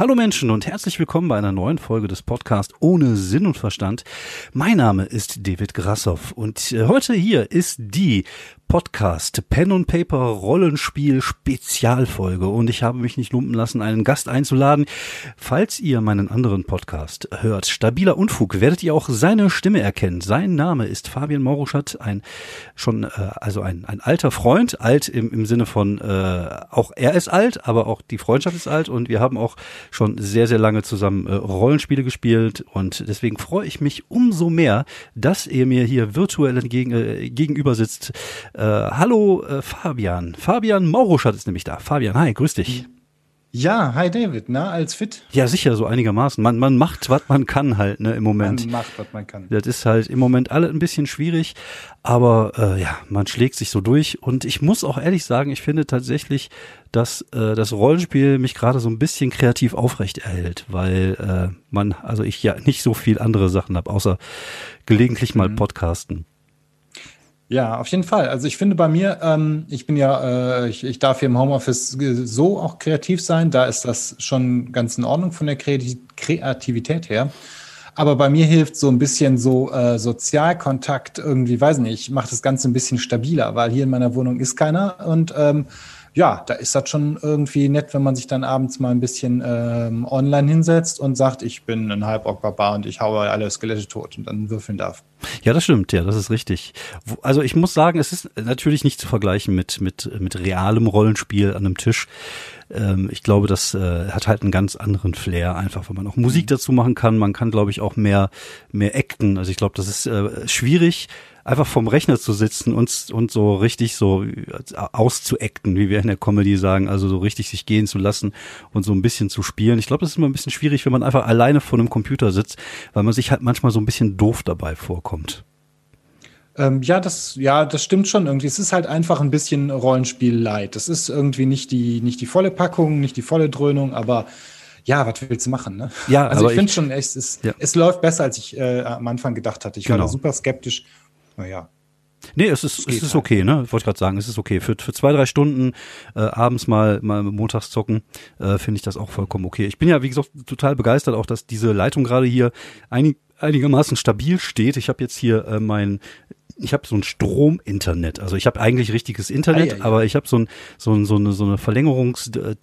Hallo Menschen und herzlich willkommen bei einer neuen Folge des Podcasts ohne Sinn und Verstand. Mein Name ist David Grassoff und äh, heute hier ist die Podcast Pen und Paper Rollenspiel Spezialfolge und ich habe mich nicht lumpen lassen, einen Gast einzuladen. Falls ihr meinen anderen Podcast hört, Stabiler Unfug, werdet ihr auch seine Stimme erkennen. Sein Name ist Fabian Mauruschat, ein schon äh, also ein, ein alter Freund, alt im, im Sinne von äh, auch er ist alt, aber auch die Freundschaft ist alt und wir haben auch schon sehr sehr lange zusammen äh, Rollenspiele gespielt und deswegen freue ich mich umso mehr, dass er mir hier virtuell entgegen, äh, gegenüber sitzt äh, hallo äh, Fabian. Fabian Mauruschat ist nämlich da. Fabian, hi, grüß dich. Ja, hi David, na, als fit? Ja, sicher, so einigermaßen. Man, man macht, was man kann halt, ne, im Moment. Man macht, was man kann. Das ist halt im Moment alle ein bisschen schwierig, aber äh, ja, man schlägt sich so durch. Und ich muss auch ehrlich sagen, ich finde tatsächlich, dass äh, das Rollenspiel mich gerade so ein bisschen kreativ aufrecht erhält, weil äh, man, also ich ja nicht so viel andere Sachen habe, außer gelegentlich mal mhm. Podcasten. Ja, auf jeden Fall. Also ich finde bei mir, ähm, ich bin ja, äh, ich, ich darf hier im Homeoffice so auch kreativ sein. Da ist das schon ganz in Ordnung von der Kreativität her. Aber bei mir hilft so ein bisschen so äh, Sozialkontakt irgendwie, weiß nicht, macht das Ganze ein bisschen stabiler, weil hier in meiner Wohnung ist keiner und ähm, ja, da ist das schon irgendwie nett, wenn man sich dann abends mal ein bisschen ähm, online hinsetzt und sagt, ich bin ein Halborg-Barbar und ich haue alle Skelette tot und dann würfeln darf. Ja, das stimmt, ja, das ist richtig. Also ich muss sagen, es ist natürlich nicht zu vergleichen mit, mit, mit realem Rollenspiel an einem Tisch. Ähm, ich glaube, das äh, hat halt einen ganz anderen Flair, einfach, wenn man auch Musik mhm. dazu machen kann. Man kann, glaube ich, auch mehr, mehr acten. Also ich glaube, das ist äh, schwierig einfach vom Rechner zu sitzen und, und so richtig so auszuacten, wie wir in der Comedy sagen, also so richtig sich gehen zu lassen und so ein bisschen zu spielen. Ich glaube, das ist immer ein bisschen schwierig, wenn man einfach alleine vor einem Computer sitzt, weil man sich halt manchmal so ein bisschen doof dabei vorkommt. Ähm, ja, das, ja, das stimmt schon irgendwie. Es ist halt einfach ein bisschen Rollenspiel-Light. Das ist irgendwie nicht die, nicht die volle Packung, nicht die volle Dröhnung, aber ja, was willst du machen, ne? Ja, also ich finde schon, es, ist, ja. es läuft besser, als ich äh, am Anfang gedacht hatte. Ich genau. war da super skeptisch naja. Nee, es ist, es ist halt. okay, ne? Wollte ich gerade sagen, es ist okay. Für, für zwei, drei Stunden äh, abends mal, mal montags zocken, äh, finde ich das auch vollkommen okay. Ich bin ja, wie gesagt, total begeistert auch, dass diese Leitung gerade hier einig, einigermaßen stabil steht. Ich habe jetzt hier äh, mein ich habe so ein Strom-Internet. Also ich habe eigentlich richtiges Internet, ah, ja, ja. aber ich habe so ein so, ein, so eine so eine Verlängerungs äh,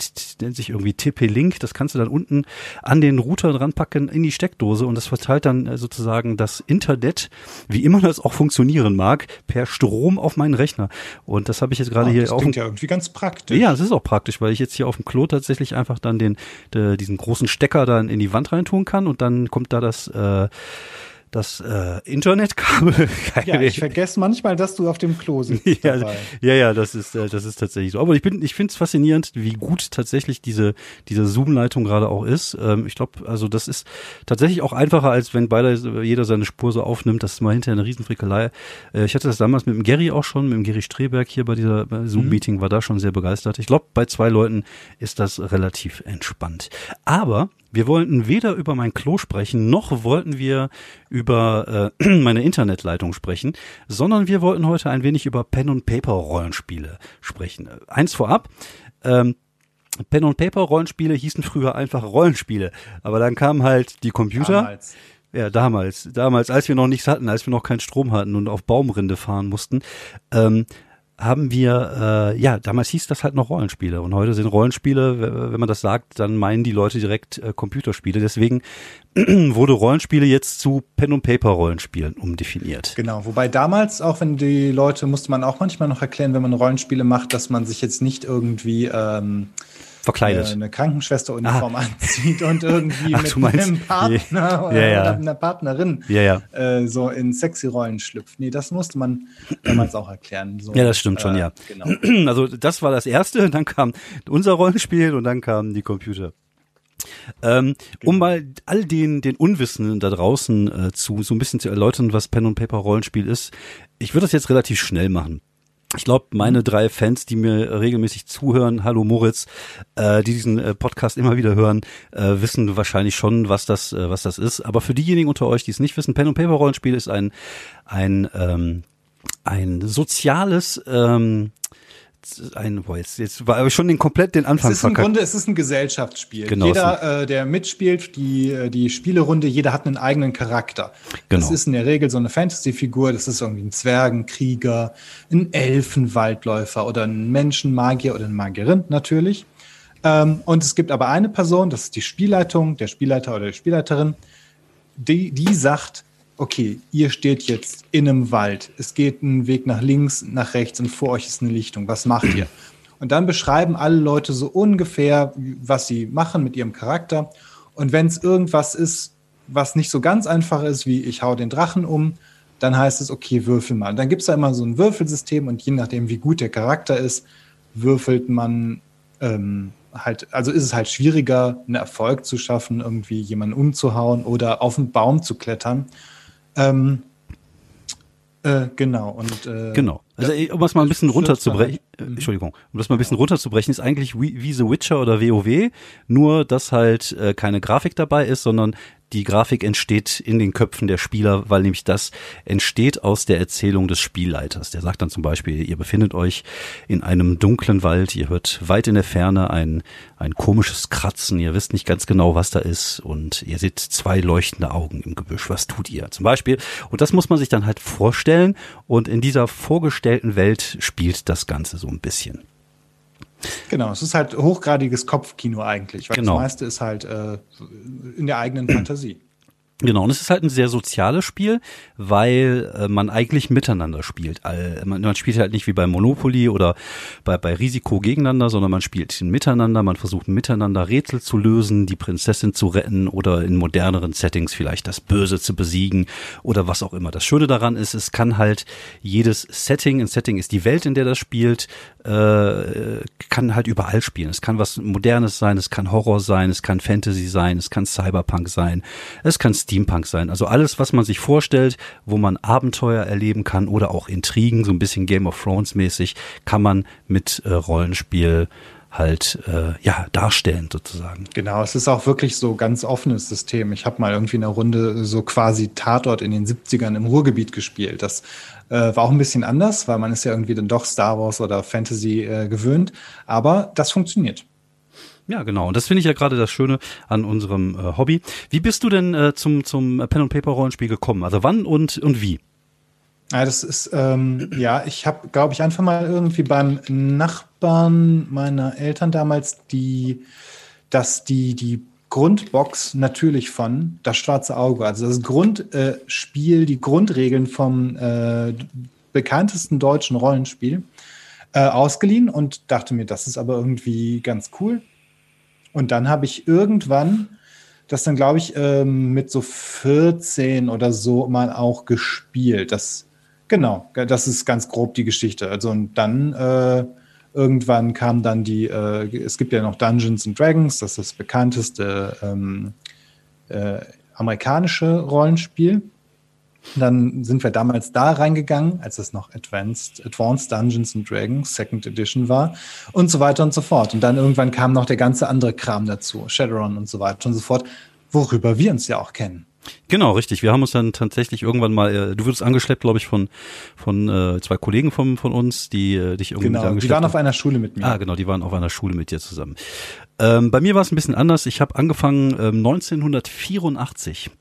nennt sich irgendwie TP-Link. Das kannst du dann unten an den Router dran packen in die Steckdose und das verteilt dann äh, sozusagen das Internet, wie immer das auch funktionieren mag, per Strom auf meinen Rechner. Und das habe ich jetzt gerade oh, hier das auch. Das ja irgendwie ganz praktisch. Ja, das ist auch praktisch, weil ich jetzt hier auf dem Klo tatsächlich einfach dann den de, diesen großen Stecker dann in die Wand reintun kann und dann kommt da das äh, das äh, Internetkabel. Ja, ich vergesse manchmal, dass du auf dem Klo sitzt. ja, ja, ja, das ist äh, das ist tatsächlich so. Aber ich bin, ich finde es faszinierend, wie gut tatsächlich diese diese Zoom-Leitung gerade auch ist. Ähm, ich glaube, also das ist tatsächlich auch einfacher, als wenn beide jeder seine Spur so aufnimmt. Das ist mal hinterher eine Riesenfrickelei. Äh, ich hatte das damals mit dem Gary auch schon, mit dem Gary Streberg hier bei dieser Zoom-Meeting, mhm. war da schon sehr begeistert. Ich glaube, bei zwei Leuten ist das relativ entspannt. Aber wir wollten weder über mein Klo sprechen, noch wollten wir über äh, meine Internetleitung sprechen, sondern wir wollten heute ein wenig über Pen und Paper Rollenspiele sprechen. Eins vorab. Ähm, Pen und Paper Rollenspiele hießen früher einfach Rollenspiele, aber dann kamen halt die Computer. Damals. Ja, damals, damals, als wir noch nichts hatten, als wir noch keinen Strom hatten und auf Baumrinde fahren mussten, ähm, haben wir, äh, ja, damals hieß das halt noch Rollenspiele und heute sind Rollenspiele, wenn man das sagt, dann meinen die Leute direkt äh, Computerspiele. Deswegen wurde Rollenspiele jetzt zu Pen und Paper Rollenspielen umdefiniert. Genau, wobei damals, auch wenn die Leute, musste man auch manchmal noch erklären, wenn man Rollenspiele macht, dass man sich jetzt nicht irgendwie ähm, verkleidet. eine Krankenschwesteruniform ah. anzieht und irgendwie Ach, mit einem Partner oder, ja, ja. oder einer Partnerin ja, äh, so in sexy Rollen schlüpft. Nee, das musste man damals auch erklären. So, ja, das stimmt äh, schon, ja. Genau. Also das war das erste, dann kam unser Rollenspiel und dann kamen die Computer. Ähm, genau. Um mal all den, den Unwissenden da draußen äh, zu so ein bisschen zu erläutern, was Pen und Paper Rollenspiel ist. Ich würde das jetzt relativ schnell machen ich glaube, meine drei Fans, die mir regelmäßig zuhören, hallo Moritz, äh, die diesen äh, Podcast immer wieder hören, äh, wissen wahrscheinlich schon, was das, äh, was das ist. Aber für diejenigen unter euch, die es nicht wissen, Pen und Paper Rollenspiel ist ein ein ähm, ein soziales ähm, ein, boah, jetzt, war aber schon den komplett den Anfang es ist im Grunde, es ist ein Gesellschaftsspiel. Genau, jeder, äh, der mitspielt, die, äh, die Spielerunde, jeder hat einen eigenen Charakter. Genau. Das ist in der Regel so eine Fantasy-Figur, das ist irgendwie ein Zwergenkrieger, ein Elfenwaldläufer oder ein Menschenmagier oder eine Magierin natürlich. Ähm, und es gibt aber eine Person, das ist die Spielleitung, der Spielleiter oder die Spielleiterin, die, die sagt, okay, ihr steht jetzt in einem Wald. Es geht ein Weg nach links, nach rechts und vor euch ist eine Lichtung. Was macht ihr? Und dann beschreiben alle Leute so ungefähr, was sie machen mit ihrem Charakter. Und wenn es irgendwas ist, was nicht so ganz einfach ist, wie ich hau den Drachen um, dann heißt es, okay, würfel mal. Dann gibt es da immer so ein Würfelsystem und je nachdem, wie gut der Charakter ist, würfelt man ähm, halt, also ist es halt schwieriger, einen Erfolg zu schaffen, irgendwie jemanden umzuhauen oder auf einen Baum zu klettern. Ähm, äh, genau. Und, äh, genau. Also um das mal ein bisschen runterzubrechen, äh, Entschuldigung, um das mal ein bisschen runterzubrechen, ist eigentlich wie, wie The Witcher oder WoW, nur dass halt äh, keine Grafik dabei ist, sondern die Grafik entsteht in den Köpfen der Spieler, weil nämlich das entsteht aus der Erzählung des Spielleiters. Der sagt dann zum Beispiel, ihr befindet euch in einem dunklen Wald, ihr hört weit in der Ferne ein, ein komisches Kratzen, ihr wisst nicht ganz genau, was da ist und ihr seht zwei leuchtende Augen im Gebüsch. Was tut ihr zum Beispiel? Und das muss man sich dann halt vorstellen und in dieser vorgestellten Welt spielt das Ganze so ein bisschen. Genau, es ist halt hochgradiges Kopfkino eigentlich, weil Genau. das meiste ist halt äh, in der eigenen Fantasie. Genau, und es ist halt ein sehr soziales Spiel, weil äh, man eigentlich miteinander spielt. All, man, man spielt halt nicht wie bei Monopoly oder bei, bei Risiko gegeneinander, sondern man spielt miteinander, man versucht miteinander Rätsel zu lösen, die Prinzessin zu retten oder in moderneren Settings vielleicht das Böse zu besiegen oder was auch immer. Das Schöne daran ist, es kann halt jedes Setting, ein Setting ist die Welt, in der das spielt, äh, kann halt überall spielen. Es kann was Modernes sein, es kann Horror sein, es kann Fantasy sein, es kann Cyberpunk sein, es kann Steampunk sein. Also alles, was man sich vorstellt, wo man Abenteuer erleben kann oder auch Intrigen, so ein bisschen Game of Thrones mäßig, kann man mit äh, Rollenspiel halt äh, ja darstellen sozusagen. Genau, es ist auch wirklich so ganz offenes System. Ich habe mal irgendwie in einer Runde so quasi Tatort in den 70ern im Ruhrgebiet gespielt. Das äh, war auch ein bisschen anders, weil man ist ja irgendwie dann doch Star Wars oder Fantasy äh, gewöhnt. Aber das funktioniert. Ja, genau. Und das finde ich ja gerade das Schöne an unserem äh, Hobby. Wie bist du denn äh, zum zum Pen and Paper Rollenspiel gekommen? Also wann und und wie? Ja, das ist, ähm, ja, ich habe, glaube ich, einfach mal irgendwie beim Nachbarn meiner Eltern damals die, dass die, die Grundbox natürlich von Das Schwarze Auge, also das Grundspiel, die Grundregeln vom äh, bekanntesten deutschen Rollenspiel, äh, ausgeliehen und dachte mir, das ist aber irgendwie ganz cool. Und dann habe ich irgendwann das dann, glaube ich, ähm, mit so 14 oder so mal auch gespielt. Das, genau, das ist ganz grob die Geschichte. Also und dann äh, irgendwann kam dann die, äh, es gibt ja noch Dungeons and Dragons, das ist das bekannteste ähm, äh, amerikanische Rollenspiel. Dann sind wir damals da reingegangen, als es noch Advanced, Advanced Dungeons and Dragons Second Edition war und so weiter und so fort. Und dann irgendwann kam noch der ganze andere Kram dazu, Shadowrun und so weiter und so fort, worüber wir uns ja auch kennen. Genau, richtig. Wir haben uns dann tatsächlich irgendwann mal, äh, du wurdest angeschleppt, glaube ich, von von äh, zwei Kollegen von von uns, die äh, dich irgendwie Genau, die angeschleppt waren auf haben. einer Schule mit mir. Ah, genau, die waren auf einer Schule mit dir zusammen. Ähm, bei mir war es ein bisschen anders. Ich habe angefangen ähm, 1984.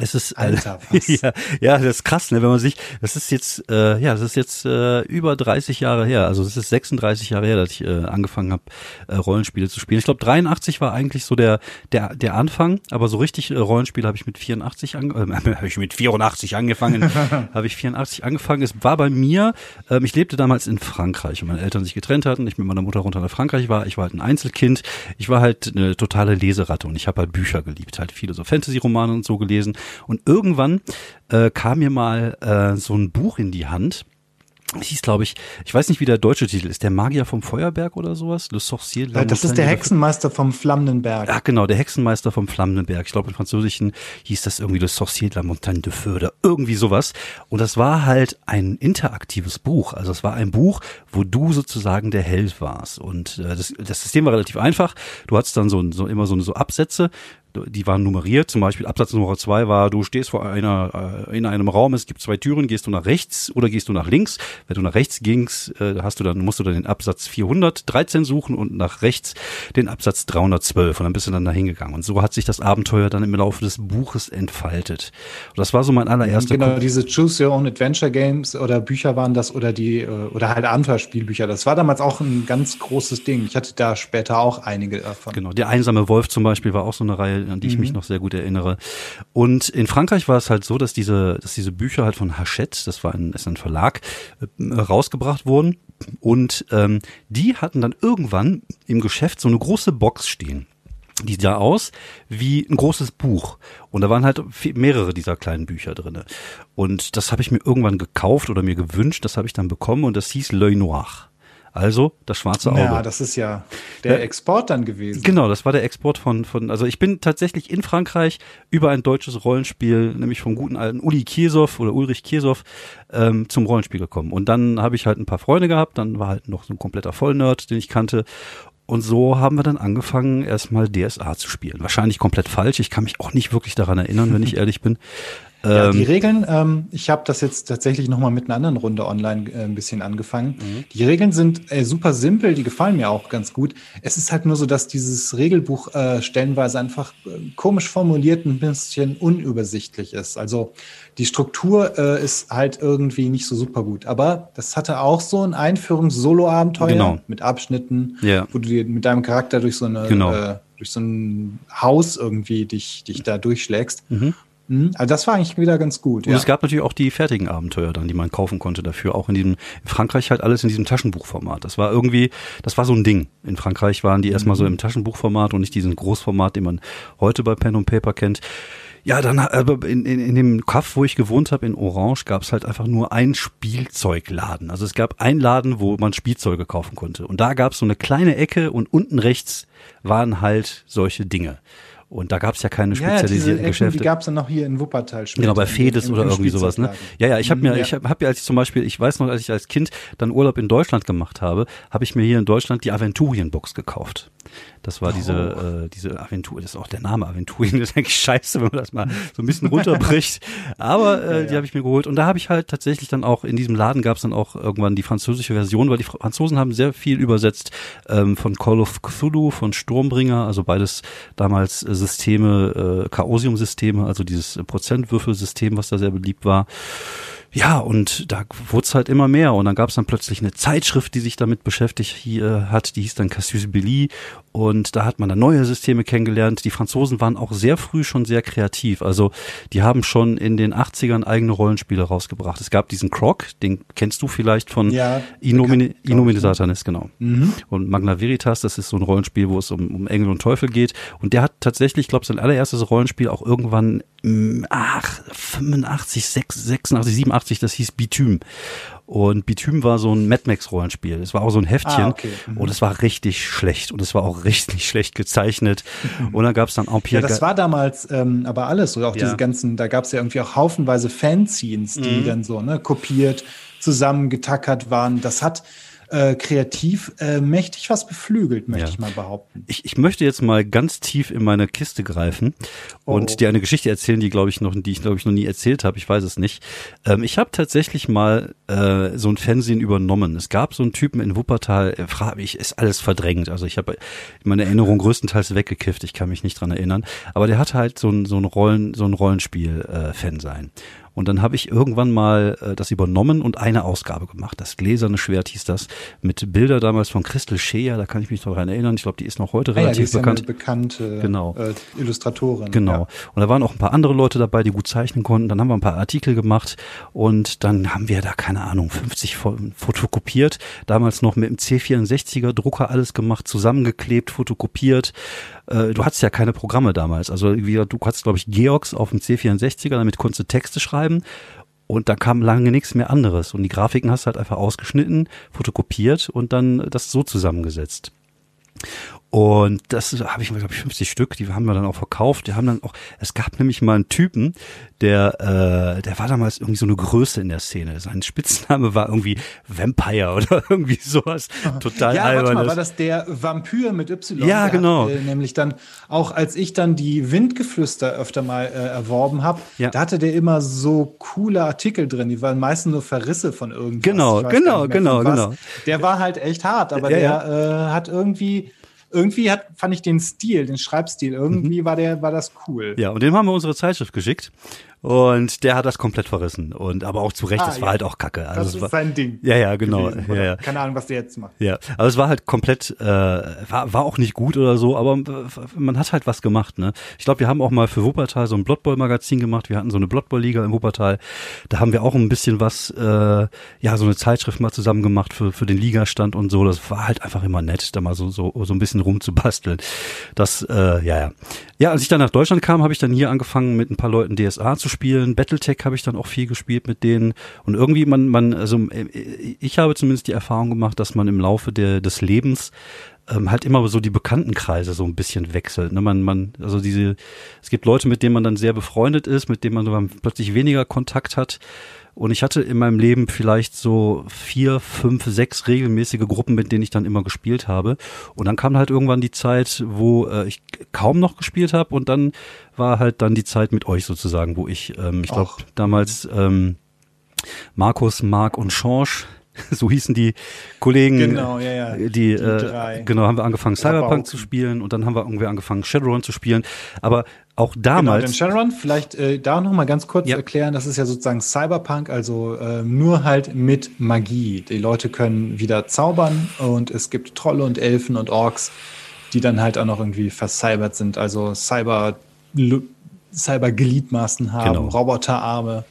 Es ist äh, Alter, was? ja, ja, das ist krass, ne, wenn man sich, das ist jetzt, äh, ja, das ist jetzt äh, über 30 Jahre her, also das ist 36 Jahre her, dass ich äh, angefangen habe, äh, Rollenspiele zu spielen. Ich glaube, 83 war eigentlich so der der der Anfang, aber so richtig äh, Rollenspiele habe ich mit 84 an, äh, habe ich mit 84 angefangen, habe ich 84 angefangen. Es war bei mir, ähm, ich lebte damals in Frankreich und meine Eltern sich getrennt hatten, ich mit meiner Mutter runter nach Frankreich war, ich war halt ein Einzelkind, ich war halt eine totale Leseratte und ich habe halt Bücher geliebt, halt viele so Fantasy-Romane und so gelesen und irgendwann äh, kam mir mal äh, so ein Buch in die Hand. Es hieß, glaube ich, ich weiß nicht, wie der deutsche Titel ist, der Magier vom Feuerberg oder sowas? Le Sorcier la Äh, das ist der de- Hexenmeister vom Flammenden Berg. Ach genau, der Hexenmeister vom Flammenden Berg. Ich glaube, im Französischen hieß das irgendwie Le Sorcier de la Montagne de Feu oder irgendwie sowas. Und das war halt ein interaktives Buch. Also es war ein Buch, wo du sozusagen der Held warst. Und äh, das, das System war relativ einfach. Du hattest dann so, so immer so, so Absätze. Die waren nummeriert. Zum Beispiel Absatz Nummer zwei war, du stehst vor einer, äh, in einem Raum, es gibt zwei Türen, gehst du nach rechts oder gehst du nach links. Wenn du nach rechts gingst, äh, hast du dann, musst du dann den Absatz 413 suchen und nach rechts den Absatz 312 und dann bist du dann da hingegangen. Und so hat sich das Abenteuer dann im Laufe des Buches entfaltet. Und das war so mein allererster. Genau, diese Choose Your Own Adventure Games oder Bücher waren das oder die, äh, oder halt Abenteuerspielbücher. Das war damals auch ein ganz großes Ding. Ich hatte da später auch einige davon. Genau, der einsame Wolf zum Beispiel war auch so eine Reihe, an die ich mich mhm. noch sehr gut erinnere. Und in Frankreich war es halt so, dass diese, dass diese Bücher halt von Hachette, das war ein, ist ein Verlag, äh, rausgebracht wurden. Und ähm, die hatten dann irgendwann im Geschäft so eine große Box stehen. Die sah aus wie ein großes Buch. Und da waren halt mehrere dieser kleinen Bücher drinne. Und das habe ich mir irgendwann gekauft oder mir gewünscht, das habe ich dann bekommen und das hieß L'œil Noir. Also das schwarze Auge. Ja, das ist ja der Export dann gewesen. Genau, das war der Export von, von, also ich bin tatsächlich in Frankreich über ein deutsches Rollenspiel, nämlich vom guten alten Uli Kiesow oder Ulrich Kiesow, ähm, zum Rollenspiel gekommen. Und dann habe ich halt ein paar Freunde gehabt, dann war halt noch so ein kompletter Vollnerd, den ich kannte. Und so haben wir dann angefangen, erstmal DSA zu spielen. Wahrscheinlich komplett falsch. Ich kann mich auch nicht wirklich daran erinnern, wenn ich ehrlich bin. Ja, die ähm, Regeln, ähm, ich habe das jetzt tatsächlich nochmal mit einer anderen Runde online äh, ein bisschen angefangen. Mhm. Die Regeln sind äh, super simpel, die gefallen mir auch ganz gut. Es ist halt nur so, dass dieses Regelbuch äh, stellenweise einfach äh, komisch formuliert ein bisschen unübersichtlich ist. Also die Struktur äh, ist halt irgendwie nicht so super gut. Aber das hatte auch so ein Einführungs-Solo-Abenteuer genau. mit Abschnitten, ja. wo du dir mit deinem Charakter durch so eine genau. äh, durch so ein Haus irgendwie dich, dich da durchschlägst. Mhm. Mhm. Also das war eigentlich wieder ganz gut. Und ja. es gab natürlich auch die fertigen Abenteuer dann, die man kaufen konnte dafür. Auch in diesem, in Frankreich halt alles in diesem Taschenbuchformat. Das war irgendwie, das war so ein Ding. In Frankreich waren die erstmal mhm. so im Taschenbuchformat und nicht diesen Großformat, den man heute bei Pen und Paper kennt. Ja, dann aber in, in, in dem Kaff, wo ich gewohnt habe, in Orange, gab es halt einfach nur einen Spielzeugladen. Also es gab einen Laden, wo man Spielzeuge kaufen konnte. Und da gab es so eine kleine Ecke und unten rechts waren halt solche Dinge. Und da gab es ja keine spezialisierten ja, Geschäfte. Die gab es dann noch hier in Wuppertal später. Genau, bei Fedes oder irgendwie sowas, ne? Ja, ja, ich habe mir, ja. ich habe hab ja, als ich zum Beispiel, ich weiß noch, als ich als Kind dann Urlaub in Deutschland gemacht habe, habe ich mir hier in Deutschland die Aventurienbox gekauft. Das war diese, oh. äh, diese Aventur, das ist auch der Name Aventurien, das ist eigentlich scheiße, wenn man das mal so ein bisschen runterbricht. Aber äh, ja, ja. die habe ich mir geholt. Und da habe ich halt tatsächlich dann auch, in diesem Laden gab es dann auch irgendwann die französische Version, weil die Franzosen haben sehr viel übersetzt ähm, von Call of Cthulhu, von Sturmbringer, also beides damals äh, Systeme, äh, Chaosium-Systeme, also dieses Prozentwürfelsystem, was da sehr beliebt war. Ja, und da wurde es halt immer mehr. Und dann gab es dann plötzlich eine Zeitschrift, die sich damit beschäftigt hier hat, die hieß dann Cassius Billy. Und da hat man dann neue Systeme kennengelernt. Die Franzosen waren auch sehr früh schon sehr kreativ. Also die haben schon in den 80ern eigene Rollenspiele rausgebracht. Es gab diesen Croc, den kennst du vielleicht von ja, Inomine, Inomine Satanis, genau. Mhm. Und Magna Veritas, das ist so ein Rollenspiel, wo es um, um Engel und Teufel geht. Und der hat tatsächlich, ich glaube, sein allererstes Rollenspiel auch irgendwann ach, 85, 86, 87, das hieß Bitume. Und Bitume war so ein Mad Max Rollenspiel. Es war auch so ein Heftchen ah, okay. mhm. und es war richtig schlecht und es war auch richtig schlecht gezeichnet. Mhm. Und dann gab es dann auch Pierre. Ja, das war damals ähm, aber alles oder auch ja. diese ganzen, da gab es ja irgendwie auch haufenweise Fanzines, die mhm. dann so ne, kopiert, zusammengetackert waren. Das hat äh, kreativ äh, mächtig was beflügelt, möchte ja. ich mal behaupten. Ich, ich möchte jetzt mal ganz tief in meine Kiste greifen oh. und dir eine Geschichte erzählen, die glaube ich noch, die ich glaube ich noch nie erzählt habe. Ich weiß es nicht. Ähm, ich habe tatsächlich mal äh, so ein Fernsehen übernommen. Es gab so einen Typen in Wuppertal. Äh, frage ich, ist alles verdrängt. Also ich habe meine Erinnerung größtenteils weggekifft. Ich kann mich nicht dran erinnern. Aber der hatte halt so ein so ein Rollen so ein Rollenspiel äh, Fan sein. Und dann habe ich irgendwann mal äh, das übernommen und eine Ausgabe gemacht. Das gläserne Schwert hieß das, mit Bilder damals von Christel Scheer, da kann ich mich noch daran erinnern. Ich glaube, die ist noch heute ah, relativ ja, bekannt. Ja bekannte genau. äh, Illustratorin. Genau. Ja. Und da waren auch ein paar andere Leute dabei, die gut zeichnen konnten. Dann haben wir ein paar Artikel gemacht und dann haben wir da, keine Ahnung, 50 fotokopiert. Damals noch mit dem C64er Drucker alles gemacht, zusammengeklebt, fotokopiert. Äh, du hattest ja keine Programme damals. Also du hattest, glaube ich, Georgs auf dem C64er, damit konntest du Texte schreiben und da kam lange nichts mehr anderes. Und die Grafiken hast du halt einfach ausgeschnitten, fotokopiert und dann das so zusammengesetzt. Und das habe ich, glaube ich, 50 Stück, die haben wir dann auch verkauft. Die haben dann auch, es gab nämlich mal einen Typen, der, äh, der war damals irgendwie so eine Größe in der Szene. Sein Spitzname war irgendwie Vampire oder irgendwie sowas. Total ja, albernes. warte mal, war das der Vampyr mit Y? Ja, genau. Hat, äh, nämlich dann, auch als ich dann die Windgeflüster öfter mal äh, erworben habe, Ja. da hatte der immer so coole Artikel drin. Die waren meistens nur Verrisse von irgendwas. Genau, genau, genau, genau. Der war halt echt hart, aber Ja, der Äh, hat irgendwie, irgendwie hat, fand ich den Stil, den Schreibstil, irgendwie war der, war das cool. Mhm. Ja, und dem haben wir unsere Zeitschrift geschickt. Und der hat das komplett verrissen. Und aber auch zu Recht, Ah, das war ja. halt auch Kacke. Also Das ist war, sein Ding. ja, ja, genau. gewesen, Ja, ja. Keine Ahnung, was der jetzt macht. Ja, aber es war halt komplett, äh, war, war auch nicht gut oder so, aber man hat halt was gemacht, ne? Ich glaube, wir haben auch mal für Wuppertal so ein Blood Bowl Magazin gemacht. Wir hatten so eine Blood Bowl Liga in Wuppertal. Da haben wir auch ein bisschen was, äh, ja, so eine Zeitschrift mal zusammen gemacht für, für den Ligastand und so. Das war halt einfach immer nett, da mal so, so, so ein bisschen rumzubasteln. Das, äh, ja, ja. Ja, als ich dann nach Deutschland kam, habe ich dann hier angefangen mit ein paar Leuten DSA zu spielen. Battletech habe ich dann auch viel gespielt mit denen. Und irgendwie man, man, also äh, ich habe zumindest die Erfahrung gemacht, dass man im Laufe der, des Lebens ähm, halt immer so die Bekanntenkreise so ein bisschen wechselt. Ne? Man, man, also diese, es gibt Leute, mit denen man dann sehr befreundet ist, mit denen man dann plötzlich weniger Kontakt hat. Und ich hatte in meinem Leben vielleicht so vier, fünf, sechs regelmäßige Gruppen, mit denen ich dann immer gespielt habe. Und dann kam halt irgendwann die Zeit, wo äh, ich kaum noch gespielt habe. Und dann war halt dann die Zeit mit euch sozusagen, wo ich, ähm, ich glaube, damals ähm, Markus, Marc und Schorsch, so hießen die Kollegen. Genau, ja, ja. Die, Die äh, drei. genau, haben wir angefangen Cyberpunk zu spielen und dann haben wir irgendwie angefangen Shadowrun zu spielen. Aber auch Genau, damals. den Shadowrun, vielleicht äh, da noch mal ganz kurz Ja. erklären, das ist ja sozusagen Cyberpunk, also äh, nur halt mit Magie. Die Leute können wieder zaubern und es gibt Trolle und Elfen und Orks, die dann halt auch noch irgendwie vercybert sind, also Cyber Cyber-Gliedmaßen haben, Genau. Roboterarme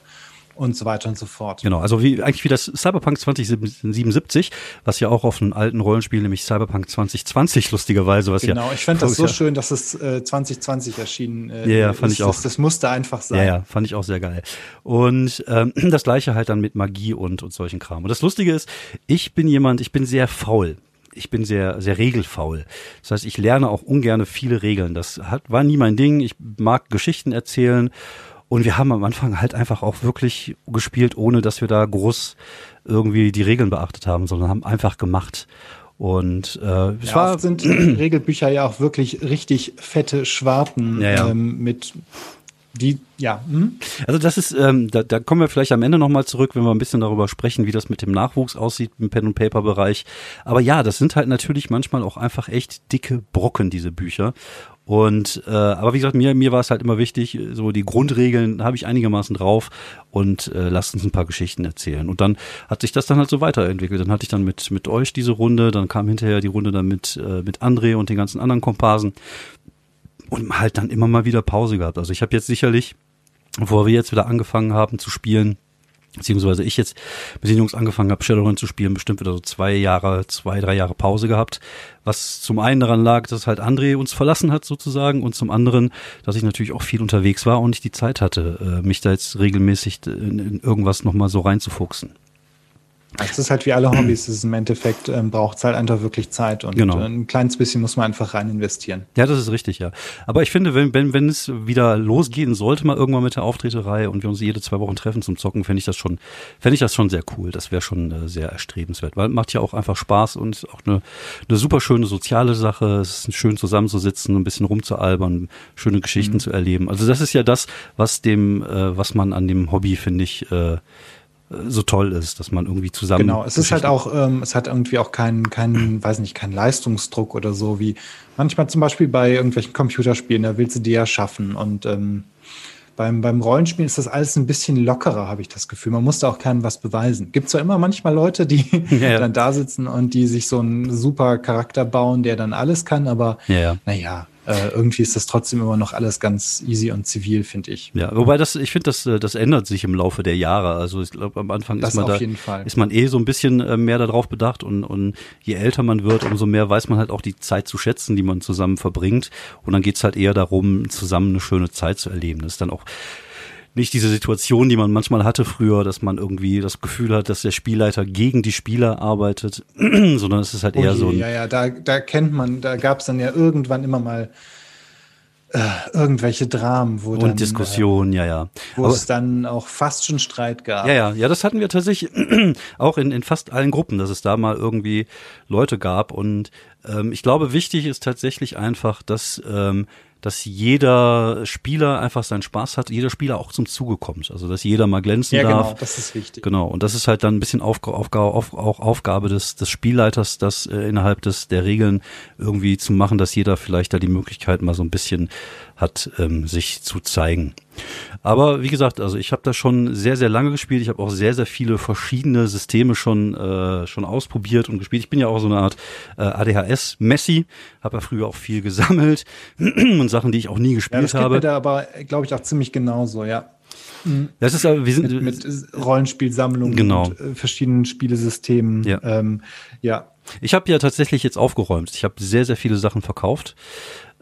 und so weiter und so fort. Genau, also wie eigentlich wie das Cyberpunk 2077, was ja auch auf einem alten Rollenspiel, nämlich Cyberpunk 2020 lustigerweise, was Genau, ja ich fand das so schön, dass es äh, 2020 erschienen äh, Ja, ja, fand ist. ich auch. Das, das musste einfach sein. Ja, ja, fand ich auch sehr geil. Und ähm, das gleiche halt dann mit Magie und, und solchen Kram. Und das Lustige ist, ich bin jemand, ich bin sehr faul. Ich bin sehr, sehr regelfaul. Das heißt, ich lerne auch ungerne viele Regeln. Das hat, war nie mein Ding. Ich mag Geschichten erzählen. Und wir haben am Anfang halt einfach auch wirklich gespielt, ohne dass wir da groß irgendwie die Regeln beachtet haben, sondern haben einfach gemacht. Und äh, es Ja, war oft sind Regelbücher ja auch wirklich richtig fette Schwarten Ja, ja. Ähm, mit die, ja, hm? Also das ist, ähm, da, da kommen wir vielleicht am Ende nochmal zurück, wenn wir ein bisschen darüber sprechen, wie das mit dem Nachwuchs aussieht im Pen- und Paper-Bereich. Aber ja, das sind halt natürlich manchmal auch einfach echt dicke Brocken, diese Bücher. Und äh, aber wie gesagt, mir, mir war es halt immer wichtig, so die Grundregeln habe ich einigermaßen drauf und äh, lasst uns ein paar Geschichten erzählen. Und dann hat sich das dann halt so weiterentwickelt. Dann hatte ich dann mit, mit euch diese Runde, dann kam hinterher die Runde dann mit, äh, mit André und den ganzen anderen Komparsen und halt dann immer mal wieder Pause gehabt. Also ich habe jetzt sicherlich, bevor wir jetzt wieder angefangen haben zu spielen, beziehungsweise ich jetzt mit den Jungs angefangen habe, Shadowrun zu spielen, bestimmt wieder so zwei Jahre, zwei, drei Jahre Pause gehabt. Was zum einen daran lag, dass halt André uns verlassen hat sozusagen und zum anderen, dass ich natürlich auch viel unterwegs war und nicht die Zeit hatte, äh, mich da jetzt regelmäßig in, in irgendwas nochmal so reinzufuchsen. Es ist halt wie alle Hobbys, es ist im Endeffekt, ähm, braucht es halt einfach wirklich Zeit und Genau. äh, ein kleines bisschen muss man einfach rein investieren. Ja, das ist richtig, ja. Aber ich finde, wenn, wenn, wenn es wieder losgehen sollte, mal irgendwann mit der Auftreterei und wir uns jede zwei Wochen treffen zum Zocken, fände ich das schon, fände ich das schon sehr cool. Das wäre schon äh, sehr erstrebenswert, weil macht ja auch einfach Spaß und auch eine, eine super schöne soziale Sache. Es ist schön zusammenzusitzen, ein bisschen rumzualbern, schöne Geschichten zu erleben. Also das ist ja das, was dem, äh, was man an dem Hobby, finde ich, äh, so toll ist, dass man irgendwie zusammen. Genau, es ist halt auch, ähm, es hat irgendwie auch keinen, keinen, weiß nicht, keinen Leistungsdruck oder so, wie manchmal zum Beispiel bei irgendwelchen Computerspielen, da willst du die ja schaffen. Und ähm, beim, beim Rollenspielen ist das alles ein bisschen lockerer, habe ich das Gefühl. Man muss da auch keinem was beweisen. Gibt zwar immer manchmal Leute, die Ja, dann da sitzen und die sich so einen super Charakter bauen, der dann alles kann, aber Ja, ja. naja, äh, irgendwie ist das trotzdem immer noch alles ganz easy und zivil, finde ich. Ja, wobei das, ich finde, das, äh, das ändert sich im Laufe der Jahre. Also ich glaube, am Anfang Das ist man da, ist man eh so ein bisschen äh, mehr darauf bedacht und, und je älter man wird, umso mehr weiß man halt auch die Zeit zu schätzen, die man zusammen verbringt. Und dann geht's halt eher darum, zusammen eine schöne Zeit zu erleben. Das ist dann auch nicht diese Situation, die man manchmal hatte früher, dass man irgendwie das Gefühl hat, dass der Spielleiter gegen die Spieler arbeitet, sondern es ist halt eher oh je, so ein. Ja, ja, da, da kennt man, da gab es dann ja irgendwann immer mal äh, irgendwelche Dramen, wo und dann, Diskussionen, äh, ja, ja. wo Aber- es dann auch fast schon Streit gab. Ja, ja, ja, das hatten wir tatsächlich auch in, in fast allen Gruppen, dass es da mal irgendwie Leute gab. Und ähm, ich glaube, wichtig ist tatsächlich einfach, dass, ähm, dass jeder Spieler einfach seinen Spaß hat, jeder Spieler auch zum Zuge kommt. Also dass jeder mal glänzen Ja, darf. genau, das ist wichtig. Genau, und das ist halt dann ein bisschen Aufga Aufga auf, auch Aufgabe des, des Spielleiters, das äh, innerhalb des der Regeln irgendwie zu machen, dass jeder vielleicht da die Möglichkeit mal so ein bisschen hat, ähm, sich zu zeigen. Aber wie gesagt, also ich habe da schon sehr, sehr lange gespielt. Ich habe auch sehr, sehr viele verschiedene Systeme schon äh, schon ausprobiert und gespielt. Ich bin ja auch so eine Art äh, ADHS-Messi, habe ja früher auch viel gesammelt und Sachen, die ich auch nie Ja, gespielt das geht habe. mir da aber, glaube ich, auch ziemlich genauso, ja. Das ist aber, wir sind Mit, mit Rollenspielsammlungen Genau. und äh, verschiedenen Spielesystemen. Ja. Ähm, ja. Ich habe ja tatsächlich jetzt aufgeräumt. Ich habe sehr, sehr viele Sachen verkauft.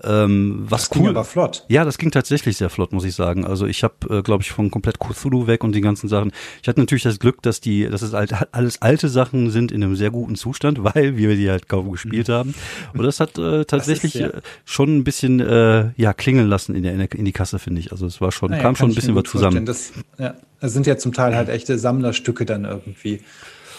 Ähm, was Das ging cool. aber flott. Ja, das ging tatsächlich sehr flott, muss ich sagen. Also ich habe, äh, glaube ich, von komplett Cthulhu weg und die ganzen Sachen. Ich hatte natürlich das Glück, dass die, dass es alt, alles alte Sachen sind in einem sehr guten Zustand, weil wir die halt kaum gespielt haben. Und das hat äh, tatsächlich ja- äh, schon ein bisschen äh, ja klingeln lassen in, der, in die Kasse, finde ich. Also es war schon, Naja, kam schon ein bisschen was zusammen. Das, ja, das sind ja zum Teil halt echte Sammlerstücke dann irgendwie.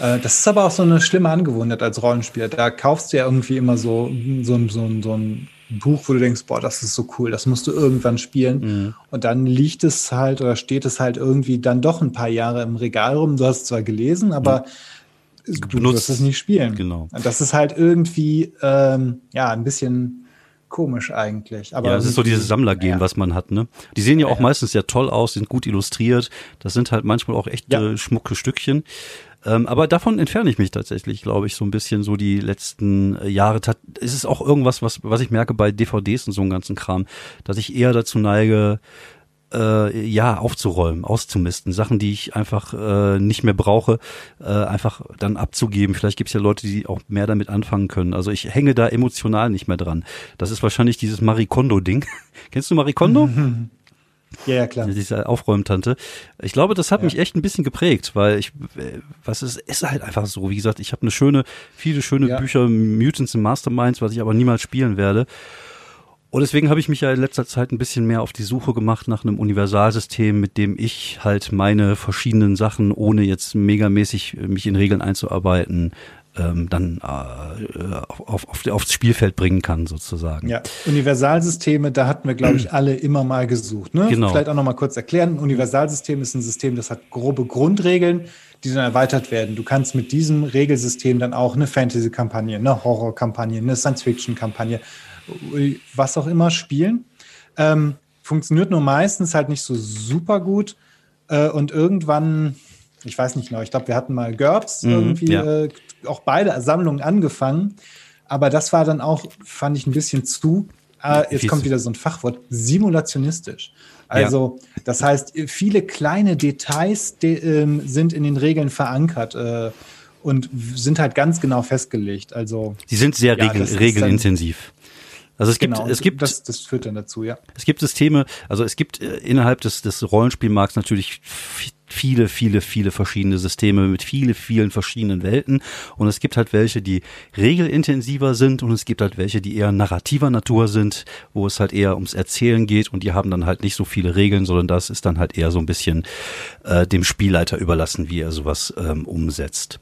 Äh, Das ist aber auch so eine schlimme Angewohnheit als Rollenspieler. Da kaufst du ja irgendwie immer so, so, ein- so, so ein Buch, wo du denkst, boah, das ist so cool, das musst du irgendwann spielen. Mhm. Und dann liegt es halt oder steht es halt irgendwie dann doch ein paar Jahre im Regal rum. Du hast es zwar gelesen, aber du Benutzt. wirst es nicht spielen. Genau. Und Das ist halt irgendwie, ähm, ja, ein bisschen komisch eigentlich. Aber ja, es ist so dieses Sammlergehen, naja. was man hat, ne? Die sehen ja auch Ja, ja. meistens sehr toll aus, sind gut illustriert. Das sind halt manchmal auch echt Ja. schmucke Stückchen. Ähm, aber davon entferne ich mich tatsächlich, glaube ich, so ein bisschen so die letzten äh, Jahre. Es ist auch irgendwas, was, was ich merke bei DVDs und so einem ganzen Kram, dass ich eher dazu neige, äh, ja, aufzuräumen, auszumisten. Sachen, die ich einfach äh, nicht mehr brauche, äh, einfach dann abzugeben. Vielleicht gibt es ja Leute, die auch mehr damit anfangen können. Also ich hänge da emotional nicht mehr dran. Das ist wahrscheinlich dieses Marie Kondo-Ding. Kennst du Marie Kondo? Ja, ja, klar. Diese Aufräumtante. Ich glaube, das hat Ja. mich echt ein bisschen geprägt, weil ich, äh, was ist, ist halt einfach so. Wie gesagt, ich habe eine schöne, viele schöne Ja. Bücher, Mutants and Masterminds, was ich aber niemals spielen werde. Und deswegen habe ich mich ja in letzter Zeit ein bisschen mehr auf die Suche gemacht nach einem Universalsystem, mit dem ich halt meine verschiedenen Sachen, ohne jetzt megamäßig äh, mich in Regeln einzuarbeiten, ähm, dann äh, auf, auf, aufs Spielfeld bringen kann, sozusagen. Ja, Universalsysteme, da hatten wir, glaube ich, alle immer mal gesucht. Ne? Genau. Vielleicht auch noch mal kurz erklären. Ein Universalsystem ist ein System, das hat grobe Grundregeln, die dann erweitert werden. Du kannst mit diesem Regelsystem dann auch eine Fantasy-Kampagne, eine Horror-Kampagne, eine Science-Fiction-Kampagne, was auch immer spielen. Ähm, funktioniert nur meistens halt nicht so super gut. Äh, und irgendwann, ich weiß nicht genau, ich glaube, wir hatten mal GURPS Mhm, irgendwie ja. äh, auch beide Sammlungen angefangen. Aber das war dann auch, fand ich ein bisschen zu, äh, jetzt kommt wieder so ein Fachwort, simulationistisch. Also, das heißt, viele kleine Details de, ähm, sind in den Regeln verankert äh, und sind halt ganz genau festgelegt. Also, Sie sind sehr Ja, regel, regelintensiv. Also es gibt, genau, es gibt, das, das führt dann dazu, ja. es gibt Systeme, also es gibt äh, innerhalb des, des Rollenspielmarkts natürlich viele, viele, viele verschiedene Systeme mit viele, vielen verschiedenen Welten. Und es gibt halt welche, die regelintensiver sind und es gibt halt welche, die eher narrativer Natur sind, wo es halt eher ums Erzählen geht und die haben dann halt nicht so viele Regeln, sondern das ist dann halt eher so ein bisschen äh, dem Spielleiter überlassen, wie er sowas ähm, umsetzt.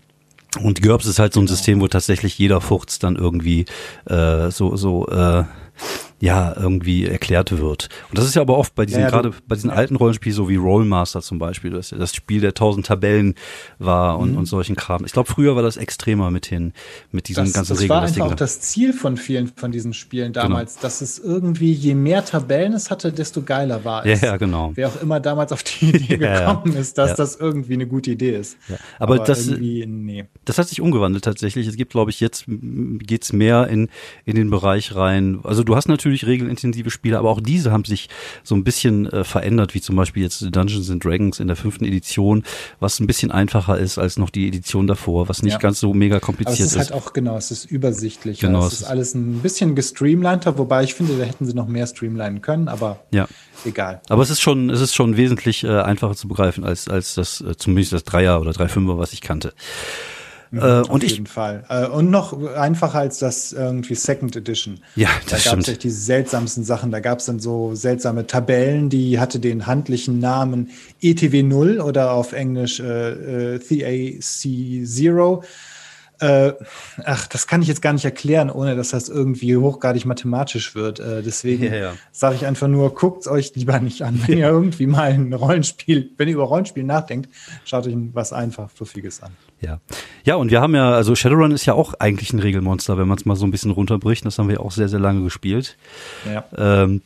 Und GURPS ist halt so ein System, wo tatsächlich jeder Furz dann irgendwie äh, so so äh, ja irgendwie erklärt wird. Und das ist ja aber oft bei diesen Ja, ja, gerade bei diesen alten Rollenspielen so wie Rollmaster zum Beispiel, das ja das Spiel der tausend Tabellen war Mhm. und, und solchen Kram. Ich glaube früher war das extremer mit den mit diesen Das, ganzen das Regeln. war dass die einfach auch das Ziel von vielen von diesen Spielen Genau. damals, dass es irgendwie, je mehr Tabellen es hatte, desto geiler war ja, es. ja, genau. Wer auch immer damals auf die Idee Ja, ja. gekommen ist, dass Ja. das irgendwie eine gute Idee ist. Ja. Aber das- nee. Das hat sich umgewandelt tatsächlich. Es gibt, glaube ich, jetzt m, geht's mehr in, in den Bereich rein. Also du hast natürlich regelintensive Spiele, aber auch diese haben sich so ein bisschen äh, verändert, wie zum Beispiel jetzt Dungeons and Dragons in der fünften Edition, was ein bisschen einfacher ist als noch die Edition davor, was nicht ja. ganz so mega kompliziert ist. Aber es ist, halt auch, genau, es ist übersichtlich. Genau. Es ist alles ein bisschen gestreamliner, wobei ich finde, da hätten sie noch mehr streamlinen können, aber ja. egal. Aber es ist schon, es ist schon wesentlich äh, einfacher zu begreifen als, als das, äh, zumindest das Dreier oder Dreifünfer, was ich kannte. Mhm, äh, und Auf jeden Fall. Äh, und noch einfacher als das irgendwie Second Edition. Ja, das da gab es echt die seltsamsten Sachen. Da gab es dann so seltsame Tabellen, die hatte den handlichen Namen ETW 0 oder auf Englisch äh, äh, TAC 0 äh, ach, das kann ich jetzt gar nicht erklären, ohne dass das irgendwie hochgradig mathematisch wird. Äh, deswegen ja, ja. sage ich einfach nur, guckt euch lieber nicht an. Wenn ihr irgendwie mal ein Rollenspiel, wenn ihr über Rollenspiel nachdenkt, schaut euch was einfach Fluffiges an. Ja. Ja, und wir haben ja, also Shadowrun ist ja auch eigentlich ein Regelmonster, wenn man es mal so ein bisschen runterbricht. Das haben wir auch sehr, sehr lange gespielt. Ja. Ähm,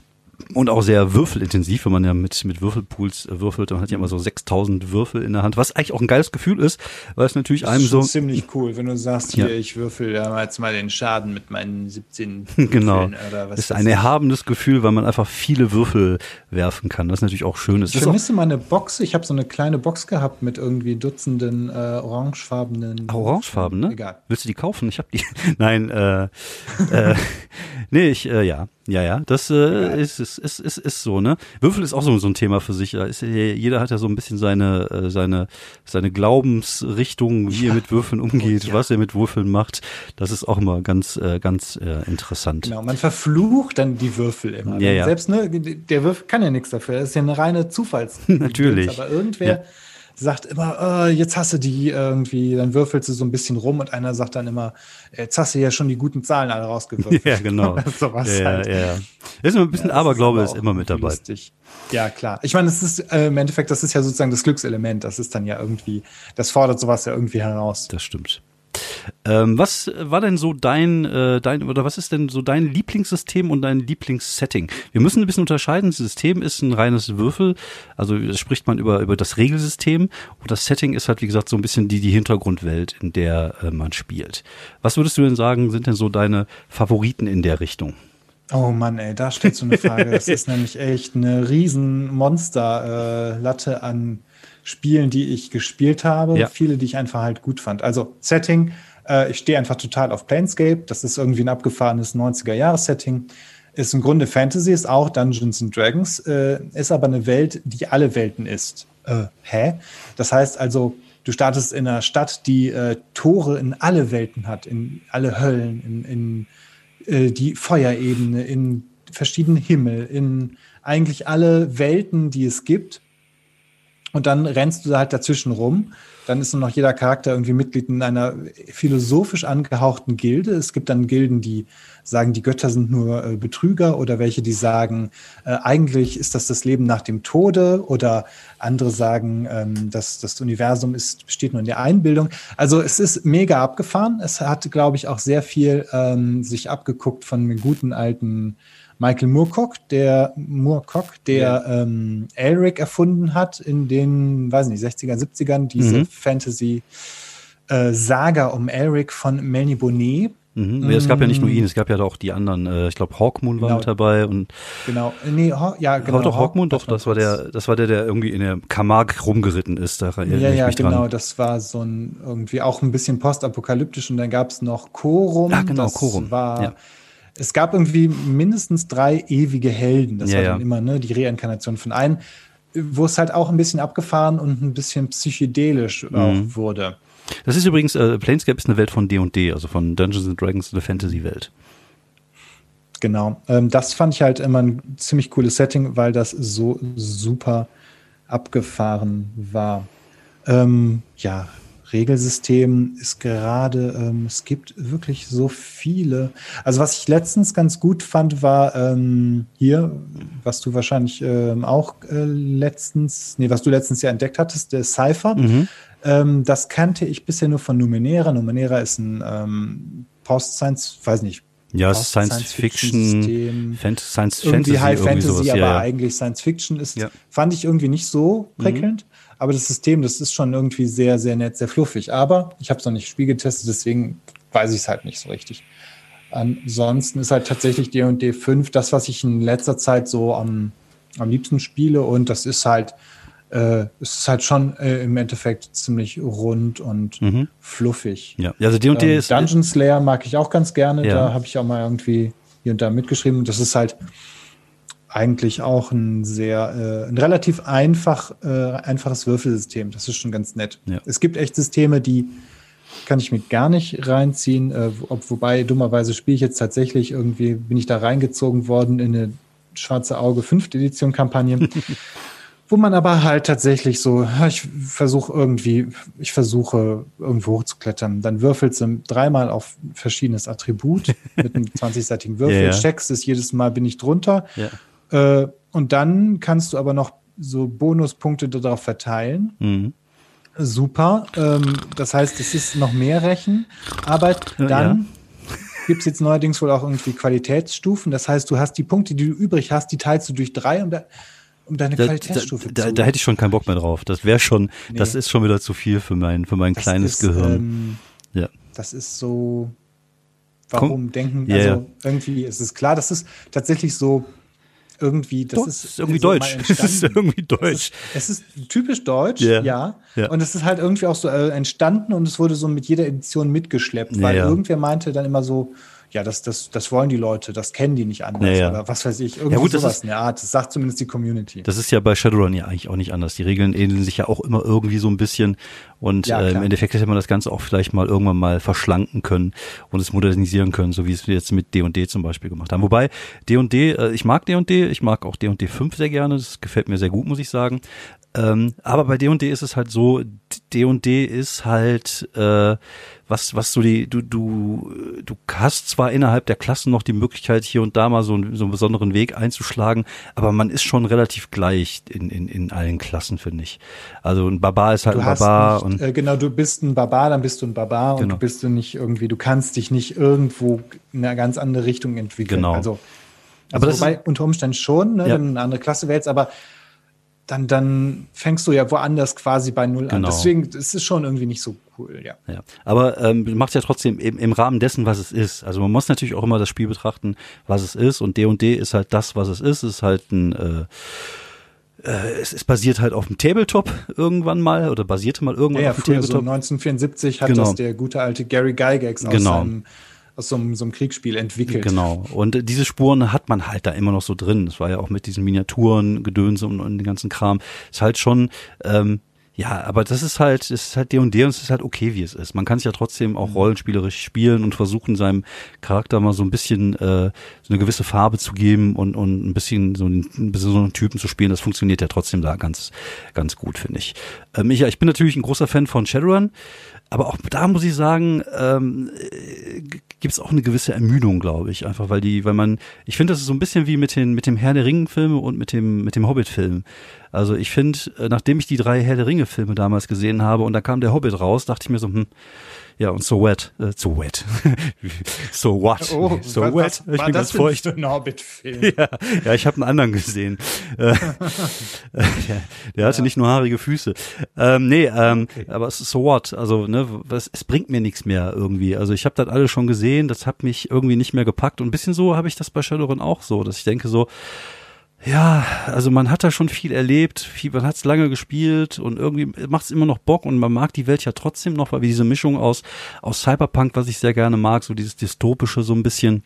und auch sehr würfelintensiv, wenn man ja mit, mit Würfelpools äh, würfelt. Man hat ja immer so 6000 Würfel in der Hand, was eigentlich auch ein geiles Gefühl ist, weil es natürlich einem so. ziemlich cool, wenn du sagst, hier, ja. ich würfel ja jetzt mal den Schaden mit meinen 17 Genau. Oder was ist ein erhabenes Gefühl, weil man einfach viele Würfel werfen kann. Das ist natürlich auch schön. Ich vermisse meine Box. Ich habe so eine kleine Box gehabt mit irgendwie Dutzenden äh, orangefarbenen. Ah, orangefarben, ne? Egal. Willst du die kaufen? Ich habe die. Nein, äh, äh, nee, ich, äh, ja. Ja, ja, das äh, ist, ist, ist, ist, ist so, ne? Würfel ist auch so, so ein Thema für sich. Ist, jeder hat ja so ein bisschen seine, äh, seine, seine Glaubensrichtung, wie er mit Würfeln umgeht, ja. was er mit Würfeln macht. Das ist auch immer ganz, äh, ganz äh, interessant. Genau, man verflucht dann die Würfel immer. Ja, ja. Selbst, ne, der Würfel kann ja nichts dafür. Das ist ja eine reine Zufalls. Natürlich. Aber irgendwer. Sagt immer, äh, jetzt hast du die irgendwie, dann würfelst du so ein bisschen rum und einer sagt dann immer, jetzt hast du ja schon die guten Zahlen alle rausgewürfelt. ja, genau. Sowas ja, halt. ja, ja. Ist immer ein bisschen ja, Aberglaube ist, ist immer mit dabei. Lustig. Ja, klar. Ich meine, es ist äh, im Endeffekt, das ist ja sozusagen das Glückselement. Das ist dann ja irgendwie, das fordert sowas ja irgendwie heraus. Das stimmt. Ähm, was war denn so dein, äh, dein, oder was ist denn so dein Lieblingssystem und dein Lieblingssetting? Wir müssen ein bisschen unterscheiden. Das System ist ein reines Würfel, also spricht man über, über das Regelsystem und das Setting ist halt, wie gesagt, so ein bisschen die, die Hintergrundwelt, in der äh, man spielt. Was würdest du denn sagen, sind denn so deine Favoriten in der Richtung? Oh Mann, ey, da stellst du eine Frage. Das ist nämlich echt eine riesen Monster-Latte äh, an Spielen, die ich gespielt habe. Ja. Viele, die ich einfach halt gut fand. Also Setting, äh, ich stehe einfach total auf Planescape. Das ist irgendwie ein abgefahrenes 90er-Jahres-Setting. Ist im Grunde Fantasy, ist auch Dungeons and Dragons, äh, ist aber eine Welt, die alle Welten ist. Äh, hä? Das heißt also, du startest in einer Stadt, die äh, Tore in alle Welten hat, in alle Höllen, in, in äh, die Feuerebene, in verschiedene Himmel, in eigentlich alle Welten, die es gibt und dann rennst du halt dazwischen rum. Dann ist nur noch jeder Charakter irgendwie Mitglied in einer philosophisch angehauchten Gilde. Es gibt dann Gilden, die sagen, die Götter sind nur äh, Betrüger oder welche, die sagen, äh, eigentlich ist das das Leben nach dem Tode oder andere sagen, ähm, dass das Universum ist, besteht nur in der Einbildung. Also es ist mega abgefahren. Es hat, glaube ich, auch sehr viel ähm, sich abgeguckt von den guten alten Michael Moorcock, der Moorcock, der ja. ähm, Elric erfunden hat in den, weiß nicht, 60er, 70ern, diese mhm. Fantasy äh, Saga um Elric von Melny Bonnet. Mhm. Es gab ja nicht nur ihn, es gab ja auch die anderen. Äh, ich glaube, Hawkmoon war genau. mit dabei und genau, nee, Haw ja genau. Doch Hawkmoon, doch, das war der, das war der, der irgendwie in der Camargue rumgeritten ist. Da ja, ja, genau. Dran. Das war so ein irgendwie auch ein bisschen postapokalyptisch und dann gab es noch Chorum. Ja, genau, das Chorum. War ja es gab irgendwie mindestens drei ewige Helden. Das ja, war dann ja. immer ne, die Reinkarnation von einem, wo es halt auch ein bisschen abgefahren und ein bisschen psychedelisch mhm. wurde. Das ist übrigens, äh, Planescape ist eine Welt von D&D, also von Dungeons and Dragons, eine Fantasy-Welt. Genau. Ähm, das fand ich halt immer ein ziemlich cooles Setting, weil das so super abgefahren war. Ähm, ja, Regelsystem ist gerade, ähm, es gibt wirklich so viele. Also was ich letztens ganz gut fand, war ähm, hier, was du wahrscheinlich ähm, auch äh, letztens, nee, was du letztens ja entdeckt hattest, der Cypher. Mhm. Ähm, das kannte ich bisher nur von Numenera. Numenera ist ein ähm, Post-Science, weiß nicht, ja, Science, Fiction, Fiction Fan Science irgendwie Fantasy, High Fantasy, sowas, aber ja, eigentlich Science Fiction ist, ja. fand ich irgendwie nicht so prickelnd. Mhm. Aber das System, das ist schon irgendwie sehr, sehr nett, sehr fluffig. Aber ich habe es noch nicht spielgetestet, deswegen weiß ich es halt nicht so richtig. Ansonsten ist halt tatsächlich D&D 5 das, was ich in letzter Zeit so am, am liebsten spiele und das ist halt äh, es ist halt schon äh, im Endeffekt ziemlich rund und mhm. fluffig. Ja, also D&D ähm, ist Dungeon Slayer mag ich auch ganz gerne. Ja. Da habe ich auch mal irgendwie hier und da mitgeschrieben. Das ist halt eigentlich auch ein sehr, äh, ein relativ einfach, äh, einfaches Würfelsystem. Das ist schon ganz nett. Ja. Es gibt echt Systeme, die kann ich mir gar nicht reinziehen. Äh, ob, wobei, dummerweise spiele ich jetzt tatsächlich irgendwie, bin ich da reingezogen worden in eine Schwarze Auge 5. Edition Kampagne. wo man aber halt tatsächlich so, ich versuche irgendwie, ich versuche irgendwo hochzuklettern. Dann würfelst du dreimal auf verschiedenes Attribut mit einem 20-seitigen Würfel, ja, ja. checkst es jedes Mal, bin ich drunter. Ja. Äh, und dann kannst du aber noch so Bonuspunkte darauf verteilen. Mhm. Super. Ähm, das heißt, es ist noch mehr Rechenarbeit. Dann gibt es jetzt neuerdings wohl auch irgendwie Qualitätsstufen. Das heißt, du hast die Punkte, die du übrig hast, die teilst du durch drei und da um deine da, Qualitätsstufe da, zu. Da, da hätte ich schon keinen Bock mehr drauf. Das wäre schon, nee. das ist schon wieder zu viel für mein, für mein das kleines ist, Gehirn. Ähm, ja. Das ist so, warum Komm, denken, also yeah. irgendwie ist es klar, das ist tatsächlich so irgendwie, das Doch, ist, ist, irgendwie so deutsch. Das ist irgendwie deutsch. Es ist, es ist typisch deutsch, yeah. ja. ja. Und es ist halt irgendwie auch so äh, entstanden und es wurde so mit jeder Edition mitgeschleppt, weil ja. irgendwer meinte dann immer so, ja, das, das, das wollen die Leute, das kennen die nicht anders. Ja. Oder was weiß ich, irgendwie ja, gut, sowas in der Art. Das sagt zumindest die Community. Das ist ja bei Shadowrun ja eigentlich auch nicht anders. Die Regeln ähneln sich ja auch immer irgendwie so ein bisschen. Und ja, äh, im Endeffekt hätte man das Ganze auch vielleicht mal irgendwann mal verschlanken können und es modernisieren können, so wie es wir jetzt mit D&D zum Beispiel gemacht haben. Wobei D&D, äh, ich mag D&D, ich mag auch D&D 5 sehr gerne. Das gefällt mir sehr gut, muss ich sagen. Ähm, aber bei D&D ist es halt so, D&D ist halt äh, was was du die du du du hast zwar innerhalb der Klassen noch die Möglichkeit hier und da mal so, so einen besonderen Weg einzuschlagen, aber man ist schon relativ gleich in in in allen Klassen finde ich. Also ein Barbar ist halt du ein Barbar nicht, und äh, genau du bist ein Barbar, dann bist du ein Barbar genau. und du bist du nicht irgendwie du kannst dich nicht irgendwo in eine ganz andere Richtung entwickeln. Genau. Also, also aber wobei ist, unter Umständen schon, ne, ja. wenn du eine andere Klasse wählst, aber dann, dann fängst du ja woanders quasi bei Null genau. an. Deswegen ist es schon irgendwie nicht so cool, ja. ja. Aber ähm, du machst ja trotzdem im, im Rahmen dessen, was es ist. Also man muss natürlich auch immer das Spiel betrachten, was es ist. Und D&D &D ist halt das, was es ist. Es ist halt ein äh, äh, es, es basiert halt auf dem Tabletop irgendwann mal oder basierte mal irgendwann ja, auf dem Tabletop. So 1974 hat genau. das der gute alte Gary Gygax aus genau. seinem aus so einem, so einem Kriegsspiel entwickelt. Genau. Und diese Spuren hat man halt da immer noch so drin. Das war ja auch mit diesen Miniaturen, Gedönse und, und den ganzen Kram. Ist halt schon, ähm, ja, aber das ist halt, das ist halt D&D und es ist halt okay, wie es ist. Man kann es ja trotzdem auch mhm. rollenspielerisch spielen und versuchen, seinem Charakter mal so ein bisschen äh, so eine gewisse Farbe zu geben und, und ein bisschen so einen, ein bisschen so einen Typen zu spielen. Das funktioniert ja trotzdem da ganz, ganz gut, finde ich. Ähm, ich. Ich bin natürlich ein großer Fan von Shadowrun. Aber auch da muss ich sagen, ähm, gibt es auch eine gewisse Ermüdung, glaube ich, einfach weil die, weil man, ich finde, das ist so ein bisschen wie mit den mit dem Herr der Ringen Filme und mit dem mit dem Hobbit Film. Also ich finde, äh, nachdem ich die drei Herr der Ringe Filme damals gesehen habe und da kam der Hobbit raus, dachte ich mir so, hm, ja, und So Wet, äh, So Wet. so What? Oh, so was, Wet. Ich bin das ganz feucht. Ja, ja, ich habe einen anderen gesehen. Äh, der, der hatte ja. nicht nur haarige Füße. Ähm, nee, ähm, okay. aber So What? Also, ne, was, es bringt mir nichts mehr irgendwie. Also ich habe das alles schon gesehen, das hat mich irgendwie nicht mehr gepackt. Und ein bisschen so habe ich das bei Shadowrun auch so, dass ich denke so, ja, also man hat da schon viel erlebt, viel, man hat es lange gespielt und irgendwie macht es immer noch Bock und man mag die Welt ja trotzdem noch, weil diese Mischung aus, aus Cyberpunk, was ich sehr gerne mag, so dieses dystopische so ein bisschen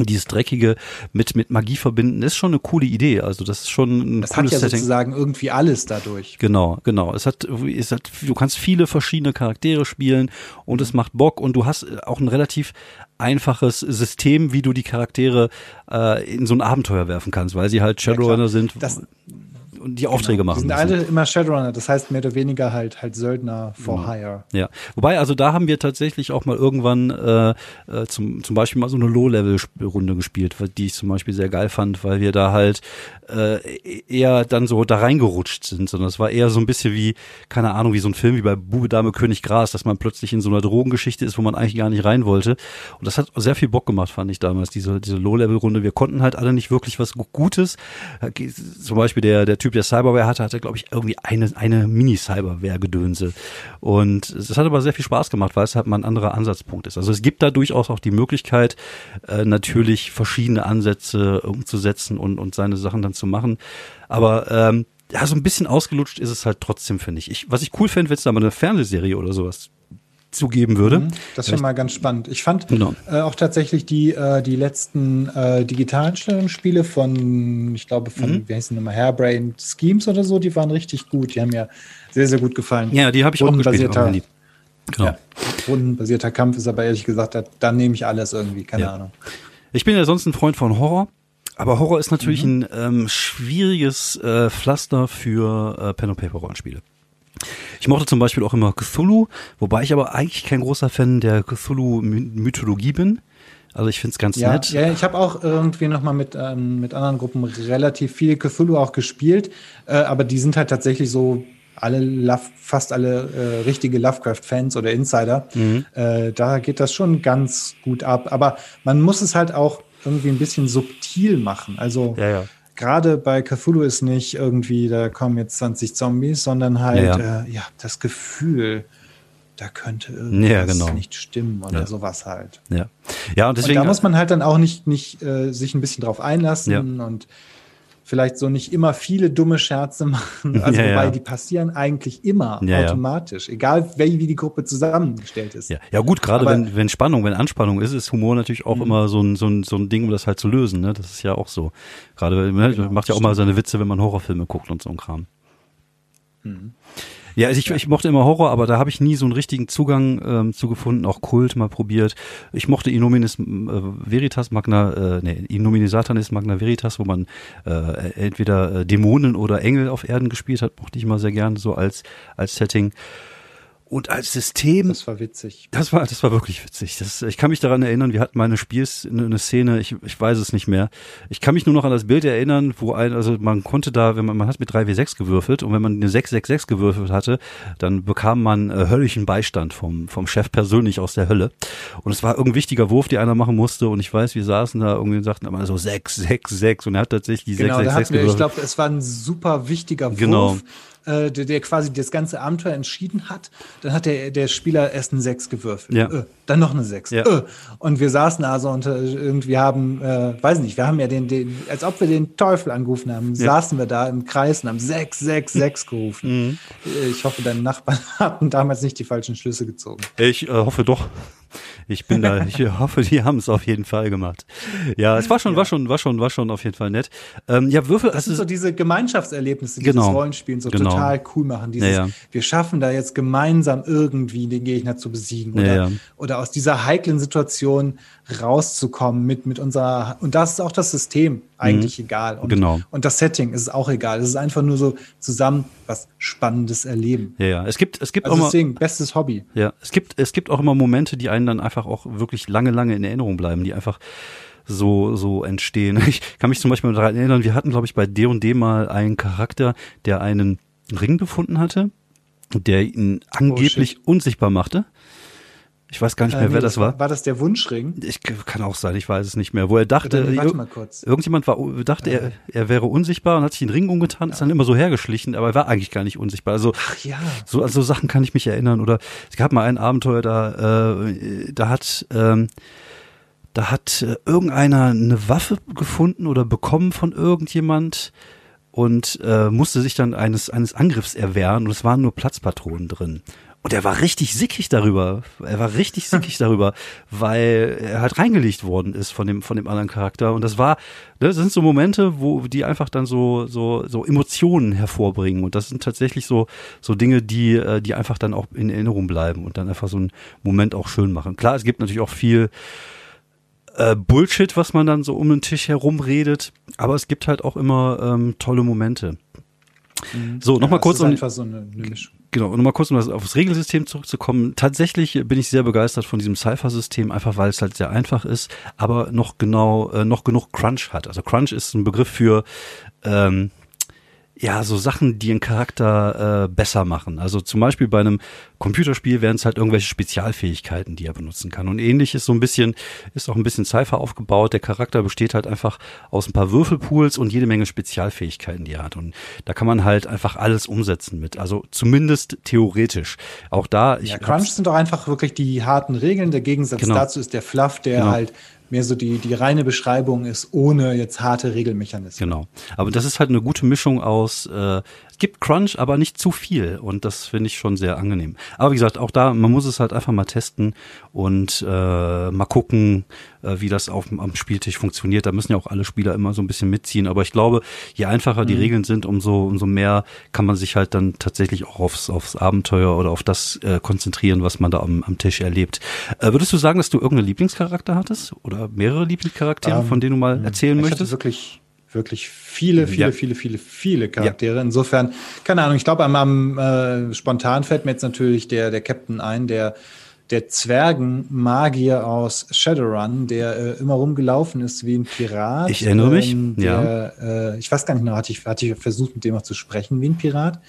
dieses dreckige mit mit Magie verbinden ist schon eine coole Idee. Also das ist schon ein das cooles hat ja Setting. sozusagen irgendwie alles dadurch. Genau, genau. Es hat es hat du kannst viele verschiedene Charaktere spielen und es macht Bock und du hast auch ein relativ einfaches System, wie du die Charaktere äh, in so ein Abenteuer werfen kannst, weil sie halt Shadowrunner ja, sind. Das, die Aufträge genau. machen. Die sind alle immer Shadowrunner, das heißt mehr oder weniger halt halt Söldner for ja. hire. Ja, wobei also da haben wir tatsächlich auch mal irgendwann äh, äh, zum zum Beispiel mal so eine Low-Level-Runde gespielt, die ich zum Beispiel sehr geil fand, weil wir da halt äh, eher dann so da reingerutscht sind, sondern es war eher so ein bisschen wie keine Ahnung wie so ein Film wie bei Bube Dame König Gras, dass man plötzlich in so einer Drogengeschichte ist, wo man eigentlich gar nicht rein wollte. Und das hat sehr viel Bock gemacht, fand ich damals diese diese Low-Level-Runde. Wir konnten halt alle nicht wirklich was Gutes. Zum Beispiel der der Typ der Cyberware hatte, hatte glaube ich irgendwie eine eine Mini-Cyberware-Gedönse und es hat aber sehr viel Spaß gemacht, weil es halt mal ein anderer Ansatzpunkt ist. Also es gibt da durchaus auch die Möglichkeit, äh, natürlich verschiedene Ansätze umzusetzen und und seine Sachen dann zu machen, aber ähm, ja, so ein bisschen ausgelutscht ist es halt trotzdem, finde ich. ich. Was ich cool fände, wenn es da mal eine Fernsehserie oder sowas zugeben würde. Mhm, das wäre mal ganz spannend. Ich fand genau. äh, auch tatsächlich die, äh, die letzten äh, digitalen Spiele von, ich glaube, von, mhm. wie heißen die nochmal, Hairbrain Schemes oder so, die waren richtig gut. Die haben mir sehr, sehr gut gefallen. Ja, die habe ich auch gespielt. Genau. Ja, rundenbasierter Kampf ist aber ehrlich gesagt, da, da nehme ich alles irgendwie, keine ja. Ahnung. Ich bin ja sonst ein Freund von Horror. Aber Horror ist natürlich mhm. ein ähm, schwieriges äh, Pflaster für äh, Pen and Paper Rollenspiele. Ich mochte zum Beispiel auch immer Cthulhu, wobei ich aber eigentlich kein großer Fan der Cthulhu-Mythologie bin. Also ich finde es ganz ja, nett. Ja, ich habe auch irgendwie noch mal mit, ähm, mit anderen Gruppen relativ viel Cthulhu auch gespielt, äh, aber die sind halt tatsächlich so alle Love, fast alle äh, richtige Lovecraft-Fans oder Insider. Mhm. Äh, da geht das schon ganz gut ab. Aber man muss es halt auch irgendwie ein bisschen subtil machen. Also ja, ja gerade bei Cthulhu ist nicht irgendwie, da kommen jetzt 20 Zombies, sondern halt, ja, äh, ja das Gefühl, da könnte irgendwas ja, genau. nicht stimmen oder ja. sowas halt. Ja. Ja, und deswegen. Und da muss man halt dann auch nicht, nicht äh, sich ein bisschen drauf einlassen und vielleicht so nicht immer viele dumme Scherze machen. Also ja, wobei ja. die passieren eigentlich immer ja, automatisch, egal wie, wie die Gruppe zusammengestellt ist. Ja, gut, gerade wenn, wenn Spannung, wenn Anspannung ist, ist Humor natürlich auch mhm. immer so ein, so, ein, so ein Ding, um das halt zu lösen. Ne? Das ist ja auch so. Gerade man genau, macht ja auch mal seine Witze, wenn man Horrorfilme guckt und so ein Kram. Mhm. Ja, also ich, ja. ich mochte immer Horror, aber da habe ich nie so einen richtigen Zugang ähm, zu gefunden, auch Kult mal probiert. Ich mochte Innominis äh, Veritas Magna, äh, nee, Innominis Satanis Magna Veritas, wo man äh, entweder äh, Dämonen oder Engel auf Erden gespielt hat, mochte ich immer sehr gern so als, als Setting. Und als System. Das war witzig. Das war, das war wirklich witzig. Das, ich kann mich daran erinnern, wir hatten mal eine Spiels, eine Szene, ich, ich weiß es nicht mehr. Ich kann mich nur noch an das Bild erinnern, wo ein, also man konnte da, wenn man, man hat mit 3W6 gewürfelt und wenn man eine 666 gewürfelt hatte, dann bekam man äh, höllischen Beistand vom, vom Chef persönlich aus der Hölle. Und es war irgendein wichtiger Wurf, die einer machen musste und ich weiß, wir saßen da irgendwie und sagten immer so 6, 6, 6 und er hat tatsächlich die genau, 666 gewürfelt. Ich glaube, es war ein super wichtiger Wurf. Genau äh, der, der quasi das ganze Abenteuer entschieden hat. Dann hat der, der Spieler erst eine 6 gewürfelt. Ja. Äh, dann noch eine 6. Ja. Äh. Und wir saßen also und äh, irgendwie haben, äh, weiß nicht, wir haben ja den, den, als ob wir den Teufel angerufen haben, ja. saßen wir da im Kreis und haben 6, 6, 6 gerufen. Mhm. Ich hoffe, deine Nachbarn hatten damals nicht die falschen Schlüsse gezogen. Ich äh, hoffe doch. Ich bin da, ich hoffe, die haben es auf jeden Fall gemacht. Ja, es war schon, ja. war schon, war schon, war schon auf jeden Fall nett. Ähm, ja, Würfel. Das sind so diese Gemeinschaftserlebnisse, die genau. das Rollenspielen so genau. Total cool machen. Dieses, ja, ja. wir schaffen da jetzt gemeinsam irgendwie den Gegner zu besiegen oder, oder aus dieser heiklen Situation rauszukommen mit, mit unserer, und das ist auch das System eigentlich mhm. egal. Und, genau. und das Setting ist auch egal. Es ist einfach nur so zusammen was Spannendes erleben. Ja, ja. Es gibt, es gibt also auch deswegen, bestes Hobby. Ja, es gibt, es gibt auch immer Momente, die einen dann einfach auch wirklich lange, lange in Erinnerung bleiben, die einfach so so entstehen. Ich kann mich zum Beispiel daran erinnern, wir hatten, glaube ich, bei D&D &D mal einen Charakter, der einen Ring gefunden hatte, der ihn angeblich oh, unsichtbar machte. Ich weiß gar nicht mehr, äh, nee, wer das war. War das der Wunschring? Ich kann auch sein, ich weiß es nicht mehr. Wo er dachte, Dann, warte mal kurz. irgendjemand war, dachte, äh. er, er wäre unsichtbar und hat sich den Ring umgetan, ja. ist dann immer so hergeschlichen, aber er war eigentlich gar nicht unsichtbar. Also, Ach ja. So, also Sachen kann ich mich erinnern. Oder es gab mal ein Abenteuer, da, äh, da hat, ähm, da hat äh, irgendeiner eine Waffe gefunden oder bekommen von irgendjemand und äh, musste sich dann eines, eines Angriffs erwehren und es waren nur Platzpatronen drin. Und er war richtig sickig darüber. Er war richtig sickig darüber, weil er halt reingelegt worden ist von dem, von dem anderen Charakter. Und das war, ne, das sind so Momente, wo die einfach dann so, so, so Emotionen hervorbringen. Und das sind tatsächlich so, so Dinge, die, äh, die einfach dann auch in Erinnerung bleiben und dann einfach so einen Moment auch schön machen. Klar, es gibt natürlich auch viel, äh, Bullshit, was man dann so um den Tisch herum redet, aber es gibt halt auch immer ähm, tolle Momente. Mhm. So, nochmal ja, kurz um. So eine, eine Genau, und nochmal kurz, um auf das Regelsystem zurückzukommen. Tatsächlich bin ich sehr begeistert von diesem Cypher-System, einfach weil es halt sehr einfach ist, aber noch genau, äh, noch genug Crunch hat. Also Crunch ist ein Begriff für, ähm, ja, so Sachen, die einen Charakter äh, besser machen. Also zum Beispiel bei einem Computerspiel wären es halt irgendwelche Spezialfähigkeiten, die er benutzen kann. Und ähnlich ist so ein bisschen, ist auch ein bisschen Cypher aufgebaut. Der Charakter besteht halt einfach aus ein paar Würfelpools und jede Menge Spezialfähigkeiten, die er hat. Und da kann man halt einfach alles umsetzen mit. Also zumindest theoretisch. Auch da. Ja, Crunch sind doch einfach wirklich die harten Regeln. Der Gegensatz genau. dazu ist der Fluff, der genau. halt mehr so die, die reine Beschreibung ist, ohne jetzt harte Regelmechanismen. Genau. Aber das ist halt eine gute Mischung aus, äh, es gibt Crunch, aber nicht zu viel. Und das finde ich schon sehr angenehm. Aber wie gesagt, auch da, man muss es halt einfach mal testen und äh, mal gucken, äh, wie das auf, am Spieltisch funktioniert. Da müssen ja auch alle Spieler immer so ein bisschen mitziehen. Aber ich glaube, je einfacher die mhm. Regeln sind, umso, umso mehr kann man sich halt dann tatsächlich auch aufs, aufs Abenteuer oder auf das äh, konzentrieren, was man da am, am Tisch erlebt. Äh, würdest du sagen, dass du irgendeinen Lieblingscharakter hattest? Oder mehrere Lieblingscharaktere, um, von denen du mal ähm, erzählen ich möchtest? Hatte wirklich wirklich viele, viele, ja. viele, viele, viele Charaktere. Ja. Insofern, keine Ahnung, ich glaube, am, am äh, spontan fällt mir jetzt natürlich der, der Captain ein, der der Zwergenmagier aus Shadowrun, der äh, immer rumgelaufen ist wie ein Pirat. Ich erinnere mich, ähm, der, ja. Äh, ich weiß gar nicht mehr, hatte ich, hatte ich versucht, mit dem auch zu sprechen wie ein Pirat.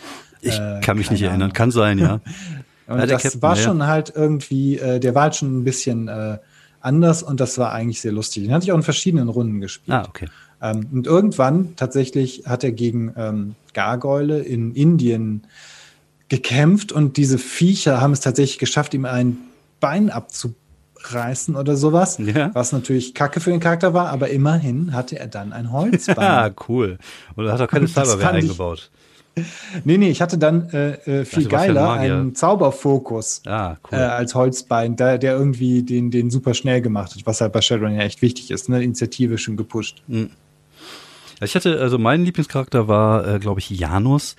Ich äh, kann mich nicht Ahnung. erinnern, kann sein, ja. und ja, das Captain, war schon halt irgendwie, äh, der war halt schon ein bisschen äh, anders und das war eigentlich sehr lustig. Den hatte ich auch in verschiedenen Runden gespielt. Ah, okay. Ähm, und irgendwann tatsächlich hat er gegen ähm, Gargoyle in Indien gekämpft und diese Viecher haben es tatsächlich geschafft, ihm ein Bein abzureißen oder sowas. Ja. Was natürlich kacke für den Charakter war, aber immerhin hatte er dann ein Holzbein. Ja, cool. Oder hat er keine Cyberware eingebaut? Nee, nee, ich hatte dann äh, äh viel also, geiler einen Zauberfokus ah, cool. äh, als Holzbein, der, der irgendwie den, den super schnell gemacht hat, was halt bei Shadowrun ja echt wichtig ist, ne? Initiative schon gepusht. Mhm. Ich hatte, also mein Lieblingscharakter war, äh, glaube ich, Janus.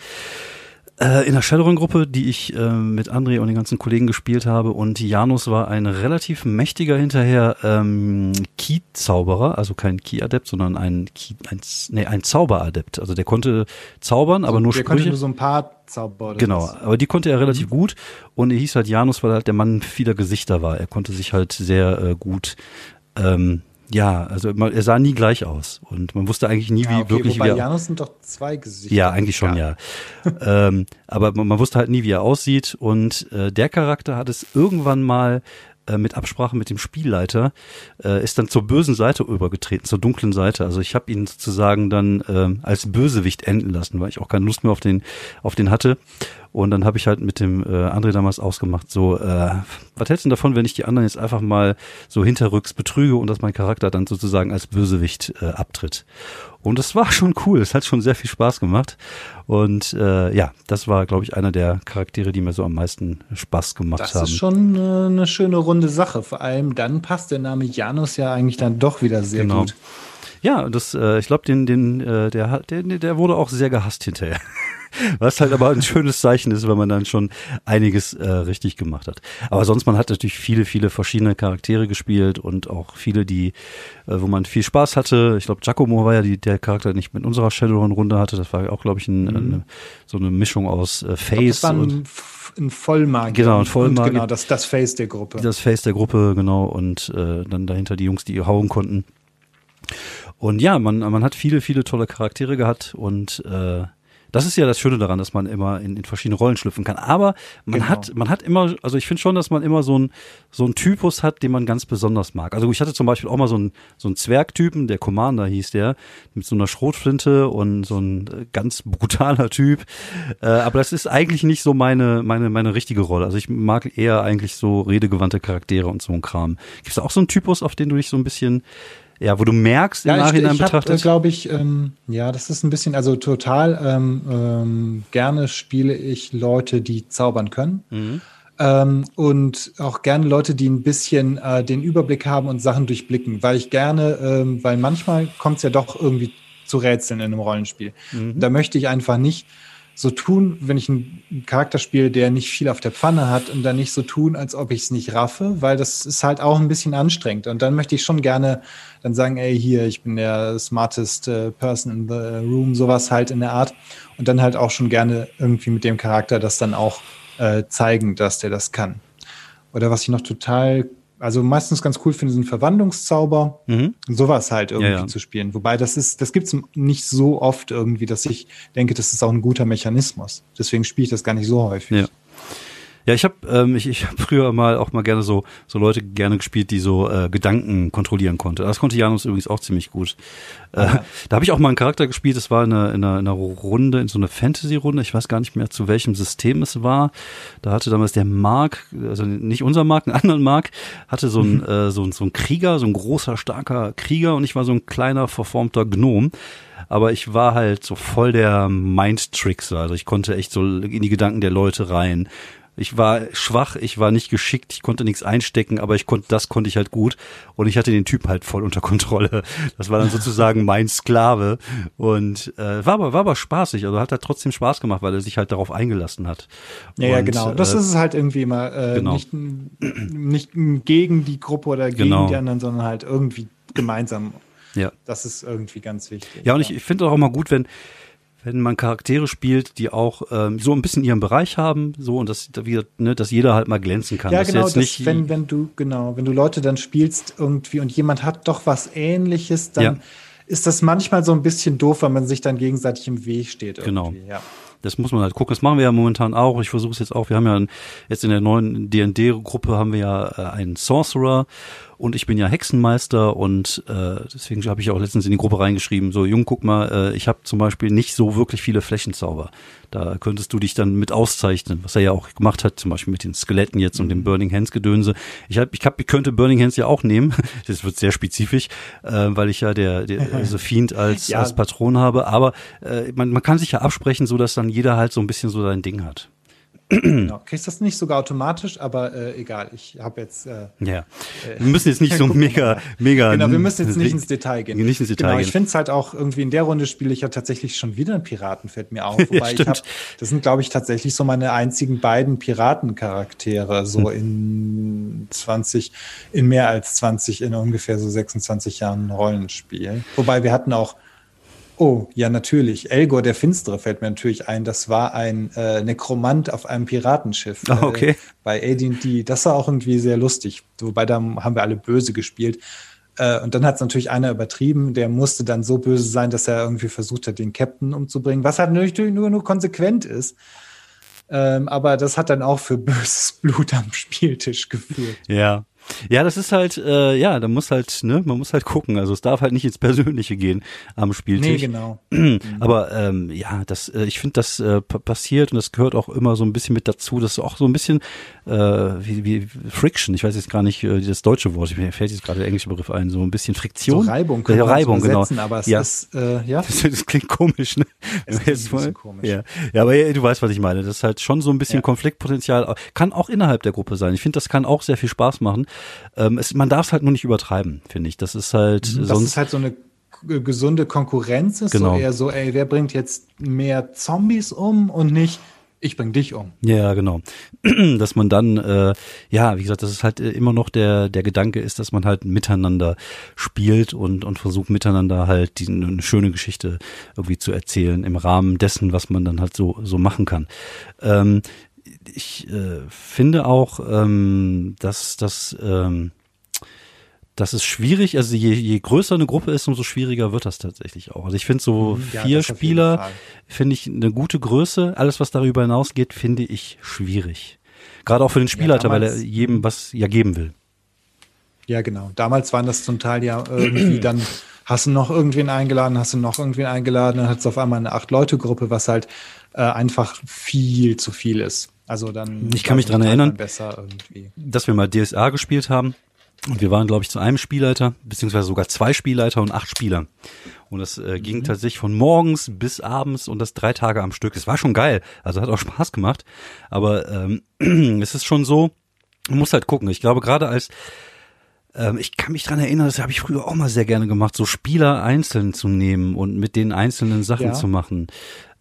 Äh, in der Shadowrun-Gruppe, die ich äh, mit André und den ganzen Kollegen gespielt habe. Und Janus war ein relativ mächtiger hinterher ähm, Key-Zauberer, also kein Key-Adept, sondern ein, Key, ein, nee, ein Zauberadept. Also der konnte zaubern, so, aber nur der Sprüche. Der konnte nur so ein paar Zauber. Genau, aber die konnte er relativ mhm. gut. Und er hieß halt Janus, weil er halt der Mann vieler Gesichter war. Er konnte sich halt sehr äh, gut ähm, ja, also er sah nie gleich aus und man wusste eigentlich nie, ja, wie okay, wirklich wobei wie er. Janus sind doch zwei Gesichter. Ja, eigentlich schon, ja. ja. ähm, aber man, man, wusste halt nie, wie er aussieht und äh, der Charakter hat es irgendwann mal äh, mit Absprache mit dem Spielleiter äh, ist dann zur bösen Seite übergetreten, zur dunklen Seite. Also ich habe ihn sozusagen dann äh, als Bösewicht enden lassen, weil ich auch keine Lust mehr auf den auf den hatte. Und dann habe ich halt mit dem äh, André damals ausgemacht, so, äh, was hältst du davon, wenn ich die anderen jetzt einfach mal so hinterrücks betrüge und dass mein Charakter dann sozusagen als Bösewicht äh, abtritt. Und das war schon cool, es hat schon sehr viel Spaß gemacht. Und äh, ja, das war, glaube ich, einer der Charaktere, die mir so am meisten Spaß gemacht das haben. Das ist schon äh, eine schöne runde Sache. Vor allem dann passt der Name Janus ja eigentlich dann doch wieder sehr genau. gut. Ja, das, äh, ich glaube, den, den, äh, der, der, der wurde auch sehr gehasst hinterher. Was halt aber ein schönes Zeichen ist, wenn man dann schon einiges äh, richtig gemacht hat. Aber sonst, man hat natürlich viele, viele verschiedene Charaktere gespielt und auch viele, die, äh, wo man viel Spaß hatte. Ich glaube, Giacomo war ja die, der Charakter, den ich mit unserer Shadowrun-Runde hatte. Das war auch, glaube ich, ein, mhm. eine, so eine Mischung aus äh, Face glaub, und ein Vollmagier. Genau, ein Vollmagier. genau, das, das Face der Gruppe. Das Face der Gruppe, genau. Und äh, dann dahinter die Jungs, die hauen konnten. Und ja, man, man hat viele, viele tolle Charaktere gehabt und äh, das ist ja das Schöne daran, dass man immer in, in verschiedene Rollen schlüpfen kann. Aber man genau. hat, man hat immer, also ich finde schon, dass man immer so ein so ein Typus hat, den man ganz besonders mag. Also ich hatte zum Beispiel auch mal so einen so einen Zwergtypen, der Commander hieß der, mit so einer Schrotflinte und so ein äh, ganz brutaler Typ. Äh, aber das ist eigentlich nicht so meine meine meine richtige Rolle. Also ich mag eher eigentlich so redegewandte Charaktere und so ein Kram. Gibt es da auch so einen Typus, auf den du dich so ein bisschen ja, wo du merkst im ja, Nachhinein ich, ich betrachtet. Äh, glaube ich, ähm, ja, das ist ein bisschen, also total ähm, ähm, gerne spiele ich Leute, die zaubern können. Mhm. Ähm, und auch gerne Leute, die ein bisschen äh, den Überblick haben und Sachen durchblicken, weil ich gerne, ähm, weil manchmal kommt es ja doch irgendwie zu Rätseln in einem Rollenspiel. Mhm. Da möchte ich einfach nicht so tun, wenn ich einen Charakter spiele, der nicht viel auf der Pfanne hat und dann nicht so tun, als ob ich es nicht raffe, weil das ist halt auch ein bisschen anstrengend. Und dann möchte ich schon gerne dann sagen, ey, hier, ich bin der smartest uh, person in the room, sowas halt in der Art. Und dann halt auch schon gerne irgendwie mit dem Charakter das dann auch äh, zeigen, dass der das kann. Oder was ich noch total also meistens ganz cool finde, sind Verwandlungszauber. Mhm. Sowas halt irgendwie ja, ja. zu spielen. Wobei das ist, das gibt's nicht so oft irgendwie, dass ich denke, das ist auch ein guter Mechanismus. Deswegen spiele ich das gar nicht so häufig. Ja. Ja, ich habe ähm, ich, ich hab früher mal auch mal gerne so so Leute gerne gespielt, die so äh, Gedanken kontrollieren konnte. Das konnte Janus übrigens auch ziemlich gut. Äh, da habe ich auch mal einen Charakter gespielt. Das war in einer, in einer, in einer Runde, in so einer Fantasy-Runde. Ich weiß gar nicht mehr, zu welchem System es war. Da hatte damals der Mark, also nicht unser Mark, einen anderen Mark, hatte so ein, mhm. äh, so, ein so ein Krieger, so ein großer, starker Krieger und ich war so ein kleiner, verformter Gnom aber ich war halt so voll der Mind-Trickser. Also ich konnte echt so in die Gedanken der Leute rein. Ich war schwach, ich war nicht geschickt, ich konnte nichts einstecken, aber ich konnte, das konnte ich halt gut. Und ich hatte den Typ halt voll unter Kontrolle. Das war dann sozusagen mein Sklave. Und äh, war aber, war aber spaßig. Also hat er trotzdem Spaß gemacht, weil er sich halt darauf eingelassen hat. Ja, und, ja genau. Das äh, ist es halt irgendwie immer äh, genau. nicht, nicht gegen die Gruppe oder gegen genau. die anderen, sondern halt irgendwie gemeinsam. Ja. Das ist irgendwie ganz wichtig. Ja, und ich, ich finde auch immer gut, wenn wenn man Charaktere spielt, die auch ähm, so ein bisschen ihren Bereich haben, so und dass, ne, dass jeder halt mal glänzen kann. Ja, das genau, das, nicht wenn, wenn du, genau, wenn du Leute dann spielst irgendwie und jemand hat doch was ähnliches, dann ja. ist das manchmal so ein bisschen doof, weil man sich dann gegenseitig im Weg steht. Genau. Ja. Das muss man halt gucken. Das machen wir ja momentan auch. Ich versuche es jetzt auch. Wir haben ja jetzt in der neuen D&D-Gruppe haben wir ja äh, einen Sorcerer und ich bin ja Hexenmeister und äh, deswegen habe ich auch letztens in die Gruppe reingeschrieben, so Jung, guck mal, äh, ich habe zum Beispiel nicht so wirklich viele Flächenzauber. Da könntest du dich dann mit auszeichnen, was er ja auch gemacht hat, zum Beispiel mit den Skeletten jetzt und dem mhm. Burning Hands Gedönse. Ich, hab, ich, hab, ich könnte Burning Hands ja auch nehmen, das wird sehr spezifisch, äh, weil ich ja der, der also Fiend als, ja. als Patron habe, aber äh, man, man kann sich ja absprechen, so dass dann jeder halt so ein bisschen so sein Ding hat genau. Kriegst das nicht sogar automatisch, aber äh, egal. Ich habe jetzt. Äh, ja. Äh, wir müssen jetzt nicht so mega, mega. Genau, wir müssen jetzt nicht ins Detail gehen. Nicht ins Detail genau, ich finde es halt auch irgendwie in der Runde spiele ich ja tatsächlich schon wieder einen Piraten, fällt mir auf. Wobei ich habe, das sind, glaube ich, tatsächlich so meine einzigen beiden Piratencharaktere, so hm. in 20, in mehr als 20, in ungefähr so 26 Jahren Rollenspiel. Wobei wir hatten auch Oh, ja, natürlich. Elgor der Finstere fällt mir natürlich ein. Das war ein äh, Nekromant auf einem Piratenschiff. Ah, okay. Äh, bei AD&D. Das war auch irgendwie sehr lustig. Wobei da haben wir alle böse gespielt. Äh, und dann hat es natürlich einer übertrieben. Der musste dann so böse sein, dass er irgendwie versucht hat, den Captain umzubringen. Was halt natürlich nur, nur konsequent ist. Ähm, aber das hat dann auch für böses Blut am Spieltisch geführt. Ja. Ja, das ist halt, äh, ja, da muss halt, ne, man muss halt gucken. Also es darf halt nicht ins Persönliche gehen am Spieltisch. Nee, genau. Aber ähm, ja, das, äh, ich finde, das äh, passiert und das gehört auch immer so ein bisschen mit dazu. Das ist auch so ein bisschen äh, wie, wie Friction. Ich weiß jetzt gar nicht äh, das deutsche Wort. Mir fällt jetzt gerade der englische Begriff ein. So ein bisschen Friktion. So Reibung. Ja, Reibung, genau. Aber es ja. ist, äh, ja. Das, das, klingt komisch, ne? Es klingt ein bisschen komisch. Ja. ja, aber ja, du weißt, was ich meine. Das ist halt schon so ein bisschen ja. Konfliktpotenzial. Kann auch innerhalb der Gruppe sein. Ich finde, das kann auch sehr viel Spaß machen. Ähm, es, man darf es halt nur nicht übertreiben, finde ich. Das ist halt mhm, sonst. Das ist halt so eine gesunde Konkurrenz ist, genau. so eher so, ey, wer bringt jetzt mehr Zombies um und nicht ich bring dich um. Ja, genau. Dass man dann, äh, ja, wie gesagt, das ist halt äh, immer noch der, der Gedanke ist, dass man halt miteinander spielt und, und versucht miteinander halt die, eine schöne Geschichte irgendwie zu erzählen im Rahmen dessen, was man dann halt so, so machen kann. Ähm, ich äh, finde auch, ähm, dass das ähm, das ist schwierig, also je, je größer eine Gruppe ist, umso schwieriger wird das tatsächlich auch. Also ich finde so mhm, ja, vier Spieler, finde ich eine gute Größe. Alles, was darüber hinausgeht, finde ich schwierig. Gerade auch für den Spielleiter, ja, weil er jedem was ja geben will. Ja, genau. Damals waren das zum Teil ja irgendwie dann, hast du noch irgendwen eingeladen, hast du noch irgendwen eingeladen, dann hat es auf einmal eine Acht-Leute-Gruppe, was halt äh, einfach viel zu viel ist. Also dann. Ich kann mich dran erinnern, dass wir mal DSA gespielt haben. Und wir waren, glaube ich, zu einem Spielleiter, beziehungsweise sogar zwei Spielleiter und acht Spieler. Und das äh, ging mhm. tatsächlich von morgens bis abends und das drei Tage am Stück. Es war schon geil. Also hat auch Spaß gemacht. Aber ähm, es ist schon so, man muss halt gucken. Ich glaube, gerade als ähm, ich kann mich dran erinnern, das habe ich früher auch mal sehr gerne gemacht, so Spieler einzeln zu nehmen und mit den einzelnen Sachen ja. zu machen.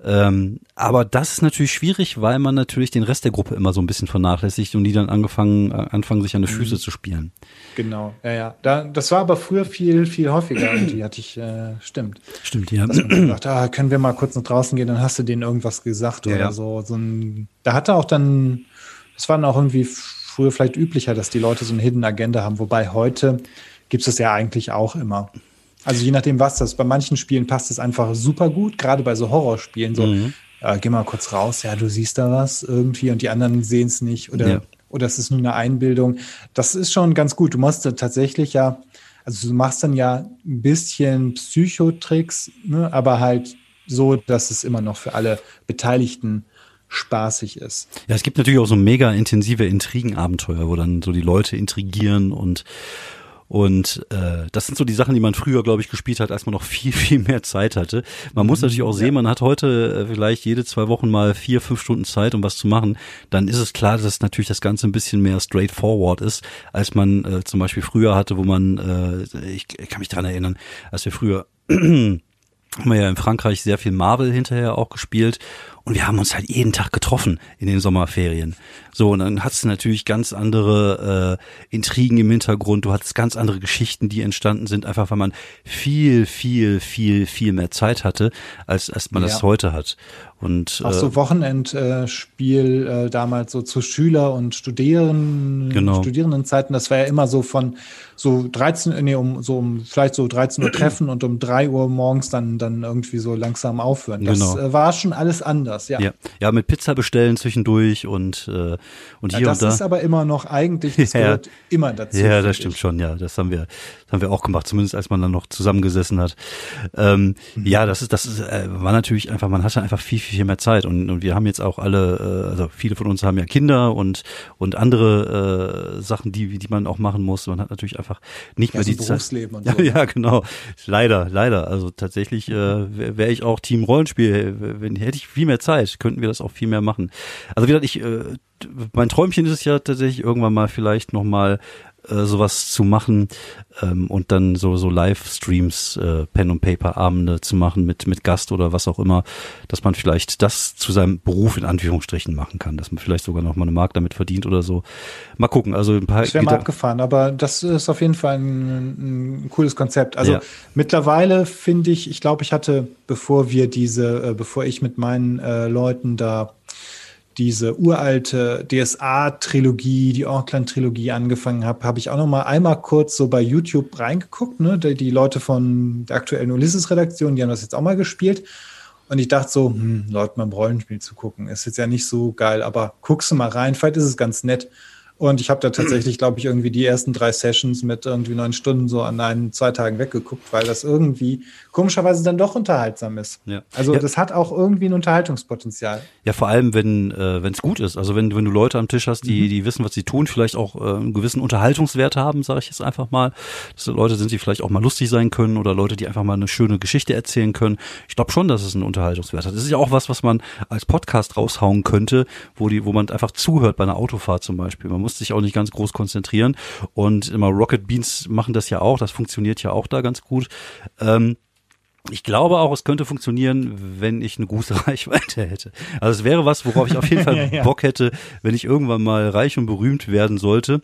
Ähm, aber das ist natürlich schwierig, weil man natürlich den Rest der Gruppe immer so ein bisschen vernachlässigt und die dann angefangen, äh, anfangen, sich an die Füße mhm. zu spielen. Genau, ja, ja. Da, das war aber früher viel, viel häufiger und die hatte ich, äh, stimmt. Stimmt, ja. Dass man ah, können wir mal kurz nach draußen gehen, dann hast du denen irgendwas gesagt ja, oder ja. so. so ein, da hatte auch dann, es waren auch irgendwie früher vielleicht üblicher, dass die Leute so eine Hidden Agenda haben, wobei heute gibt es das ja eigentlich auch immer. Also je nachdem, was das. Bei manchen Spielen passt es einfach super gut, gerade bei so Horrorspielen. So, mhm. äh, geh mal kurz raus, ja, du siehst da was irgendwie und die anderen sehen es nicht oder, ja. oder es ist nur eine Einbildung. Das ist schon ganz gut. Du musst da tatsächlich ja, also du machst dann ja ein bisschen Psychotricks, ne, aber halt so, dass es immer noch für alle Beteiligten spaßig ist. Ja, es gibt natürlich auch so mega intensive Intrigenabenteuer, wo dann so die Leute intrigieren und und äh, das sind so die Sachen, die man früher, glaube ich, gespielt hat, als man noch viel, viel mehr Zeit hatte. Man muss mhm, natürlich auch sehen, man hat heute äh, vielleicht jede zwei Wochen mal vier, fünf Stunden Zeit, um was zu machen. Dann ist es klar, dass natürlich das Ganze ein bisschen mehr straightforward ist, als man äh, zum Beispiel früher hatte, wo man, äh, ich, ich kann mich daran erinnern, als wir früher haben wir ja in Frankreich sehr viel Marvel hinterher auch gespielt und wir haben uns halt jeden Tag getroffen in den Sommerferien. So, und dann hast du natürlich ganz andere äh, Intrigen im Hintergrund, du hattest ganz andere Geschichten, die entstanden sind, einfach weil man viel, viel, viel, viel mehr Zeit hatte, als, als man ja. das heute hat. Und, Auch so äh, Wochenendspiel äh, damals so zu Schüler- und Studierenden, genau. Studierendenzeiten, das war ja immer so von so 13, nee, um so um vielleicht so 13 Uhr treffen und um 3 Uhr morgens dann, dann irgendwie so langsam aufhören. Das genau. äh, war schon alles anders, ja. ja. Ja, mit Pizza bestellen zwischendurch und, äh, und hier ja, und da. Das ist aber immer noch eigentlich, das ja. gehört immer dazu. Ja, das stimmt ich. schon, ja. Das haben wir, das haben wir auch gemacht, zumindest als man dann noch zusammengesessen hat. Ähm, mhm. Ja, das ist, das ist, äh, war natürlich einfach, man hatte einfach viel, viel mehr Zeit und, und wir haben jetzt auch alle, äh, also viele von uns haben ja Kinder und, und andere äh, Sachen, die, die man auch machen muss. Man hat natürlich einfach nicht mehr die Zeit. So, ja, ja, genau. Leider, leider. Also tatsächlich äh, wäre wär ich auch Team Rollenspiel. Wenn hätte ich viel mehr Zeit, könnten wir das auch viel mehr machen. Also wie gesagt, ich äh, mein Träumchen ist es ja tatsächlich irgendwann mal vielleicht noch mal äh, sowas zu machen ähm, und dann so so Livestreams, äh, Pen und Paper Abende zu machen mit mit Gast oder was auch immer, dass man vielleicht das zu seinem Beruf in Anführungsstrichen machen kann, dass man vielleicht sogar noch mal eine Mark damit verdient oder so. Mal gucken. Also ein paar. Das wäre mal abgefahren, aber das ist auf jeden Fall ein, ein cooles Konzept. Also ja. mittlerweile finde ich, ich glaube, ich hatte, bevor wir diese, äh, bevor ich mit meinen äh, Leuten da diese uralte DSA-Trilogie, die Auckland-Trilogie angefangen habe, habe ich auch noch mal einmal kurz so bei YouTube reingeguckt. Ne? Die, die Leute von der aktuellen Ulysses-Redaktion, die haben das jetzt auch mal gespielt. Und ich dachte so, hm, Leute beim Rollenspiel zu gucken, ist jetzt ja nicht so geil, aber guckst du mal rein, vielleicht ist es ganz nett. Und ich habe da tatsächlich, glaube ich, irgendwie die ersten drei Sessions mit irgendwie neun Stunden so an einen, zwei Tagen weggeguckt, weil das irgendwie komischerweise dann doch unterhaltsam ist. Ja. Also ja. das hat auch irgendwie ein Unterhaltungspotenzial. Ja, vor allem, wenn äh, es gut ist. Also wenn, wenn du Leute am Tisch hast, die, mhm. die wissen, was sie tun, vielleicht auch äh, einen gewissen Unterhaltungswert haben, sage ich jetzt einfach mal. Dass Leute sind, die vielleicht auch mal lustig sein können oder Leute, die einfach mal eine schöne Geschichte erzählen können. Ich glaube schon, dass es einen Unterhaltungswert hat. Das ist ja auch was, was man als Podcast raushauen könnte, wo die, wo man einfach zuhört bei einer Autofahrt zum Beispiel. Man muss sich auch nicht ganz groß konzentrieren. Und immer Rocket Beans machen das ja auch, das funktioniert ja auch da ganz gut. Ähm, ich glaube auch, es könnte funktionieren, wenn ich eine gute Reichweite hätte. Also es wäre was, worauf ich auf jeden Fall ja, ja. Bock hätte, wenn ich irgendwann mal reich und berühmt werden sollte,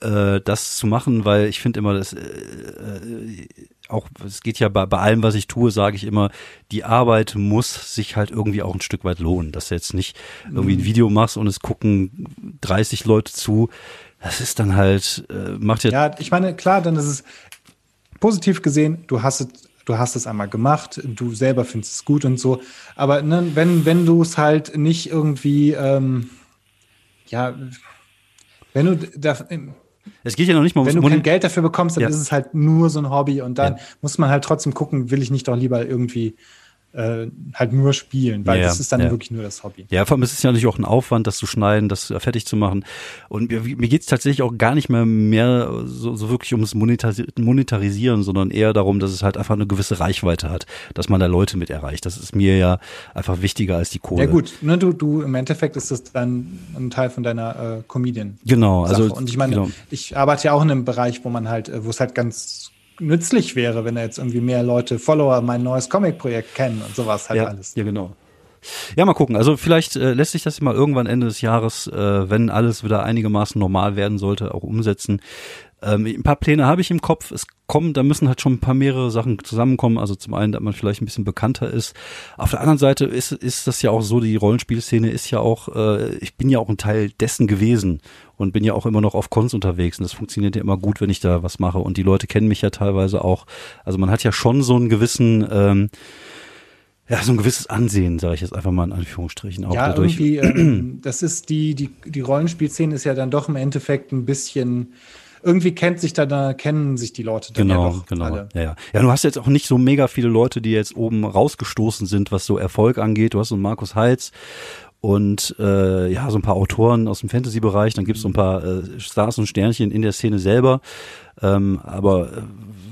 äh, das zu machen, weil ich finde immer, das äh, äh, auch, es geht ja bei, bei allem, was ich tue, sage ich immer, die Arbeit muss sich halt irgendwie auch ein Stück weit lohnen, dass du jetzt nicht irgendwie ein mhm. Video machst und es gucken 30 Leute zu. Das ist dann halt, äh, macht ja. Ja, ich meine, klar, dann ist es positiv gesehen, du hast es du hast es einmal gemacht, du selber findest es gut und so. Aber ne, wenn, wenn du es halt nicht irgendwie, ähm, ja, wenn du da, es geht ja noch nicht mal Wenn du kein Geld dafür bekommst, dann ja. ist es halt nur so ein Hobby und dann ja. muss man halt trotzdem gucken, will ich nicht doch lieber irgendwie äh, halt nur spielen, weil ja, das ist dann ja. wirklich nur das Hobby. Ja, vor allem ist es ja natürlich auch ein Aufwand, das zu schneiden, das fertig zu machen. Und mir, mir geht es tatsächlich auch gar nicht mehr mehr so, so wirklich ums Monetarisieren, sondern eher darum, dass es halt einfach eine gewisse Reichweite hat, dass man da Leute mit erreicht. Das ist mir ja einfach wichtiger als die Kohle. Ja gut, ne, du, du im Endeffekt ist das dann ein Teil von deiner äh, Comedian. Genau, also und ich meine, genau. ich arbeite ja auch in einem Bereich, wo man halt, äh, wo es halt ganz nützlich wäre, wenn er jetzt irgendwie mehr Leute, Follower, mein neues Comic-Projekt kennen und sowas halt ja, alles. Ja, genau. Ja, mal gucken. Also vielleicht äh, lässt sich das mal irgendwann Ende des Jahres, äh, wenn alles wieder einigermaßen normal werden sollte, auch umsetzen. Ähm, ein paar Pläne habe ich im Kopf. Es kommen, da müssen halt schon ein paar mehrere Sachen zusammenkommen. Also zum einen, dass man vielleicht ein bisschen bekannter ist. Auf der anderen Seite ist, ist das ja auch so, die Rollenspielszene ist ja auch, äh, ich bin ja auch ein Teil dessen gewesen und bin ja auch immer noch auf Cons unterwegs. Und das funktioniert ja immer gut, wenn ich da was mache. Und die Leute kennen mich ja teilweise auch. Also man hat ja schon so einen gewissen, ähm, ja, so ein gewisses Ansehen, sage ich jetzt einfach mal in Anführungsstrichen. Auch ja, dadurch. irgendwie, ähm, das ist die, die, die Rollenspielszene ist ja dann doch im Endeffekt ein bisschen, irgendwie kennt sich da, da kennen sich die Leute dann genau, ja doch genau. Alle. Ja, ja. ja, du hast jetzt auch nicht so mega viele Leute, die jetzt oben rausgestoßen sind, was so Erfolg angeht. Du hast so Markus Heitz und äh, ja, so ein paar Autoren aus dem Fantasy-Bereich, dann gibt's so ein paar äh, Stars und Sternchen in der Szene selber. Ähm, aber äh,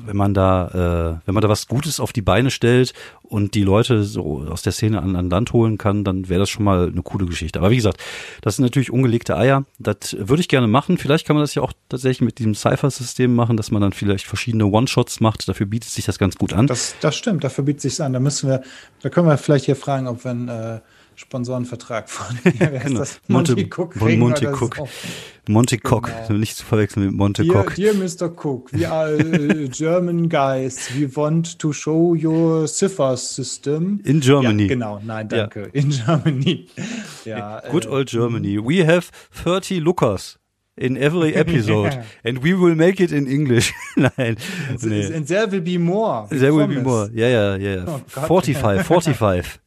wenn man da, äh, wenn man da was Gutes auf die Beine stellt und die Leute so aus der Szene an, an Land holen kann, dann wäre das schon mal eine coole Geschichte. Aber wie gesagt, das sind natürlich ungelegte Eier. Das würde ich gerne machen. Vielleicht kann man das ja auch tatsächlich mit diesem Cypher-System machen, dass man dann vielleicht verschiedene One-Shots macht. Dafür bietet sich das ganz gut an. Das, das stimmt, dafür bietet sich an. Da müssen wir, da können wir vielleicht hier fragen, ob wir äh, Sponsorenvertrag von genau. Monte, Monty Cook. Monty Cook. Monty Cook, genau. nicht zu verwechseln mit Monte Cook. Dear Mr. Cook, we are uh, German guys. We want to show your Cipher system. In Germany. Ja, genau, nein, danke. Ja. In Germany. Ja, Good äh, old Germany. We have 30 Lucas in every episode and we will make it in English. Nein. Nee. And there will be more. There will be more. Ja, ja, ja. 45, 45.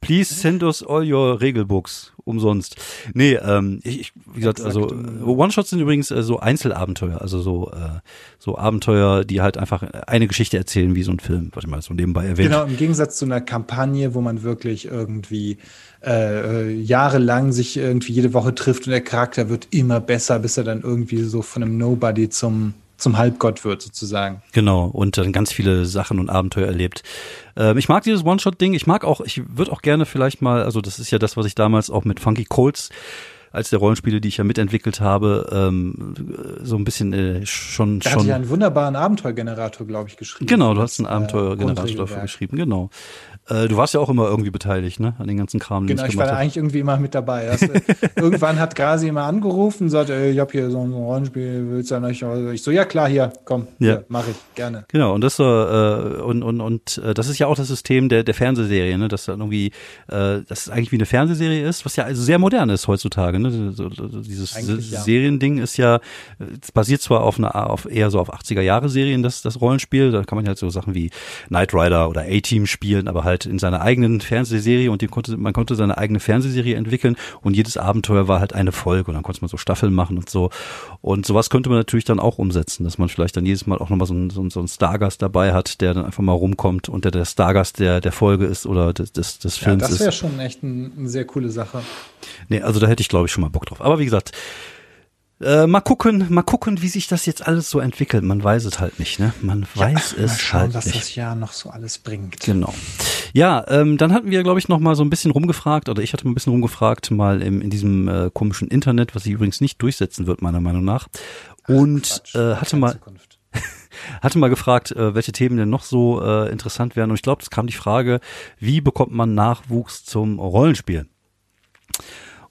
Please send us all your Regelbooks umsonst. Nee, ähm, ich, ich wie gesagt, also One-Shots sind übrigens äh, so Einzelabenteuer, also so äh, so Abenteuer, die halt einfach eine Geschichte erzählen wie so ein Film, was ich mal so nebenbei erwähnt. Genau, im Gegensatz zu einer Kampagne, wo man wirklich irgendwie äh, jahrelang sich irgendwie jede Woche trifft und der Charakter wird immer besser, bis er dann irgendwie so von einem Nobody zum zum Halbgott wird sozusagen. Genau, und dann ganz viele Sachen und Abenteuer erlebt. Ähm, ich mag dieses One-Shot-Ding. Ich mag auch, ich würde auch gerne vielleicht mal, also das ist ja das, was ich damals auch mit Funky Colts als der Rollenspiele, die ich ja mitentwickelt habe, ähm, so ein bisschen äh, schon da schon. ja einen wunderbaren Abenteuergenerator, glaube ich, geschrieben. Genau, du hast einen Abenteuergenerator äh, dafür geschrieben, genau. Äh, du warst ja auch immer irgendwie beteiligt, ne? An den ganzen Kram. Den genau, ich, ich war da eigentlich irgendwie immer mit dabei. Äh, irgendwann hat Grasi immer angerufen und sagte, ey, ich habe hier so ein Rollenspiel, willst du ja nicht? Also ich so, ja klar, hier, komm, ja. mache ich, gerne. Genau, und das äh, und, und, und äh, das ist ja auch das System der, der Fernsehserie, ne? Dass dann irgendwie, äh, das ist eigentlich wie eine Fernsehserie ist, was ja also sehr modern ist heutzutage, ne? So, dieses ja. Seriending ist ja, es basiert zwar auf einer auf eher so auf 80er Jahre Serien, das, das Rollenspiel, da kann man halt so Sachen wie Knight Rider oder A-Team spielen, aber halt halt in seiner eigenen Fernsehserie und konnte, man konnte seine eigene Fernsehserie entwickeln und jedes Abenteuer war halt eine Folge und dann konnte man so Staffeln machen und so. Und sowas könnte man natürlich dann auch umsetzen, dass man vielleicht dann jedes Mal auch nochmal so einen, so, einen, so einen Stargast dabei hat, der dann einfach mal rumkommt und der der Stargast der, der Folge ist oder des, des, des Films ja, das wäre schon echt ein, eine sehr coole Sache. Nee, also da hätte ich glaube ich schon mal Bock drauf. Aber wie gesagt, äh, mal gucken, mal gucken, wie sich das jetzt alles so entwickelt. Man weiß es halt nicht, ne? Man weiß ja, es mal schauen, halt was nicht. das Jahr noch so alles bringt. Genau. Ja, ähm, dann hatten wir, glaube ich, noch mal so ein bisschen rumgefragt, oder ich hatte mal ein bisschen rumgefragt, mal im, in diesem äh, komischen Internet, was sich übrigens nicht durchsetzen wird, meiner Meinung nach. Und Ach, äh, hatte mal hatte mal gefragt, äh, welche Themen denn noch so äh, interessant wären. Und ich glaube, es kam die Frage, wie bekommt man Nachwuchs zum Rollenspiel?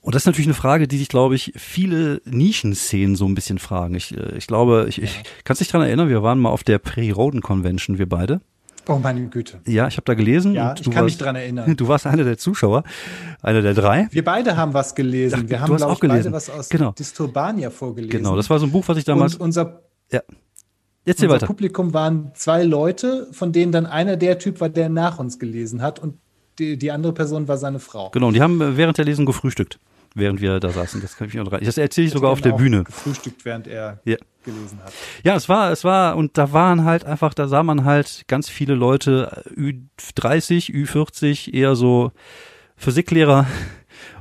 Und das ist natürlich eine Frage, die sich, glaube ich, viele Nischenszenen so ein bisschen fragen. Ich, äh, ich glaube, ich, ich kannst dich dran erinnern, wir waren mal auf der Prairie-Roden Convention, wir beide. Oh meine Güte. Ja, ich habe da gelesen. Ja, ich kann warst, mich dran erinnern. Du warst einer der Zuschauer, einer der drei. Wir beide haben was gelesen. Ach, wir haben, glaube ich, beide was aus genau. Disturbania vorgelesen. Genau, das war so ein Buch, was ich damals. Und unser, ja. Jetzt unser weiter. Publikum waren zwei Leute, von denen dann einer der Typ war, der nach uns gelesen hat und die, die andere Person war seine Frau. Genau, und die haben während der Lesung gefrühstückt während wir da saßen. Das kann ich noch rein. Das erzähle ich sogar auf der Bühne. Gefrühstückt, während er ja. gelesen hat. Ja, es war, es war, und da waren halt einfach, da sah man halt ganz viele Leute, Ü30, Ü40, eher so Physiklehrer,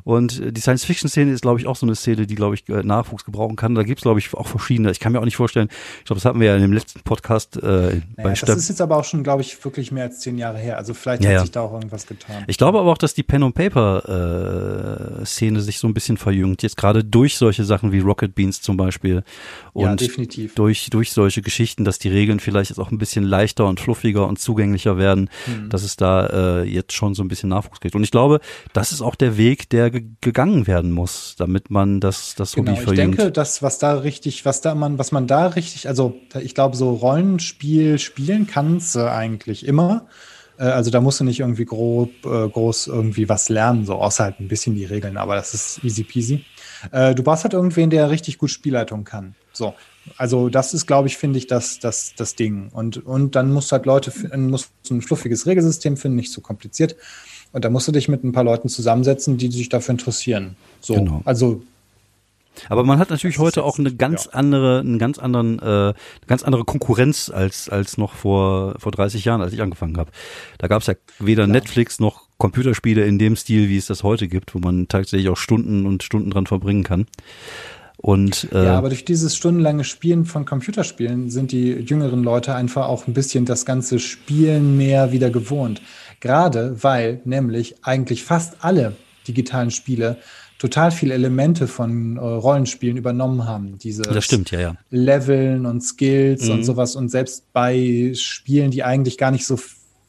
und äh, die Science-Fiction-Szene ist, glaube ich, auch so eine Szene, die, glaube ich, Nachwuchs gebrauchen kann. Da gibt's glaube ich, auch verschiedene. Ich kann mir auch nicht vorstellen, ich glaube, das hatten wir ja in dem letzten Podcast äh, naja, bei Das Stab ist jetzt aber auch schon, glaube ich, wirklich mehr als zehn Jahre her. Also vielleicht ja, hat sich da auch irgendwas getan. Ich glaube aber auch, dass die Pen-and-Paper-Szene äh, sich so ein bisschen verjüngt. Jetzt gerade durch solche Sachen wie Rocket Beans zum Beispiel. Und ja, definitiv. Durch, durch solche Geschichten, dass die Regeln vielleicht jetzt auch ein bisschen leichter und fluffiger und zugänglicher werden, mhm. dass es da äh, jetzt schon so ein bisschen Nachwuchs gibt. Und ich glaube, das ist auch der Weg, der ge gegangen werden muss, damit man das, das genau, Hobby verjüngt. Ich denke, dass was da richtig, was da man, was man da richtig, also ich glaube, so Rollenspiel spielen kannst du eigentlich immer. Äh, also da musst du nicht irgendwie grob, äh, groß irgendwie was lernen, so außer halt ein bisschen die Regeln, aber das ist easy peasy. Äh, du brauchst halt irgendwen, der richtig gut Spielleitung kann. So. Also das ist, glaube ich, finde ich, das, das, das Ding. Und, und dann musst du halt Leute, musst ein fluffiges Regelsystem finden, nicht so kompliziert. Und da musst du dich mit ein paar Leuten zusammensetzen, die sich dafür interessieren. So, genau. also aber man hat natürlich heute auch eine ganz ja. andere, einen ganz anderen, äh, eine ganz andere Konkurrenz als als noch vor vor 30 Jahren, als ich angefangen habe. Da gab es ja weder ja. Netflix noch Computerspiele in dem Stil, wie es das heute gibt, wo man tatsächlich auch Stunden und Stunden dran verbringen kann. Und, äh, ja, aber durch dieses stundenlange Spielen von Computerspielen sind die jüngeren Leute einfach auch ein bisschen das ganze Spielen mehr wieder gewohnt. Gerade weil nämlich eigentlich fast alle digitalen Spiele total viele Elemente von äh, Rollenspielen übernommen haben. Diese das stimmt, ja, ja. Leveln und Skills mhm. und sowas. Und selbst bei Spielen, die eigentlich gar nicht so,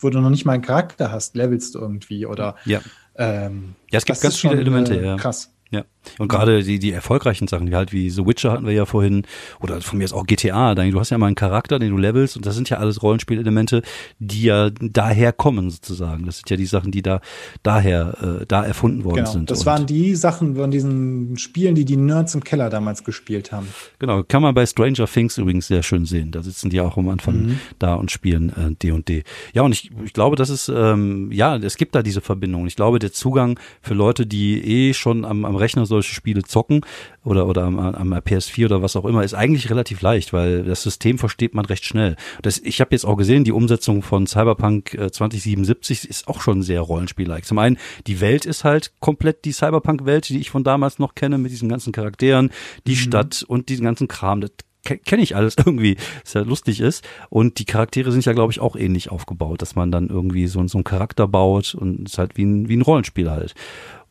wo du noch nicht mal einen Charakter hast, levelst du irgendwie oder ja. Ähm, ja, es gibt ganz viele Elemente, äh, ja. Krass. Ja. Und gerade die, die erfolgreichen Sachen, wie halt wie The Witcher hatten wir ja vorhin, oder von mir ist auch GTA, du hast ja mal einen Charakter, den du levelst, und das sind ja alles Rollenspielelemente, die ja daher kommen sozusagen. Das sind ja die Sachen, die da daher, äh, da erfunden worden genau, sind. Das waren die Sachen von diesen Spielen, die die Nerds im Keller damals gespielt haben. Genau, kann man bei Stranger Things übrigens sehr schön sehen. Da sitzen die auch am Anfang mhm. da und spielen äh, D und D. Ja, und ich, ich glaube, das ist, ähm, ja, es gibt da diese Verbindung. Ich glaube, der Zugang für Leute, die eh schon am, am Rechner solche Spiele zocken oder, oder am, am PS4 oder was auch immer, ist eigentlich relativ leicht, weil das System versteht man recht schnell. Das, ich habe jetzt auch gesehen, die Umsetzung von Cyberpunk 2077 äh, ist auch schon sehr Rollenspiel-like. Zum einen, die Welt ist halt komplett die Cyberpunk-Welt, die ich von damals noch kenne, mit diesen ganzen Charakteren, die mhm. Stadt und diesen ganzen Kram. Das kenne ich alles irgendwie, was ja lustig ist. Und die Charaktere sind ja, glaube ich, auch ähnlich aufgebaut, dass man dann irgendwie so, so einen Charakter baut und es ist halt wie ein, wie ein Rollenspiel halt.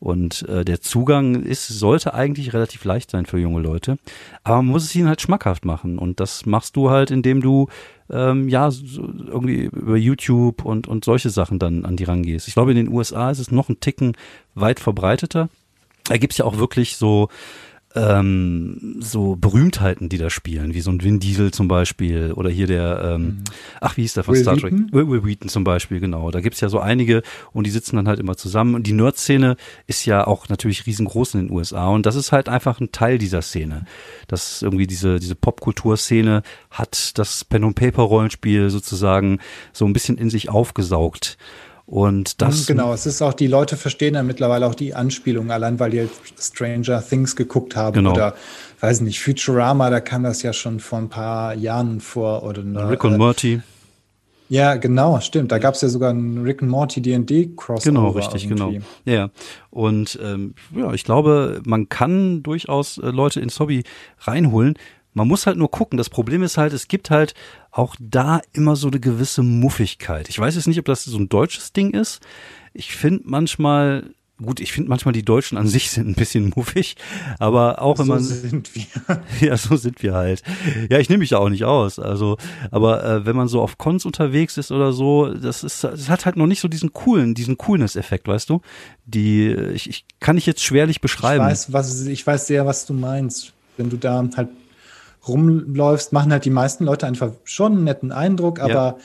Und äh, der Zugang ist, sollte eigentlich relativ leicht sein für junge Leute. Aber man muss es ihnen halt schmackhaft machen. Und das machst du halt, indem du ähm, ja so irgendwie über YouTube und, und solche Sachen dann an die rangehst. Ich glaube, in den USA ist es noch ein Ticken weit verbreiteter. Da gibt's ja auch wirklich so ähm, so Berühmtheiten, die da spielen, wie so ein Vin Diesel zum Beispiel oder hier der, ähm, mhm. ach, wie hieß der von Will Star Trek? Will, Will Wheaton zum Beispiel, genau. Da gibt's ja so einige und die sitzen dann halt immer zusammen. Und die Nerd-Szene ist ja auch natürlich riesengroß in den USA und das ist halt einfach ein Teil dieser Szene. Das irgendwie diese, diese Popkultur-Szene hat das Pen-and-Paper-Rollenspiel sozusagen so ein bisschen in sich aufgesaugt. Und das. Genau, es ist auch, die Leute verstehen ja mittlerweile auch die Anspielung, allein weil die halt Stranger Things geguckt haben genau. oder, weiß nicht, Futurama, da kam das ja schon vor ein paar Jahren vor oder eine, Rick und Morty. Ja, genau, stimmt. Da gab es ja sogar ein Rick and Morty D&D Crossover. Genau, richtig, irgendwie. genau. Ja, und ähm, ja, ich glaube, man kann durchaus äh, Leute ins Hobby reinholen. Man muss halt nur gucken. Das Problem ist halt, es gibt halt auch da immer so eine gewisse Muffigkeit. Ich weiß jetzt nicht, ob das so ein deutsches Ding ist. Ich finde manchmal, gut, ich finde manchmal die Deutschen an sich sind ein bisschen muffig, aber auch wenn so man. So sind wir. Ja, so sind wir halt. Ja, ich nehme mich ja auch nicht aus. Also, aber äh, wenn man so auf Cons unterwegs ist oder so, das ist, das hat halt noch nicht so diesen coolen, diesen Coolness-Effekt, weißt du? Die, ich, ich kann ich jetzt schwerlich beschreiben. Ich weiß, was, ich weiß sehr, was du meinst. Wenn du da halt rumläufst, machen halt die meisten Leute einfach schon einen netten Eindruck, aber, ja.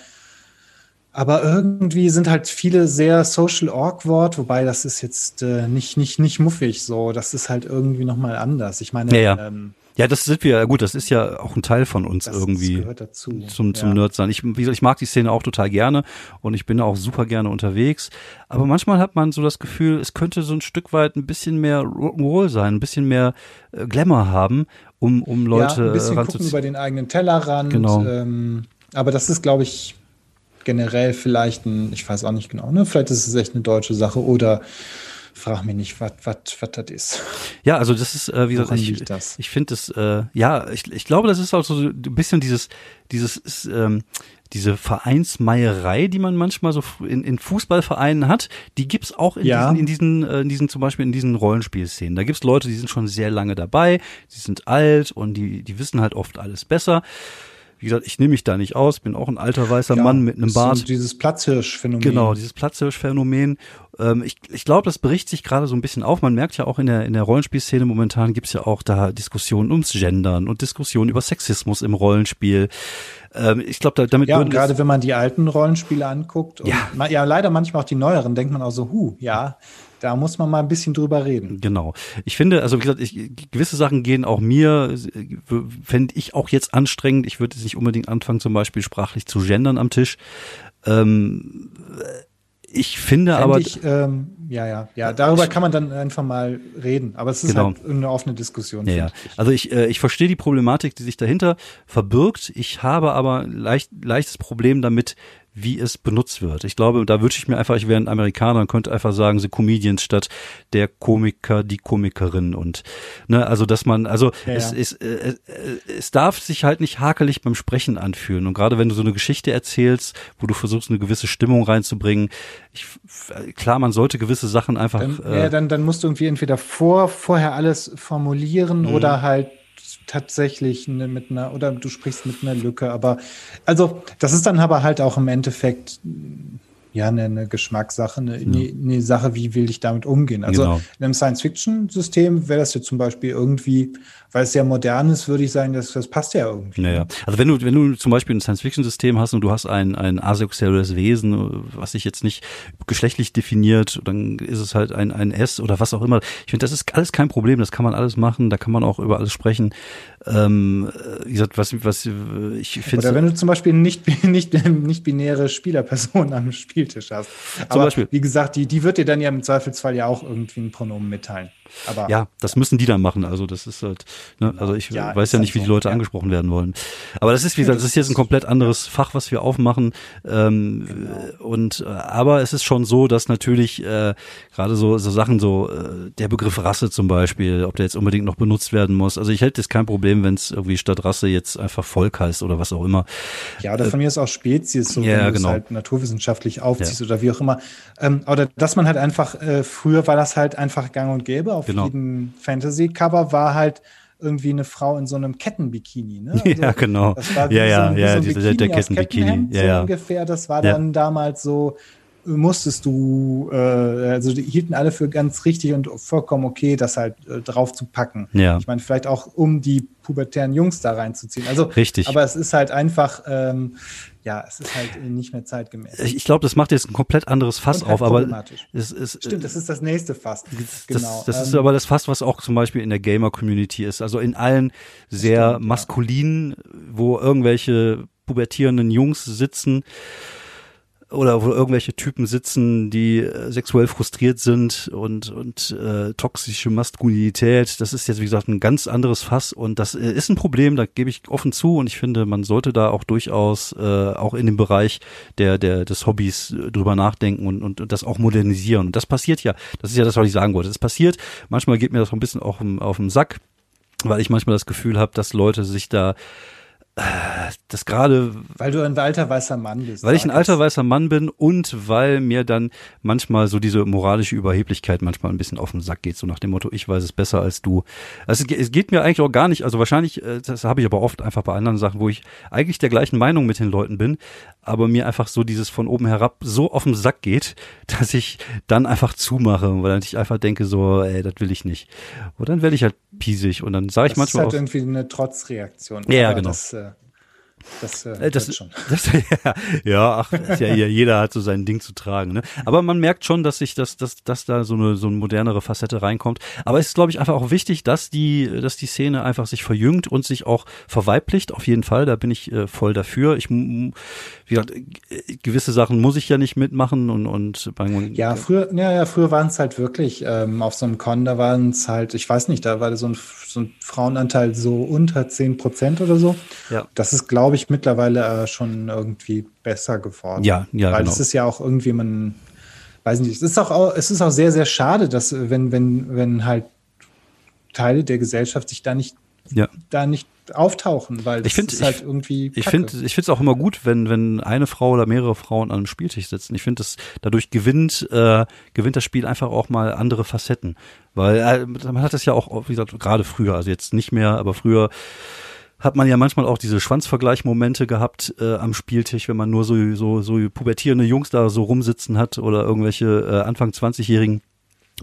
aber irgendwie sind halt viele sehr social awkward, wobei das ist jetzt äh, nicht, nicht, nicht muffig so. Das ist halt irgendwie nochmal anders. Ich meine, ja, ja. Ähm, ja, das sind wir, gut, das ist ja auch ein Teil von uns das irgendwie. gehört dazu. Zum, zum ja. Nerd sein. Ich, ich mag die Szene auch total gerne und ich bin auch super gerne unterwegs. Aber manchmal hat man so das Gefühl, es könnte so ein Stück weit ein bisschen mehr Rock'n'Roll sein, ein bisschen mehr äh, Glamour haben um, um Leute ja, ein bisschen gucken über den eigenen Tellerrand. Genau. Ähm, aber das ist, glaube ich, generell vielleicht ein, ich weiß auch nicht genau, ne? Vielleicht ist es echt eine deutsche Sache oder frag mich nicht, was das ist. Ja, also das ist, äh, wie gesagt, ich, ich finde das, äh, ja, ich, ich glaube, das ist auch so ein bisschen dieses, dieses, ähm, diese Vereinsmeierei, die man manchmal so in, in Fußballvereinen hat, die gibt's auch in ja. diesen, in diesen, äh, in diesen, zum Beispiel in diesen Rollenspielszenen. Da gibt's Leute, die sind schon sehr lange dabei, die sind alt und die, die wissen halt oft alles besser wie gesagt, ich nehme mich da nicht aus, bin auch ein alter weißer ja, Mann mit einem Bart. So dieses Platzhirsch-Phänomen. Genau, dieses Platzhirsch-Phänomen. Ähm, ich ich glaube, das bricht sich gerade so ein bisschen auf. Man merkt ja auch in der, in der Rollenspielszene momentan gibt's ja auch da Diskussionen ums Gendern und Diskussionen über Sexismus im Rollenspiel. Ähm, ich glaube, da, damit ja, und gerade wenn man die alten Rollenspiele anguckt, ja. ja, leider manchmal auch die neueren, denkt man auch so, hu, ja, da muss man mal ein bisschen drüber reden. Genau. Ich finde, also wie gesagt, ich, gewisse Sachen gehen auch mir, fände ich auch jetzt anstrengend. Ich würde jetzt nicht unbedingt anfangen, zum Beispiel sprachlich zu gendern am Tisch. Ähm, ich finde Fänd aber. Ich, ähm, ja, ja, ja. Darüber ich, kann man dann einfach mal reden. Aber es ist genau. halt eine offene Diskussion. Ja, ja. Also ich, äh, ich verstehe die Problematik, die sich dahinter verbirgt. Ich habe aber leicht, leichtes Problem damit, wie es benutzt wird. Ich glaube, da wünsche ich mir einfach, ich wäre ein Amerikaner und könnte einfach sagen, sie Comedians statt der Komiker, die Komikerin und ne, also dass man, also ja, es, ja. Es, äh, äh, es darf sich halt nicht hakelig beim Sprechen anfühlen und gerade wenn du so eine Geschichte erzählst, wo du versuchst eine gewisse Stimmung reinzubringen, ich, klar, man sollte gewisse Sachen einfach. Dann, äh, ja, dann, dann musst du irgendwie entweder vor vorher alles formulieren mhm. oder halt tatsächlich eine, mit einer, oder du sprichst mit einer Lücke, aber also das ist dann aber halt auch im Endeffekt ja eine, eine Geschmackssache, eine, ja. eine, Sache, wie will ich damit umgehen. Also genau. in einem Science-Fiction-System wäre das ja zum Beispiel irgendwie weil es ja modern ist, würde ich sagen, das, das passt ja irgendwie. Naja, also wenn du, wenn du zum Beispiel ein Science-Fiction-System hast und du hast ein, ein asexuelles Wesen, was sich jetzt nicht geschlechtlich definiert, dann ist es halt ein, ein S oder was auch immer. Ich finde, das ist alles kein Problem, das kann man alles machen, da kann man auch über alles sprechen. Ähm, wie gesagt, was, was ich finde. Oder wenn du zum Beispiel nicht, nicht, nicht binäre Spielerpersonen am Spieltisch hast. Zum Aber Beispiel. wie gesagt, die, die wird dir dann ja im Zweifelsfall ja auch irgendwie ein Pronomen mitteilen. Aber ja, das müssen die dann machen. Also das ist halt, ne, also ich ja, weiß ja nicht, wie die Leute so, angesprochen werden wollen. Aber das ist, wie gesagt, das ist jetzt ein komplett anderes Fach, was wir aufmachen. Ähm, genau. Und äh, aber es ist schon so, dass natürlich äh, gerade so, so Sachen, so äh, der Begriff Rasse zum Beispiel, ob der jetzt unbedingt noch benutzt werden muss. Also ich hätte jetzt kein Problem, wenn es irgendwie statt Rasse jetzt einfach Volk heißt oder was auch immer. Ja, oder von äh, mir ist auch Spezies, so ja, wenn genau. du es halt naturwissenschaftlich aufziehst oder wie auch immer. Ähm, oder dass man halt einfach, äh, früher war das halt einfach gang und gäbe auf genau. jedem Fantasy-Cover war halt irgendwie eine Frau in so einem Kettenbikini. Ne? Also ja, genau. Das war ja, ja, so, ja, so dieser, der Kettenbikini. Ja, ja. So ungefähr. Das war ja. dann damals so, musstest du, äh, also die hielten alle für ganz richtig und vollkommen okay, das halt äh, drauf zu packen. Ja. Ich meine, vielleicht auch, um die pubertären Jungs da reinzuziehen. Also, richtig. Aber es ist halt einfach, ähm, ja, es ist halt nicht mehr zeitgemäß. Ich glaube, das macht jetzt ein komplett anderes Fass halt auf, aber es ist stimmt, das ist das nächste Fass. Das, genau. Das, ist ähm, aber das Fass, was auch zum Beispiel in der Gamer-Community ist. Also in allen sehr stimmt, maskulinen, ja. wo irgendwelche pubertierenden Jungs sitzen oder wo irgendwelche Typen sitzen, die äh, sexuell frustriert sind und und äh, toxische Maskulinität, das ist jetzt wie gesagt ein ganz anderes Fass und das äh, ist ein Problem, da gebe ich offen zu und ich finde, man sollte da auch durchaus äh, auch in dem Bereich der der des Hobbys äh, drüber nachdenken und, und und das auch modernisieren. Und das passiert ja, das ist ja das, was ich sagen wollte. Das passiert, manchmal geht mir das so ein bisschen auch um, auf den Sack, weil ich manchmal das Gefühl habe, dass Leute sich da das gerade. Weil du ein alter weißer Mann bist. Weil ich ein alter weißer Mann bin und weil mir dann manchmal so diese moralische Überheblichkeit manchmal ein bisschen auf den Sack geht, so nach dem Motto, ich weiß es besser als du. Also es geht mir eigentlich auch gar nicht, also wahrscheinlich, äh, das habe ich aber oft einfach bei anderen Sachen, wo ich eigentlich der gleichen Meinung mit den Leuten bin, aber mir einfach so dieses von oben herab so auf den Sack geht, dass ich dann einfach zumache, weil ich einfach denke so, ey, das will ich nicht. Und dann werde ich halt piesig und dann sage ich das manchmal ist halt auch, irgendwie eine Trotzreaktion. Ja, genau. Das, äh das, äh, das, schon. Das, ja, ja, ach, ja, jeder hat so sein Ding zu tragen. Ne? Aber man merkt schon, dass sich das, dass, dass da so eine so eine modernere Facette reinkommt. Aber es ist, glaube ich, einfach auch wichtig, dass die, dass die Szene einfach sich verjüngt und sich auch verweiblicht. Auf jeden Fall, da bin ich äh, voll dafür. Ich, wie gesagt, gewisse Sachen muss ich ja nicht mitmachen und und ja, früher, ja, ja, früher waren es halt wirklich ähm, auf so einem Con, da waren es halt, ich weiß nicht, da war so ein, so ein Frauenanteil so unter zehn Prozent oder so. Ja. Das ist, glaube ich, mittlerweile äh, schon irgendwie besser geworden. Ja, ja, Weil genau. es ist ja auch irgendwie, man weiß nicht, es ist auch, es ist auch sehr, sehr schade, dass wenn, wenn, wenn halt Teile der Gesellschaft sich da nicht, ja. da nicht auftauchen, weil ich finde halt irgendwie. Kacke. Ich finde, ich finde es auch immer gut, wenn wenn eine Frau oder mehrere Frauen an einem Spieltisch sitzen. Ich finde, das dadurch gewinnt äh, gewinnt das Spiel einfach auch mal andere Facetten, weil äh, man hat das ja auch, wie gesagt, gerade früher, also jetzt nicht mehr, aber früher hat man ja manchmal auch diese Schwanzvergleichmomente gehabt äh, am Spieltisch, wenn man nur so, so, so pubertierende Jungs da so rumsitzen hat oder irgendwelche äh, Anfang 20-Jährigen.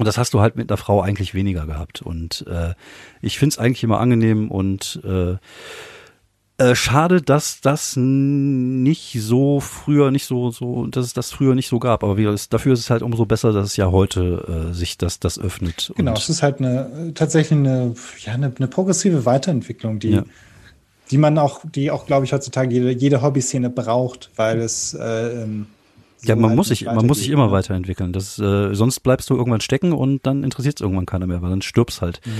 Und das hast du halt mit einer Frau eigentlich weniger gehabt. Und äh, ich find's eigentlich immer angenehm und äh, äh, schade, dass das nicht so früher nicht so so, dass es das früher nicht so gab. Aber wie, dafür ist es halt umso besser, dass es ja heute äh, sich das das öffnet. Genau, es ist halt eine tatsächlich eine ja eine, eine progressive Weiterentwicklung, die ja. die man auch, die auch glaube ich heutzutage jede, jede Hobbyszene braucht, weil es äh, ähm, so ja, man halt muss sich, man muss sich immer ne? weiterentwickeln. Das, äh, sonst bleibst du irgendwann stecken und dann interessiert es irgendwann keiner mehr, weil dann stirbst halt. Mhm.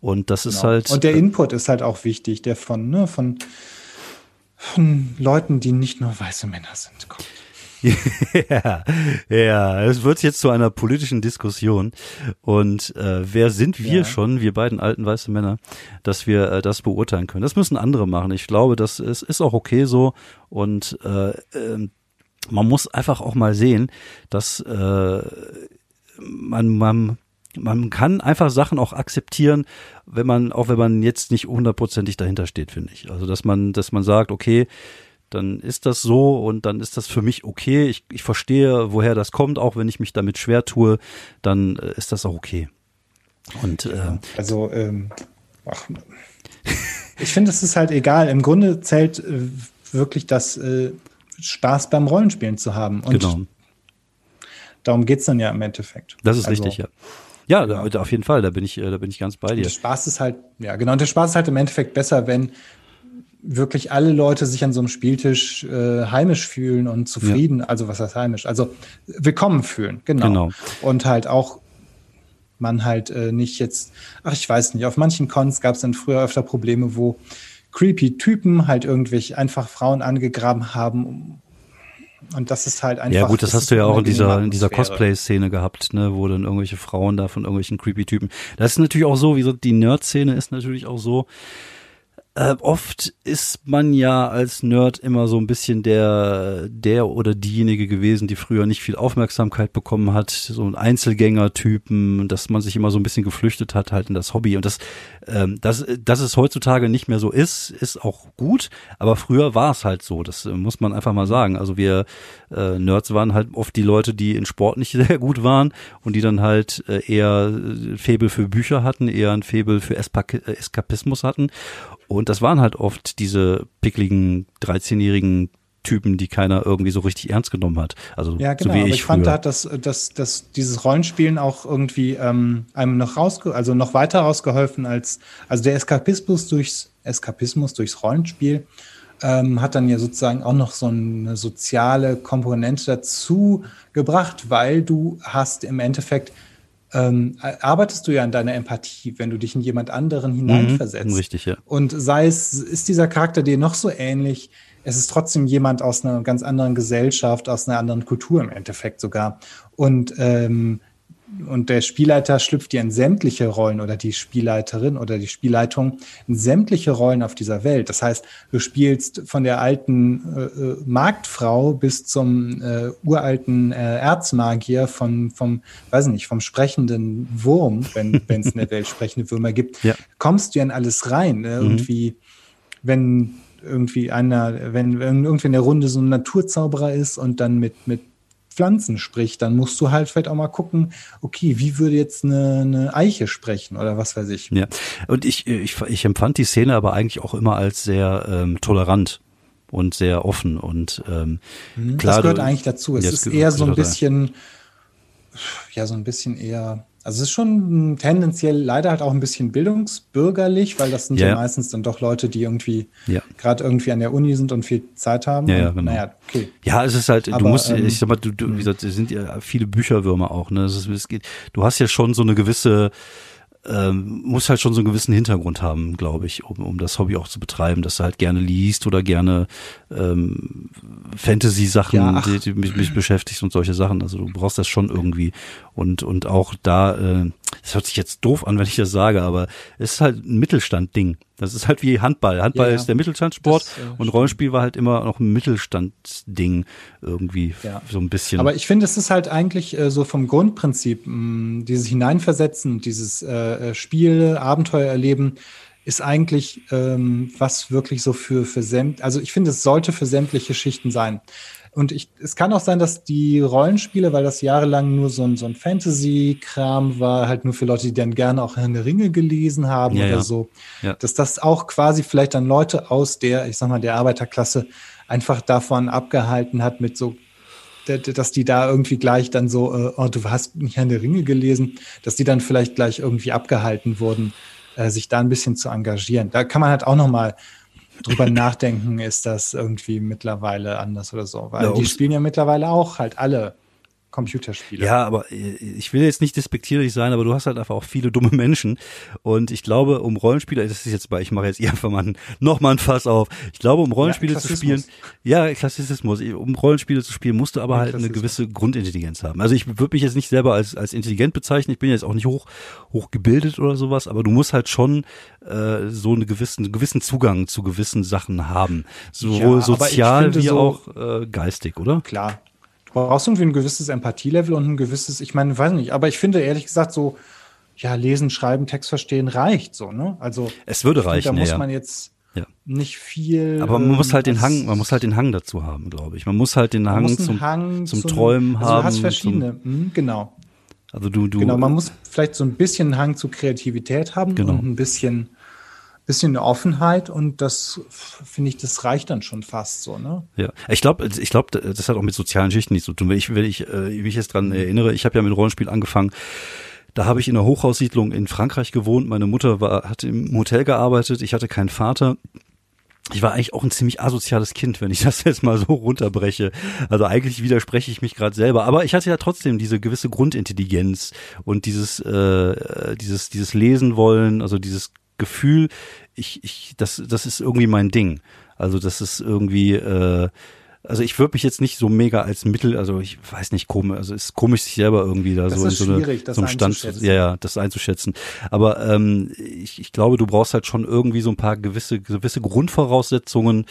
Und das ist genau. halt. Und der äh, Input ist halt auch wichtig, der von, ne, von, von Leuten, die nicht nur weiße Männer sind, kommt. ja, ja, es wird jetzt zu einer politischen Diskussion. Und äh, wer sind wir ja. schon, wir beiden alten weiße Männer, dass wir äh, das beurteilen können? Das müssen andere machen. Ich glaube, das ist, ist auch okay so. Und äh, äh, man muss einfach auch mal sehen, dass äh, man, man man kann einfach Sachen auch akzeptieren, wenn man, auch wenn man jetzt nicht hundertprozentig dahinter steht, finde ich. Also, dass man, dass man sagt, okay, dann ist das so und dann ist das für mich okay. Ich, ich verstehe, woher das kommt, auch wenn ich mich damit schwer tue, dann äh, ist das auch okay. Und äh, also ähm, ach, ich finde, es ist halt egal. Im Grunde zählt äh, wirklich das äh, Spaß beim Rollenspielen zu haben. Und genau. darum geht's dann ja im Endeffekt. Das ist also, richtig, ja. Ja, genau. da, auf jeden Fall, da bin ich, äh, da bin ich ganz bei dir. Der Spaß ist halt, ja, genau, und der Spaß ist halt im Endeffekt besser, wenn wirklich alle Leute sich an so einem Spieltisch äh, heimisch fühlen und zufrieden, ja. also was heißt heimisch, also willkommen fühlen, genau. genau. Und halt auch man halt äh, nicht jetzt, ach ich weiß nicht, auf manchen Cons gab es dann früher öfter Probleme, wo creepy Typen halt irgendwelche einfach Frauen angegraben haben. Und das ist halt einfach. Ja, gut, das, das hast du ja auch in dieser, in dieser Cosplay-Szene gehabt, ne, wo dann irgendwelche Frauen da von irgendwelchen creepy Typen. Das ist natürlich auch so, wie so, die Nerd-Szene ist natürlich auch so, äh, oft ist man ja als Nerd immer so ein bisschen der, der oder diejenige gewesen, die früher nicht viel Aufmerksamkeit bekommen hat, so ein Einzelgänger-Typen, dass man sich immer so ein bisschen geflüchtet hat halt in das Hobby. Und das, ähm, das, dass es heutzutage nicht mehr so ist, ist auch gut, aber früher war es halt so, das äh, muss man einfach mal sagen. Also wir äh, Nerds waren halt oft die Leute, die in Sport nicht sehr gut waren und die dann halt äh, eher äh, Febel für Bücher hatten, eher ein Febel für Espak Eskapismus hatten und das waren halt oft diese pickligen 13-jährigen Typen, die keiner irgendwie so richtig ernst genommen hat. Also ja, genau. so wie aber ich, ich fand, da hat das, das, das, dieses Rollenspielen auch irgendwie ähm, einem noch rausge also noch weiter rausgeholfen als also der Eskapismus durchs Eskapismus durchs Rollenspiel ähm, hat dann ja sozusagen auch noch so eine soziale Komponente dazu gebracht, weil du hast im Endeffekt ähm, arbeitest du ja an deiner Empathie, wenn du dich in jemand anderen mhm. hineinversetzt. Mhm, richtig, ja. Und sei es, ist dieser Charakter dir noch so ähnlich, es ist trotzdem jemand aus einer ganz anderen Gesellschaft, aus einer anderen Kultur im Endeffekt sogar. Und ähm, und der Spielleiter schlüpft dir in sämtliche Rollen oder die Spielleiterin oder die Spielleitung in sämtliche Rollen auf dieser Welt. Das heißt, du spielst von der alten äh, äh Marktfrau bis zum äh, uralten äh, Erzmagier von, vom, weiß nicht, vom sprechenden Wurm, wenn es in der Welt sprechende Würmer gibt, ja. kommst du in alles rein. Ne? Mhm. Irgendwie, wenn irgendwie einer, wenn, wenn irgendwie in der Runde so ein Naturzauberer ist und dann mit, mit Pflanzen spricht, dann musst du halt vielleicht auch mal gucken, okay, wie würde jetzt eine, eine Eiche sprechen oder was weiß ich. Ja, und ich, ich, ich empfand die Szene aber eigentlich auch immer als sehr ähm, tolerant und sehr offen und ähm, mhm, klar. Das gehört du, eigentlich dazu. Es ist eher so ein bisschen, ja, so ein bisschen eher also es ist schon tendenziell leider halt auch ein bisschen bildungsbürgerlich, weil das sind ja, ja meistens dann doch Leute, die irgendwie ja. gerade irgendwie an der Uni sind und viel Zeit haben. Ja, ja genau. Naja, okay. Ja, es ist halt, Aber, du musst, ähm, ich sag mal, du, du wie gesagt, es sind ja viele Bücherwürmer auch, ne? Es, ist, es geht, du hast ja schon so eine gewisse ähm, muss halt schon so einen gewissen Hintergrund haben, glaube ich, um, um das Hobby auch zu betreiben, dass du halt gerne liest oder gerne ähm, Fantasy-Sachen, ja, die, die mich, mich beschäftigst und solche Sachen. Also du brauchst das schon irgendwie. Und, und auch da, äh, das hört sich jetzt doof an, wenn ich das sage, aber es ist halt ein Mittelstand-Ding. Das ist halt wie Handball. Handball ja, ist der Mittelstandssport das, äh, und Rollenspiel war halt immer noch ein Mittelstandsding irgendwie ja. so ein bisschen. Aber ich finde, es ist halt eigentlich äh, so vom Grundprinzip, mh, dieses Hineinversetzen, dieses äh, äh Spiel, Abenteuer erleben, ist eigentlich ähm, was wirklich so für, für sämt, also ich finde, es sollte für sämtliche Schichten sein. Und ich, es kann auch sein, dass die Rollenspiele, weil das jahrelang nur so ein, so ein Fantasy-Kram war, halt nur für Leute, die dann gerne auch Herrn der Ringe gelesen haben ja, oder ja. so, ja. dass das auch quasi vielleicht dann Leute aus der, ich sag mal, der Arbeiterklasse einfach davon abgehalten hat, mit so dass die da irgendwie gleich dann so, äh, oh, du hast nicht Herrn der Ringe gelesen, dass die dann vielleicht gleich irgendwie abgehalten wurden, äh, sich da ein bisschen zu engagieren. Da kann man halt auch noch mal drüber nachdenken, ist das irgendwie mittlerweile anders oder so. Weil ja, die spielen ja mittlerweile auch halt alle Computerspiele. Ja, aber äh, ich will jetzt nicht despektierlich sein, aber du hast halt einfach auch viele dumme Menschen. Und ich glaube, um Rollenspiele, das ist jetzt bei, ich mache jetzt einfach mal noch mal ein Fass auf. Ich glaube, um Rollenspiele ja, zu spielen, ja, Klassizismus, um Rollenspiele zu spielen, musst du aber halt eine gewisse Grundintelligenz haben. Also ich würde mich jetzt nicht selber als, als intelligent bezeichnen, ich bin jetzt auch nicht hoch, hoch gebildet oder sowas, aber du musst halt schon äh, so eine gewissen, einen gewissen Zugang zu gewissen Sachen haben. Sowohl ja, sozial wie so, auch äh, geistig, oder? Klar, brauchst irgendwie ein gewisses Empathielevel und ein gewisses, ich meine, weiß nicht, aber ich finde ehrlich gesagt so, ja, lesen, schreiben, Text verstehen reicht so, ne? Also es würde reichen. Finde, da muss ja. man jetzt ja. nicht viel. Aber man muss halt den Hang, man muss halt den Hang dazu haben, glaube ich. Man muss halt den Hang zum, Hang zum, zum, Träumen also haben. Du hast verschiedene, mhm, genau. Also du, du. Genau, man muss vielleicht so ein bisschen Hang zu Kreativität haben genau. und ein bisschen bisschen Offenheit und das finde ich, das reicht dann schon fast so, ne? Ja, ich glaube, ich glaube, das hat auch mit sozialen Schichten nichts zu tun. Wenn ich, wenn ich äh, mich jetzt dran erinnere, ich habe ja mit Rollenspiel angefangen. Da habe ich in einer Hochhaussiedlung in Frankreich gewohnt. Meine Mutter war, hat im Hotel gearbeitet. Ich hatte keinen Vater ich war eigentlich auch ein ziemlich asoziales Kind, wenn ich das jetzt mal so runterbreche. Also eigentlich widerspreche ich mich gerade selber. Aber ich hatte ja trotzdem diese gewisse Grundintelligenz und dieses, äh, dieses, dieses Lesen wollen, also dieses Gefühl, ich, ich, das, das ist irgendwie mein Ding. Also das ist irgendwie, äh, also ich würde mich jetzt nicht so mega als Mittel, also ich weiß nicht, komisch, also es ist komisch, sich selber irgendwie da das so in so, eine, so einem Stand, ja, ja, das einzuschätzen. Aber ähm, ich, ich glaube, du brauchst halt schon irgendwie so ein paar gewisse, gewisse Grundvoraussetzungen,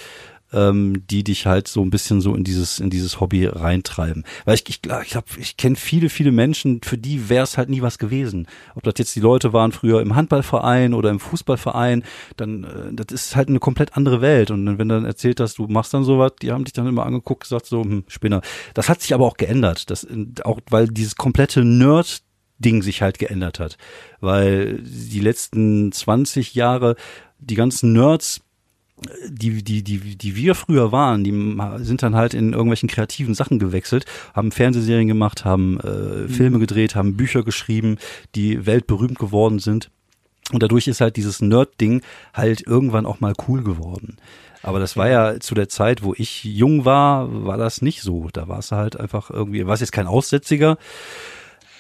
ähm, die dich halt so ein bisschen so in dieses in dieses Hobby reintreiben. Weil ich ich glaube, ich, hab, ich kenne viele viele Menschen, für die wäre es halt nie was gewesen. Ob das jetzt die Leute waren früher im Handballverein oder im Fußballverein, dann äh, das ist halt eine komplett andere Welt. Und wenn dann erzählt hast, du machst dann sowas, die haben dich dann immer angeguckt, gesagt so hm, Spinner. Das hat sich aber auch geändert, das auch weil dieses komplette Nerd Ding sich halt geändert hat, weil die letzten 20 Jahre die ganzen Nerds die, die, die, die wir früher waren, die sind dann halt in irgendwelchen kreativen Sachen gewechselt, haben Fernsehserien gemacht, haben äh, mhm. Filme gedreht, haben Bücher geschrieben, die weltberühmt geworden sind. Und dadurch ist halt dieses Nerd-Ding halt irgendwann auch mal cool geworden. Aber das war ja zu der Zeit, wo ich jung war, war das nicht so. Da war es halt einfach irgendwie, war es jetzt kein Aussätziger,